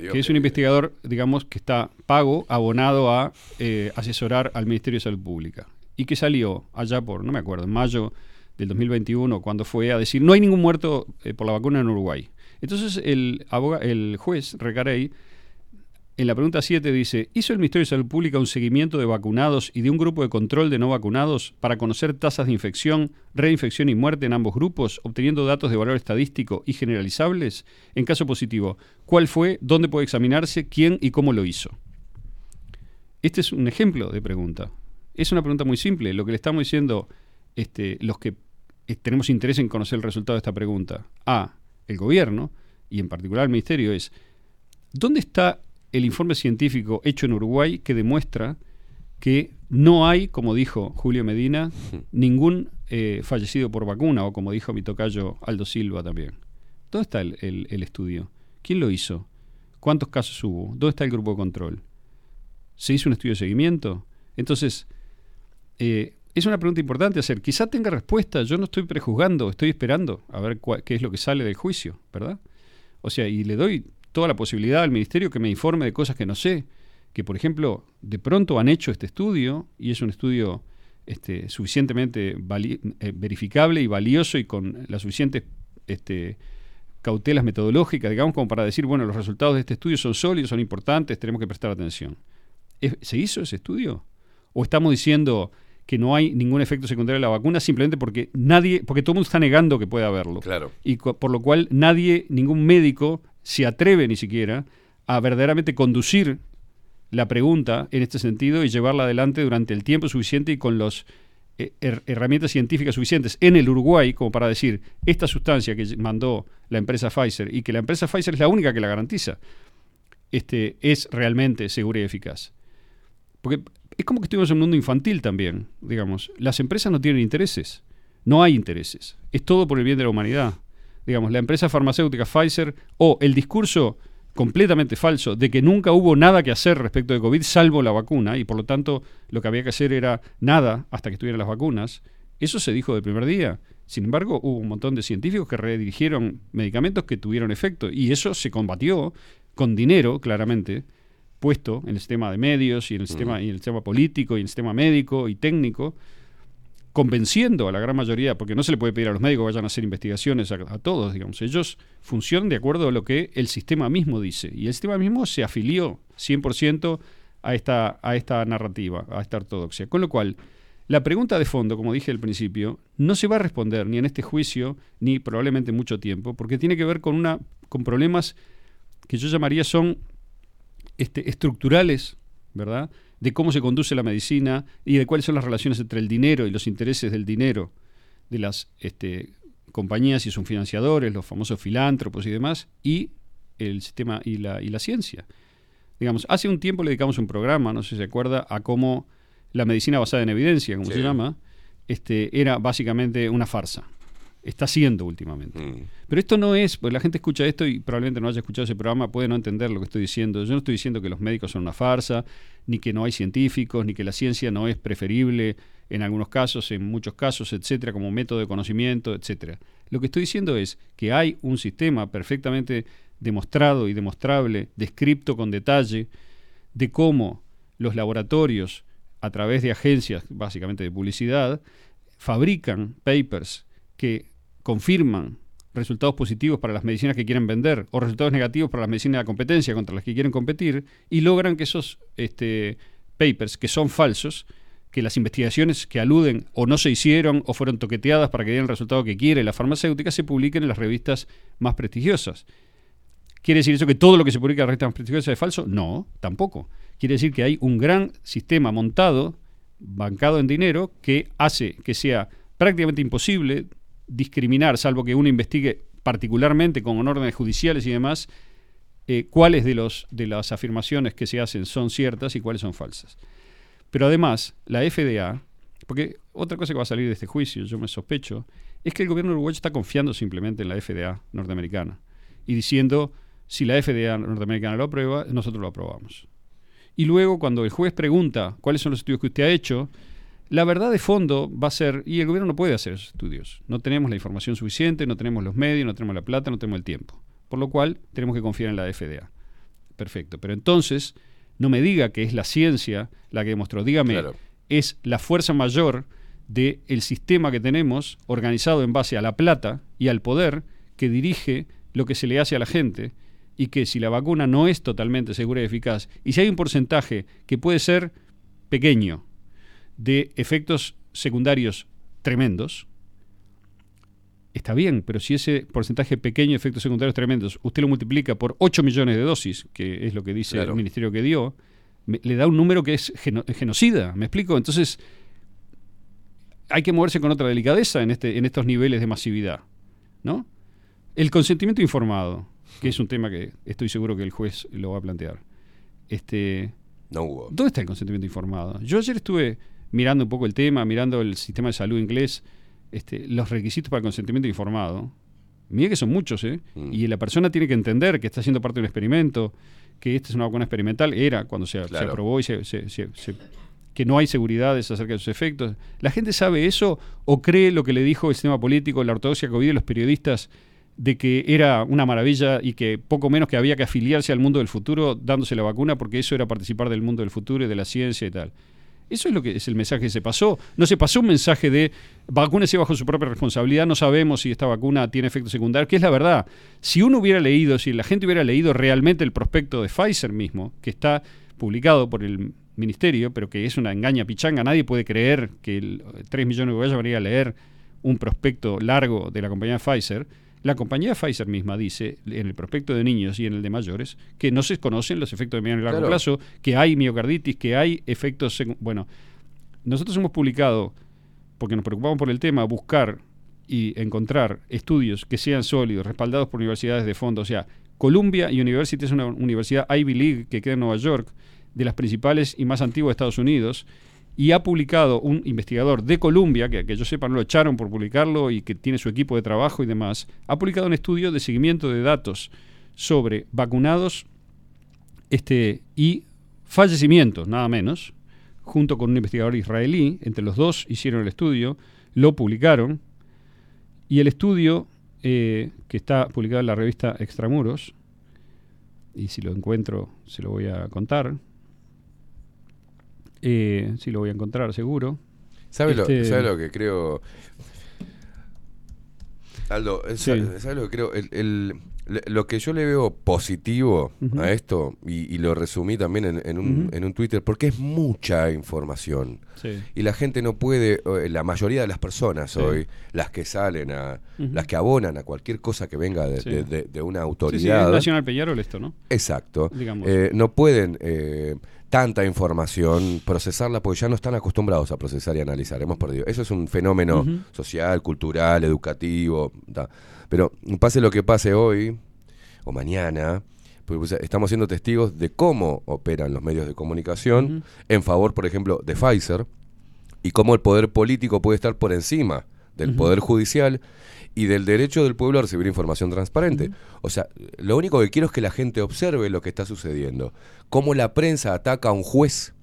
Dios que es un investigador, digamos, que está pago, abonado a eh, asesorar al Ministerio de Salud Pública. Y que salió allá por, no me acuerdo, en mayo del 2021, cuando fue a decir, no hay ningún muerto eh, por la vacuna en Uruguay. Entonces el, aboga- el juez Recarey, en la pregunta 7 dice, ¿hizo el Ministerio de Salud Pública un seguimiento de vacunados y de un grupo de control de no vacunados para conocer tasas de infección, reinfección y muerte en ambos grupos, obteniendo datos de valor estadístico y generalizables? En caso positivo, ¿cuál fue, dónde puede examinarse, quién y cómo lo hizo? Este es un ejemplo de pregunta. Es una pregunta muy simple. Lo que le estamos diciendo este, los que eh, tenemos interés en conocer el resultado de esta pregunta a el gobierno y en particular al ministerio es ¿dónde está el informe científico hecho en Uruguay que demuestra que no hay, como dijo Julio Medina, ningún eh, fallecido por vacuna o como dijo mi tocayo Aldo Silva también? ¿Dónde está el, el- el estudio? ¿Quién lo hizo? ¿Cuántos casos hubo? ¿Dónde está el grupo de control? ¿Se hizo un estudio de seguimiento? Entonces, eh, es una pregunta importante hacer. Quizá tenga respuesta, yo no estoy prejuzgando, estoy esperando a ver cua- qué es lo que sale del juicio, ¿verdad? O sea, y le doy toda la posibilidad al ministerio que me informe de cosas que no sé, que por ejemplo, de pronto han hecho este estudio y es un estudio este, suficientemente eh, verificable y valioso y con las suficientes este, cautelas metodológicas, digamos, como para decir, bueno, los resultados de este estudio son sólidos, son importantes, tenemos que prestar atención. ¿Es- ¿Se hizo ese estudio? ¿O estamos diciendo que no hay ningún efecto secundario de la vacuna simplemente porque nadie, porque todo el mundo está negando que puede haberlo? Claro. Y por lo cual nadie, ningún médico se atreve ni siquiera a verdaderamente conducir la pregunta en este sentido y llevarla adelante durante el tiempo suficiente y con las herramientas científicas suficientes en el Uruguay como para decir esta sustancia que mandó la empresa Pfizer y que la empresa Pfizer es la única que la garantiza este, es realmente segura y eficaz. Porque es como que estuvimos en un mundo infantil también, digamos. Las empresas no tienen intereses, no hay intereses. Es todo por el bien de la humanidad. Digamos, la empresa farmacéutica Pfizer o el discurso completamente falso de que nunca hubo nada que hacer respecto de COVID salvo la vacuna y por lo tanto lo que había que hacer era nada hasta que estuvieran las vacunas. Eso se dijo del primer día. Sin embargo, hubo un montón de científicos que redirigieron medicamentos que tuvieron efecto y eso se combatió con dinero, claramente, puesto en el sistema de medios y en el sistema, y en el sistema político y en el sistema médico y técnico, convenciendo a la gran mayoría, porque no se le puede pedir a los médicos que vayan a hacer investigaciones a, a todos, digamos, ellos funcionan de acuerdo a lo que el sistema mismo dice. Y el sistema mismo se afilió 100% a esta, a esta narrativa, a esta ortodoxia. Con lo cual, la pregunta de fondo, como dije al principio, no se va a responder ni en este juicio, ni probablemente en mucho tiempo, porque tiene que ver con, una, con problemas que yo llamaría son este, estructurales, ¿verdad? De cómo se conduce la medicina y de cuáles son las relaciones entre el dinero y los intereses del dinero de las este, compañías y sus financiadores, los famosos filántropos y demás, y el sistema y la, y la ciencia. Digamos, hace un tiempo le dedicamos un programa, no sé si se acuerda, a cómo la medicina basada en evidencia, como Sí. se llama, este, era básicamente una farsa. Está siendo últimamente. Mm. Pero esto no es, pues la gente escucha esto y probablemente no haya escuchado ese programa, puede no entender lo que estoy diciendo. Yo no estoy diciendo que los médicos son una farsa, ni que no hay científicos, ni que la ciencia no es preferible en algunos casos, en muchos casos, etcétera, como método de conocimiento, etcétera. Lo que estoy diciendo es que hay un sistema perfectamente demostrado y demostrable, descripto con detalle, de cómo los laboratorios, a través de agencias básicamente de publicidad, fabrican papers que confirman resultados positivos para las medicinas que quieren vender o resultados negativos para las medicinas de la competencia contra las que quieren competir y logran que esos este, papers, que son falsos, que las investigaciones que aluden o no se hicieron o fueron toqueteadas para que den el resultado que quiere la farmacéutica, se publiquen en las revistas más prestigiosas. ¿Quiere decir eso que todo lo que se publica en las revistas más prestigiosas es falso? No, tampoco. Quiere decir que hay un gran sistema montado, bancado en dinero, que hace que sea prácticamente imposible discriminar, salvo que uno investigue particularmente con órdenes judiciales y demás, eh, cuáles de, los, de las afirmaciones que se hacen son ciertas y cuáles son falsas. Pero además, la FDA, porque otra cosa que va a salir de este juicio, yo me sospecho, es que el gobierno uruguayo está confiando simplemente en la FDA norteamericana y diciendo, si la FDA norteamericana lo aprueba, nosotros lo aprobamos. Y luego, cuando el juez pregunta cuáles son los estudios que usted ha hecho, la verdad de fondo va a ser, y el gobierno no puede hacer esos estudios. No tenemos la información suficiente, no tenemos los medios, no tenemos la plata, no tenemos el tiempo. Por lo cual, tenemos que confiar en la FDA. Perfecto. Pero entonces, no me diga que es la ciencia la que demostró. Dígame, Claro. es la fuerza mayor del sistema que tenemos organizado en base a la plata y al poder que dirige lo que se le hace a la gente y que si la vacuna no es totalmente segura y eficaz y si hay un porcentaje que puede ser pequeño de efectos secundarios tremendos, está bien, pero si ese porcentaje pequeño de efectos secundarios tremendos usted lo multiplica por 8 millones de dosis, que es lo que dice Claro. el ministerio que dio, me- le da un número que es geno- genocida, ¿me explico? Entonces, hay que moverse con otra delicadeza en, este, en estos niveles de masividad, ¿no? El consentimiento informado, que es un tema que estoy seguro que el juez lo va a plantear. Este, No hubo. ¿Dónde está el consentimiento informado? Yo ayer estuve mirando un poco el tema, mirando el sistema de salud inglés, este, los requisitos para el consentimiento informado. Mira que son muchos, ¿eh? Mm. Y la persona tiene que entender que está haciendo parte de un experimento, que esta es una vacuna experimental, era cuando se, aprobó y se, se- se- se- que no hay seguridades acerca de sus efectos. ¿La gente sabe eso o cree lo que le dijo el sistema político, la ortodoxia COVID y los periodistas de que era una maravilla y que poco menos que había que afiliarse al mundo del futuro dándose la vacuna porque eso era participar del mundo del futuro y de la ciencia y tal? Eso es lo que es el mensaje que se pasó. No se pasó un mensaje de vacúnese bajo su propia responsabilidad, no sabemos si esta vacuna tiene efectos secundarios, que es la verdad. Si uno hubiera leído, si la gente hubiera leído realmente el prospecto de Pfizer mismo, que está publicado por el ministerio, pero que es una engaña pichanga, nadie puede creer que el, 3 millones de uruguayos van a ir a leer un prospecto largo de la compañía Pfizer. La compañía Pfizer misma dice en el prospecto de niños y en el de mayores que no se conocen los efectos de mediano y largo Claro. plazo, que hay miocarditis, que hay efectos... Bueno, nosotros hemos publicado, porque nos preocupamos por el tema, buscar y encontrar estudios que sean sólidos, respaldados por universidades de fondo. O sea, Columbia University es una universidad Ivy League que queda en Nueva York, de las principales y más antiguas de Estados Unidos, y ha publicado un investigador de Columbia, que, que yo sepa no lo echaron por publicarlo y que tiene su equipo de trabajo y demás, ha publicado un estudio de seguimiento de datos sobre vacunados este, y fallecimientos, nada menos, junto con un investigador israelí, entre los dos hicieron el estudio, lo publicaron, y el estudio, eh, que está publicado en la revista Extramuros, y si lo encuentro se lo voy a contar, eh, sí lo voy a encontrar seguro. ¿Sabe, Este, lo, sabe lo que creo? Aldo, eh, Sí. ¿sabe, lo que creo? El- lo que yo le veo positivo a esto, y, y lo resumí también en, en un, en un Twitter, porque es mucha información. Sí. Y la gente no puede, eh, la mayoría de las personas Sí. hoy, las que salen a, las que abonan a cualquier cosa que venga de, Sí. de- de- de una Sí, sí, autoridad. es Nacional Peñarol esto, ¿no? Exacto. Digamos. Eh, no pueden eh, tanta información procesarla porque ya no están acostumbrados a procesar y analizar. Hemos perdido. Eso es un fenómeno social, cultural, educativo. Pero pase lo que pase hoy o mañana, pues, estamos siendo testigos de cómo operan los medios de comunicación en favor, por ejemplo, de Pfizer y cómo el poder político puede estar por encima del poder judicial y del derecho del pueblo a recibir información transparente. O sea, lo único que quiero es que la gente observe lo que está sucediendo. Cómo la prensa ataca a un juez,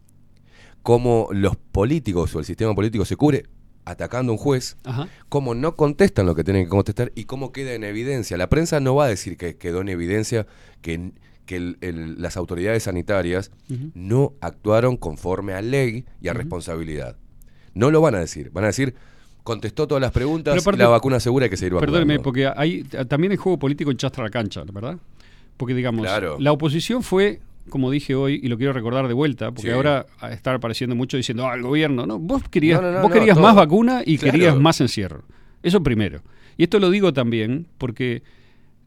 cómo los políticos o el sistema político se cubre atacando a un juez, Ajá. cómo no contestan lo que tienen que contestar y cómo queda en evidencia. La prensa no va a decir que quedó en evidencia que, que el- el- las autoridades sanitarias no actuaron conforme a ley y a responsabilidad. No lo van a decir. Van a decir, contestó todas las preguntas, aparte- la vacuna segura hay que seguir vacunando. Perdóneme, porque hay, también hay juego político en chastra la cancha, ¿verdad? Porque, digamos, Claro. la oposición fue, como dije hoy, y lo quiero recordar de vuelta, porque Sí. ahora está apareciendo mucho diciendo, ah, el gobierno, ¿no? Vos querías, No, no, no, vos querías más vacuna y Claro. querías más encierro. Eso primero. Y esto lo digo también porque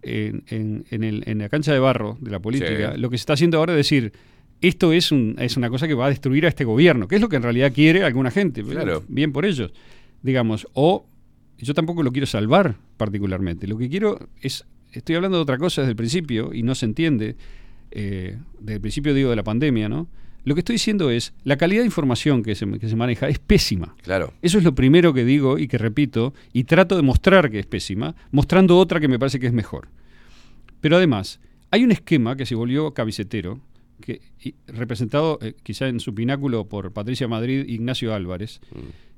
en, en- en el- en la cancha de barro de la política, Sí. lo que se está haciendo ahora es decir, esto es, un- es una cosa que va a destruir a este gobierno, que es lo que en realidad quiere alguna gente. Claro. Bien por ellos. Digamos, o yo tampoco lo quiero salvar particularmente. Lo que quiero es, estoy hablando de otra cosa desde el principio y no se entiende, eh, desde el principio digo de la pandemia, ¿no? Lo que estoy diciendo es, la calidad de información que se, que se maneja es pésima. Claro. Eso es lo primero que digo y que repito, y trato de mostrar que es pésima, mostrando otra que me parece que es mejor. Pero además, hay un esquema que se volvió cabecetero, que, y- representado eh, quizá en su pináculo por Patricia Madrid e Ignacio Álvarez,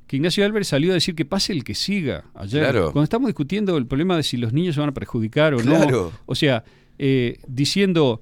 que Ignacio Álvarez salió a decir que pase el que siga ayer. Claro. Cuando estamos discutiendo el problema de si los niños se van a perjudicar o Claro. no. O sea, eh, diciendo,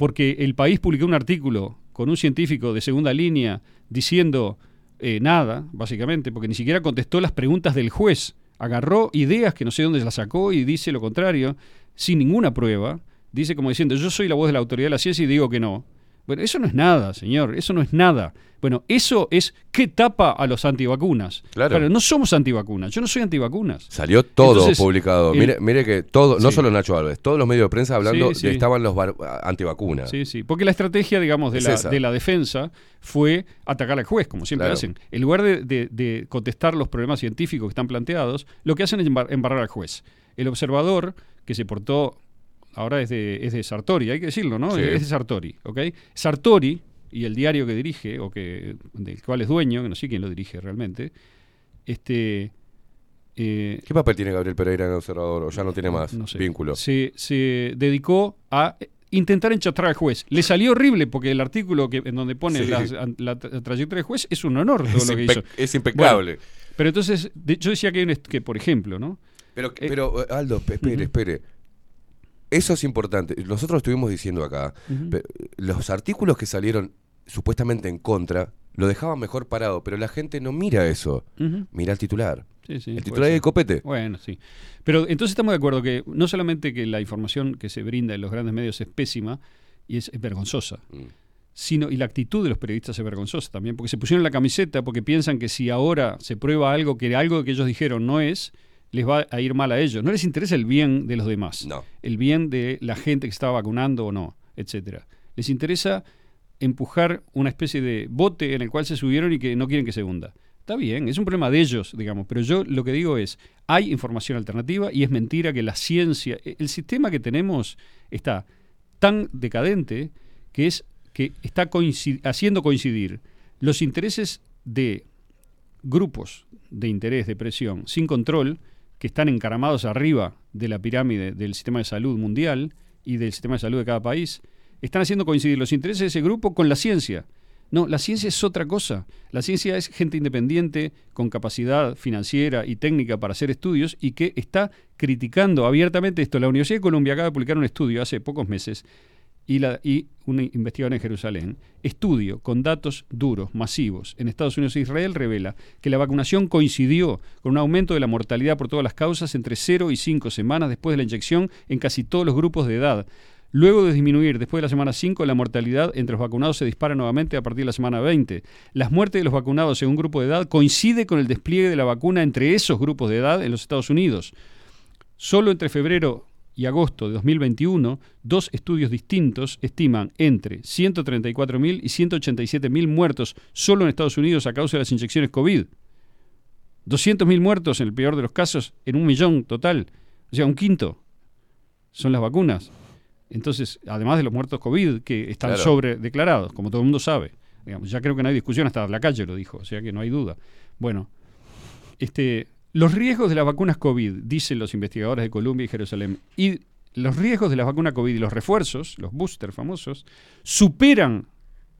porque el país publicó un artículo con un científico de segunda línea diciendo eh, nada, básicamente, porque ni siquiera contestó las preguntas del juez. Agarró ideas que no sé dónde las sacó y dice lo contrario, sin ninguna prueba. Dice como diciendo, yo soy la voz de la autoridad de la ciencia y digo que no. Bueno, eso no es nada, señor, eso no es nada. Bueno, eso es qué tapa a los antivacunas. Claro. no somos antivacunas, yo no soy antivacunas. Salió todo Entonces, publicado. el- mire, mire que todo, no solo Nacho Alves, todos los medios de prensa hablando Sí, sí. de estaban los antivacunas. Sí, sí. Porque la estrategia, digamos, de, Es la, esa. de la defensa fue atacar al juez, como siempre Claro. hacen. En lugar de, de- de contestar los problemas científicos que están planteados, lo que hacen es embar- embarrar al juez. El observador, que se portó, ahora es de, es de Sartori, hay que decirlo, ¿no? Sí. Es de Sartori, ¿ok? Sartori y el diario que dirige, o que del cual es dueño, que no sé quién lo dirige realmente, este... eh, ¿Qué papel tiene Gabriel Pereira en el observador? ¿O ya no tiene más no sé. vínculo? Se, se dedicó a intentar enchatar al juez. Le salió horrible porque el artículo que, en donde pone Sí. la, tra- trayectoria del juez es un honor todo Es lo que hizo. es impecable. Bueno, pero entonces, de- yo decía que, hay un est- que, por ejemplo, ¿no? Pero, pero eh, Aldo, pe- espere, espere. Eso es importante. Nosotros estuvimos diciendo acá, los artículos que salieron supuestamente en contra lo dejaban mejor parado, pero la gente no mira eso. Mira el titular. Sí, sí, el titular ser. de copete. Bueno, sí. Pero entonces estamos de acuerdo que no solamente que la información que se brinda en los grandes medios es pésima y es, es vergonzosa, Mm. sino y la actitud de los periodistas es vergonzosa también, porque se pusieron la camiseta porque piensan que si ahora se prueba algo que algo que ellos dijeron no es, les va a ir mal a ellos. No les interesa el bien de los demás, No. el bien de la gente que está vacunando o no, etcétera. Les interesa empujar una especie de bote en el cual se subieron y que no quieren que se hunda. Está bien, es un problema de ellos, digamos, pero yo lo que digo es, hay información alternativa y es mentira que la ciencia, e- el sistema que tenemos está tan decadente que es que está coincid- haciendo coincidir los intereses de grupos de interés, de presión, sin control, que están encaramados arriba de la pirámide del sistema de salud mundial y del sistema de salud de cada país, están haciendo coincidir los intereses de ese grupo con la ciencia. No, la ciencia es otra cosa. La ciencia es gente independiente, con capacidad financiera y técnica para hacer estudios y que está criticando abiertamente esto. La Universidad de Columbia acaba de publicar un estudio hace pocos meses y, una investigadora en Jerusalén, estudio con datos duros, masivos, en Estados Unidos e Israel revela que la vacunación coincidió con un aumento de la mortalidad por todas las causas entre 0 y 5 semanas después de la inyección en casi todos los grupos de edad. Luego de disminuir después de la semana 5, la mortalidad entre los vacunados se dispara nuevamente a partir de la semana 20. Las muertes de los vacunados según grupo de edad coincide con el despliegue de la vacuna entre esos grupos de edad en los Estados Unidos. Solo entre febrero y agosto de 2021, dos estudios distintos estiman entre 134.000 y 187.000 muertos solo en Estados Unidos a causa de las inyecciones COVID. 200.000 muertos en el peor de los casos en un millón total. O sea, un quinto son las vacunas. Entonces, además de los muertos COVID que están Claro. sobredeclarados, como todo el mundo sabe. Digamos, ya creo que no hay discusión, hasta la calle lo dijo, o sea que no hay duda. Bueno, este, los riesgos de las vacunas COVID, dicen los investigadores de Columbia y Jerusalén, y los riesgos de las vacunas COVID y los refuerzos, los boosters famosos, superan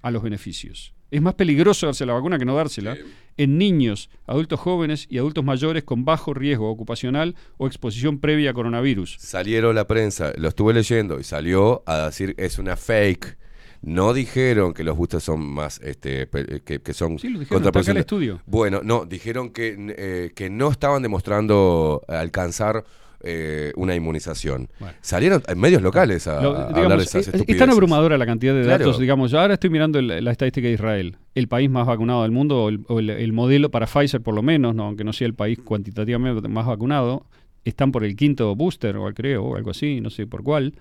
a los beneficios. Es más peligroso darse la vacuna que no dársela en niños, adultos jóvenes y adultos mayores con bajo riesgo ocupacional o exposición previa a coronavirus. Salieron la prensa, lo estuve leyendo y salió a decir es una fake. No dijeron que los boosters son más, este, pe- que, que son Sí, lo dijeron, el estudio. Bueno, no, dijeron que, eh, que no estaban demostrando alcanzar eh, una inmunización. Salieron en medios locales a, Lo- a digamos, hablar de esas es- es, tan abrumadora la cantidad de Claro. datos. Digamos, ahora estoy mirando el- la estadística de Israel, el país más vacunado del mundo, o el, o el- el modelo para Pfizer por lo menos, ¿no? aunque no sea el país cuantitativamente más vacunado, están por el quinto booster, o creo, o algo así, no sé por cuál.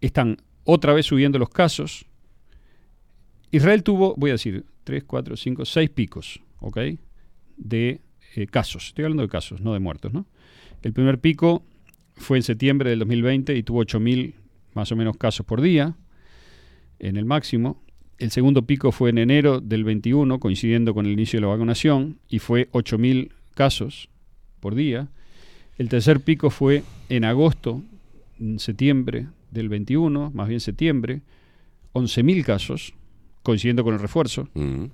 Están otra vez subiendo los casos. Israel tuvo, voy a decir, 3, 4, 5, 6 picos, ¿ok? De eh, casos. Estoy hablando de casos, no de muertos, ¿no? El primer pico fue en septiembre del 2020 y tuvo 8.000 más o menos casos por día en el máximo. El segundo pico fue en enero del 21, coincidiendo con el inicio de la vacunación, y fue 8.000 casos por día. El tercer pico fue en agosto, en septiembre del 21, más bien septiembre, 11.000 casos, coincidiendo con el refuerzo. Mm.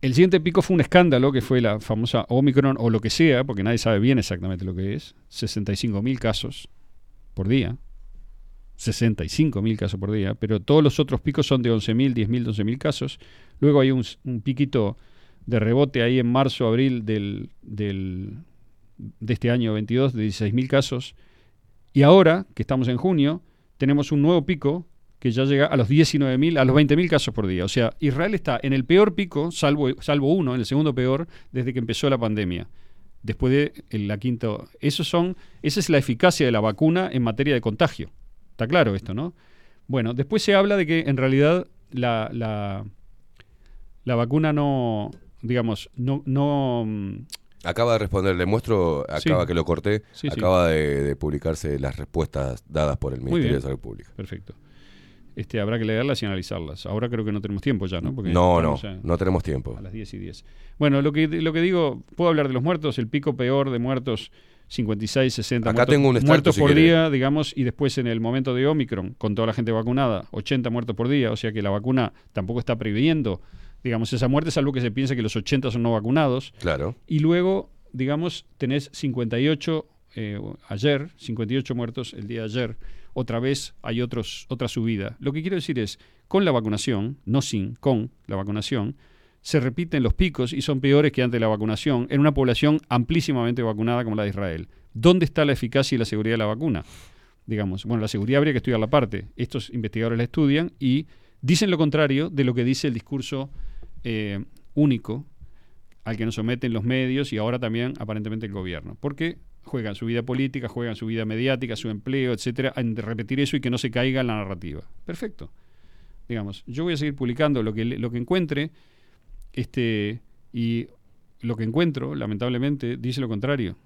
El siguiente pico fue un escándalo, que fue la famosa Omicron o lo que sea, porque nadie sabe bien exactamente lo que es. 65.000 casos por día. 65.000 casos por día, pero todos los otros picos son de 11.000, 10.000, 12.000 casos. Luego hay un, un piquito de rebote ahí en marzo, abril del, del- de este año 22 de 16.000 casos. Y ahora, que estamos en junio, tenemos un nuevo pico que ya llega a los 19.000, a los 20.000 casos por día. O sea, Israel está en el peor pico, salvo, salvo uno, en el segundo peor, desde que empezó la pandemia. Después de la quinta. Esos son, esa es la eficacia de la vacuna en materia de contagio. Está claro esto, ¿no? Bueno, después se habla de que en realidad la, la, la vacuna no, digamos, no, no, Acaba de responder, le muestro, acaba Sí. que lo corté, Sí, sí. acaba de, de publicarse las respuestas dadas por el Ministerio de. Salud Pública. Perfecto. Este, habrá que leerlas y analizarlas. Ahora creo que no tenemos tiempo ya, ¿no? Porque No, no, no tenemos tiempo. A las 10 y 10. Bueno, lo que, lo que digo, puedo hablar de los muertos, el pico peor de muertos, 56, 60 Acá muertos, tengo un extracto, muertos si por día, digamos, y después en el momento de Omicron, con toda la gente vacunada, 80 muertos por día, o sea que la vacuna tampoco está previendo, digamos, esa muerte, salvo que se piense que los 80 son no vacunados. Claro. Y luego, digamos, tenés 58 eh, ayer, 58 muertos el día de ayer. Otra vez hay otros, otra subida. Lo que quiero decir es, con la vacunación, no sin, con la vacunación, se repiten los picos y son peores que antes de la vacunación en una población amplísimamente vacunada como la de Israel. ¿Dónde está la eficacia y la seguridad de la vacuna? Digamos, bueno, la seguridad habría que estudiar la parte. Estos investigadores la estudian y dicen lo contrario de lo que dice el discurso eh, único al que nos someten los medios y ahora también aparentemente el gobierno. Porque juegan su vida política, juegan su vida mediática, su empleo, etcétera, en repetir eso y que no se caiga la narrativa. Perfecto. Digamos, yo voy a seguir publicando lo que lo que encuentre este y lo que encuentro, lamentablemente, dice lo contrario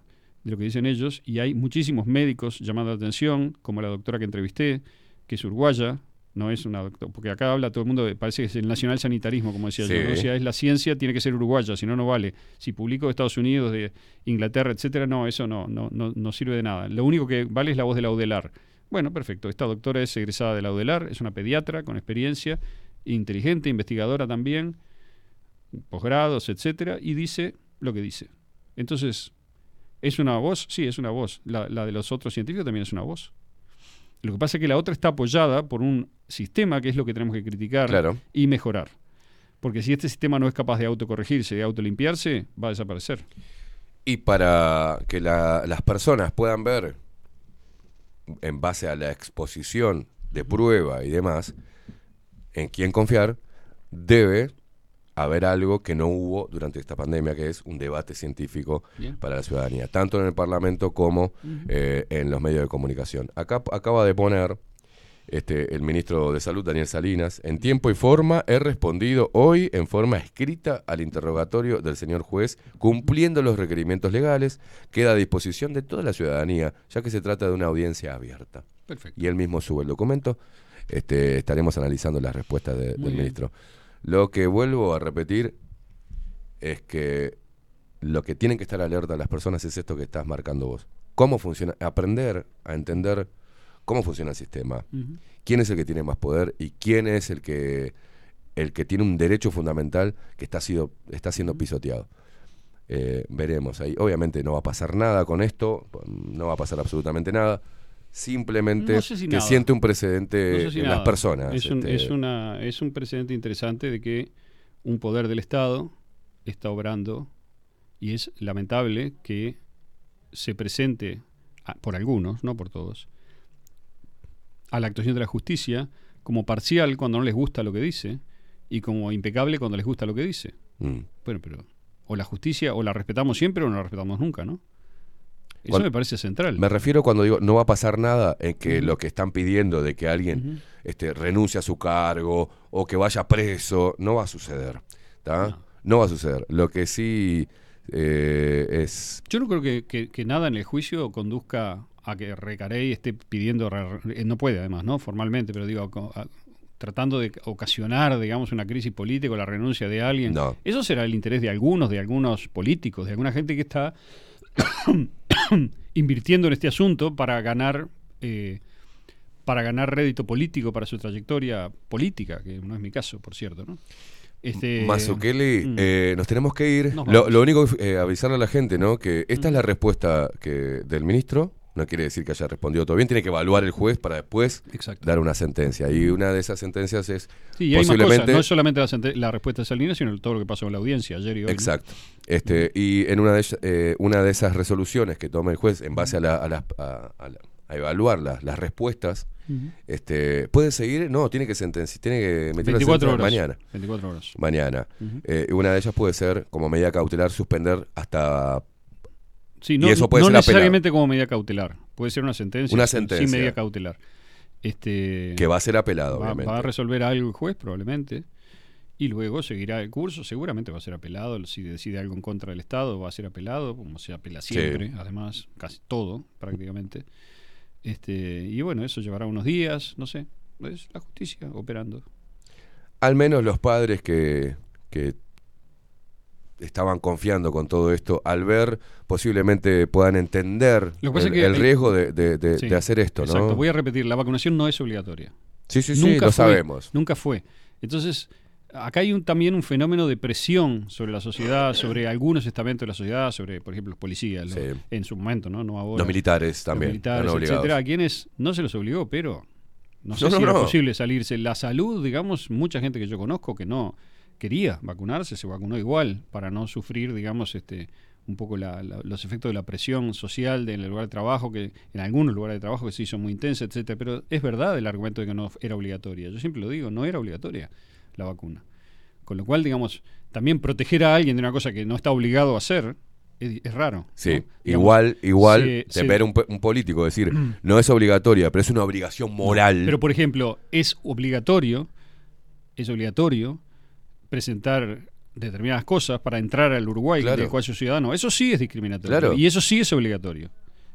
de lo que dicen ellos y hay muchísimos médicos llamando la atención, como la doctora que entrevisté, que es uruguaya, no es una doctora, porque acá habla todo el mundo, de- parece que es el nacional sanitarismo, como decía yo. ¿no? o sea, es la ciencia, tiene que ser uruguaya, si no, no vale. Si publico de Estados Unidos, de Inglaterra, etcétera, no, eso no, no, no, no sirve de nada. Lo único que vale es la voz de la UDELAR. Bueno, perfecto, esta doctora es egresada de la UDELAR, es una pediatra con experiencia, inteligente, investigadora también, posgrados, etcétera, y dice lo que dice. Entonces, ¿es una voz? Sí, es una voz. La, la de los otros científicos también es una voz. Lo que pasa es que la otra está apoyada por un sistema que es lo que tenemos que criticar Claro. y mejorar. Porque si este sistema no es capaz de autocorregirse, de autolimpiarse, va a desaparecer. Y para que la- las personas puedan ver, en base a la exposición de prueba y demás, en quién confiar, debe haber algo que no hubo durante esta pandemia, que es un debate científico Bien. para la ciudadanía, tanto en el Parlamento como eh, en los medios de comunicación. Acá acaba de poner este, el ministro de Salud, Daniel Salinas, en tiempo y forma he respondido hoy en forma escrita al interrogatorio del señor juez, cumpliendo los requerimientos legales, queda a disposición de toda la ciudadanía, ya que se trata de una audiencia abierta. Perfecto. Y él mismo sube el documento, este, estaremos analizando las respuestas de- del bien. ministro. Lo que vuelvo a repetir es que lo que tienen que estar alerta las personas es esto que estás marcando vos. ¿Cómo funciona? Aprender a entender cómo funciona el sistema. ¿Quién es el que tiene más poder y quién es el que el que tiene un derecho fundamental que está, sido, está siendo pisoteado? Eh, veremos ahí. Obviamente no va a pasar nada con esto, no va a pasar absolutamente nada. Simplemente No sé si que nada. siente un precedente No sé si en nada. las personas. Es un, este, es, una, es un precedente interesante de que un poder del Estado está obrando y es lamentable que se presente a- por algunos, no por todos, a la actuación de la justicia como parcial cuando no les gusta lo que dice y como impecable cuando les gusta lo que dice. Mm. Bueno, pero o la justicia o la respetamos siempre o no la respetamos nunca, ¿no? Eso Cuando- me parece central. Me refiero cuando digo no va a pasar nada en que lo que están pidiendo de que alguien este, renuncie a su cargo o que vaya preso, no va a suceder. ¿tá? No. va a suceder. Lo que sí eh, es... Yo no creo que, que- que nada en el juicio conduzca a que Recarey esté pidiendo, no puede además, ¿no? Formalmente, pero digo, a- tratando de ocasionar, digamos, una crisis política o la renuncia de alguien. No. Eso será el interés de algunos, de algunos políticos, de alguna gente que está (coughs) invirtiendo en este asunto para ganar eh, para ganar rédito político para su trayectoria política, que no es mi caso, por cierto, ¿no? Este, Mazukeli, mm. eh, nos tenemos que ir. Lo, único que eh, avisarle a la gente, ¿no? Que esta es la respuesta que del ministro. No quiere decir que haya respondido todo bien. Tiene que evaluar el juez para después Exacto. dar una sentencia. Y una de esas sentencias es Sí, y hay más posiblemente. cosas, no es solamente la, respuesta de Salinas, sino todo lo que pasó en la audiencia ayer y hoy. ¿no? Exacto. Este, y en una de, eh, una de esas resoluciones que toma el juez en base a, la- a las- a- a la- a evaluar las, respuestas, este, ¿puede seguir? No, tiene que sentenciar, tiene que meter la 24 sentencia horas. mañana. 24 horas. Mañana. Eh, una de ellas puede ser, como medida cautelar, suspender hasta. Sí, no, y eso puede no ser apelado. necesariamente como medida cautelar. Puede ser una sentencia, Una sin- sentencia. sin medida cautelar. Este, Que va a ser apelado, va, obviamente. va a resolver algo el juez, probablemente. Y luego seguirá el curso. Seguramente va a ser apelado. Si decide algo en contra del Estado, va a ser apelado, como se apela Sí. siempre, además, casi todo, prácticamente. Este, y bueno, eso llevará unos días, no sé. Es la justicia operando. Al menos los padres que, que estaban confiando con todo esto, al ver, posiblemente puedan entender Lo que pasa el, es que el hay- riesgo de, de- de- Sí, de hacer esto, Exacto, ¿no? voy a repetir, la vacunación no es obligatoria. Sí, sí, sí, Nunca lo fue, sabemos. Nunca fue. Entonces, acá hay un, también un fenómeno de presión sobre la sociedad, sobre algunos estamentos de la sociedad, sobre, por ejemplo, los policías, los- Sí. en su momento, ¿no? No ahora. Los militares también, Los militares, etcétera, a quienes no se los obligó, pero no sé No, si no, era no. posible salirse. La salud, digamos, mucha gente que yo conozco que no quería vacunarse, se vacunó igual para no sufrir, digamos, este un poco la- la- los efectos de la presión social de, en el lugar de trabajo, que en algunos lugares de trabajo que se hizo muy intensa, etcétera. Pero es verdad el argumento de que no era obligatoria. Yo siempre lo digo, no era obligatoria la vacuna. Con lo cual, digamos, también proteger a alguien de una cosa que no está obligado a hacer es, es raro. Sí, igual, igual, se- de se- ver un, pe- un político decir, (clears throat) no es obligatoria, pero es una obligación moral. Pero, por ejemplo, es obligatorio, es obligatorio presentar determinadas cosas para entrar al Uruguay, Claro. del cual ciudadano. Eso sí es discriminatorio. Claro. Y eso sí es obligatorio.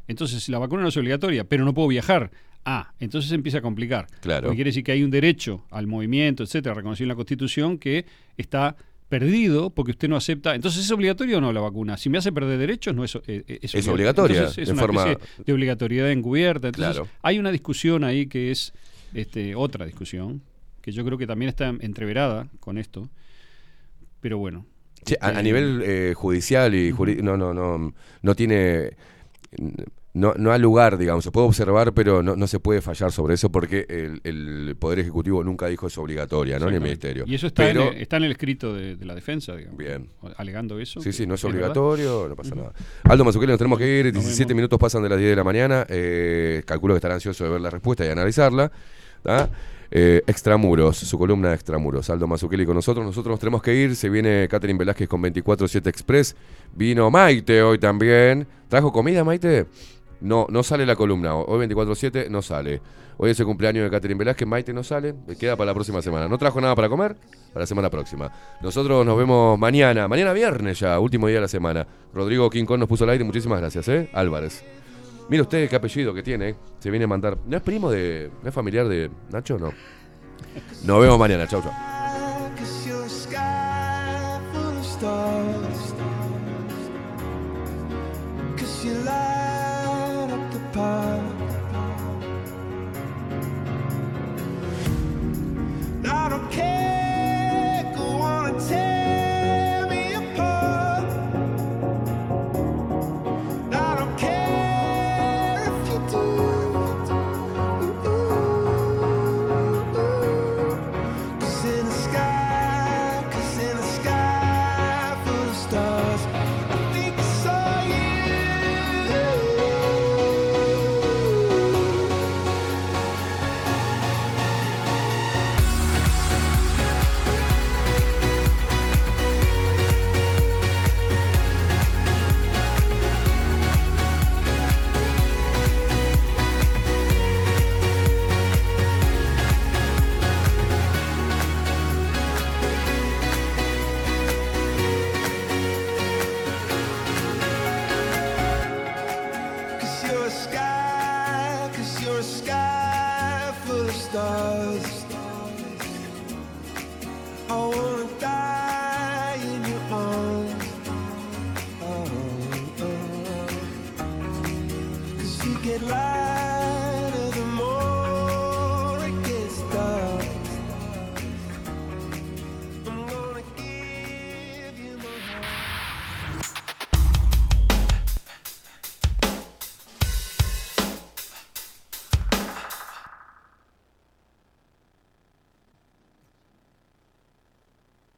Entonces, si la vacuna no es obligatoria, pero no puedo viajar. Ah, entonces se empieza a complicar. Claro. Porque quiere decir que hay un derecho al movimiento, etcétera, reconocido en la Constitución, que está perdido porque usted no acepta. Entonces, ¿es obligatorio o no la vacuna? Si me hace perder derechos, no es, eh, eh, Es obligatoria, Entonces, es de una forma- especie de obligatoriedad encubierta. Entonces, Claro. hay una discusión ahí que es este, otra discusión, que yo creo que también está entreverada con esto. Pero bueno. Sí, a, a Este, nivel eh, judicial y juri- no, no, no, no tiene, no, no ha lugar, digamos, se puede observar, pero no, no se puede fallar sobre eso porque el, el Poder Ejecutivo nunca dijo es obligatoria, ¿no? Ni el. Ministerio. Y eso está, pero, en el, está en el escrito de, de la defensa, digamos. Bien. Alegando eso. Sí, sí, no es verdad. obligatorio, no pasa nada. Aldo Mazuqueli, nos tenemos que ir, 17 minutos pasan de las 10 de la mañana, eh, calculo que estará ansioso de ver la respuesta y analizarla. ¿tá? Eh, Extramuros, su columna de Extramuros. Aldo Mazuqueli con nosotros, nosotros nos tenemos que ir, se viene Catherine Velázquez con 24-7 Express, vino Maite hoy también. ¿Trajo comida, Maite? No, no sale la columna, hoy 24-7 no sale. Hoy es el cumpleaños de Catherine Velázquez, Maite no sale, queda para la próxima semana. ¿No trajo nada para comer? Para la semana próxima. Nosotros nos vemos mañana, mañana viernes ya, último día de la semana. Rodrigo Quincón nos puso al aire, muchísimas gracias, ¿eh? Álvarez. Mire usted qué apellido que tiene, ¿eh? se viene a mandar. ¿No es primo de. ¿No es familiar de Nacho? No. Nos vemos mañana, chau, chau. You're a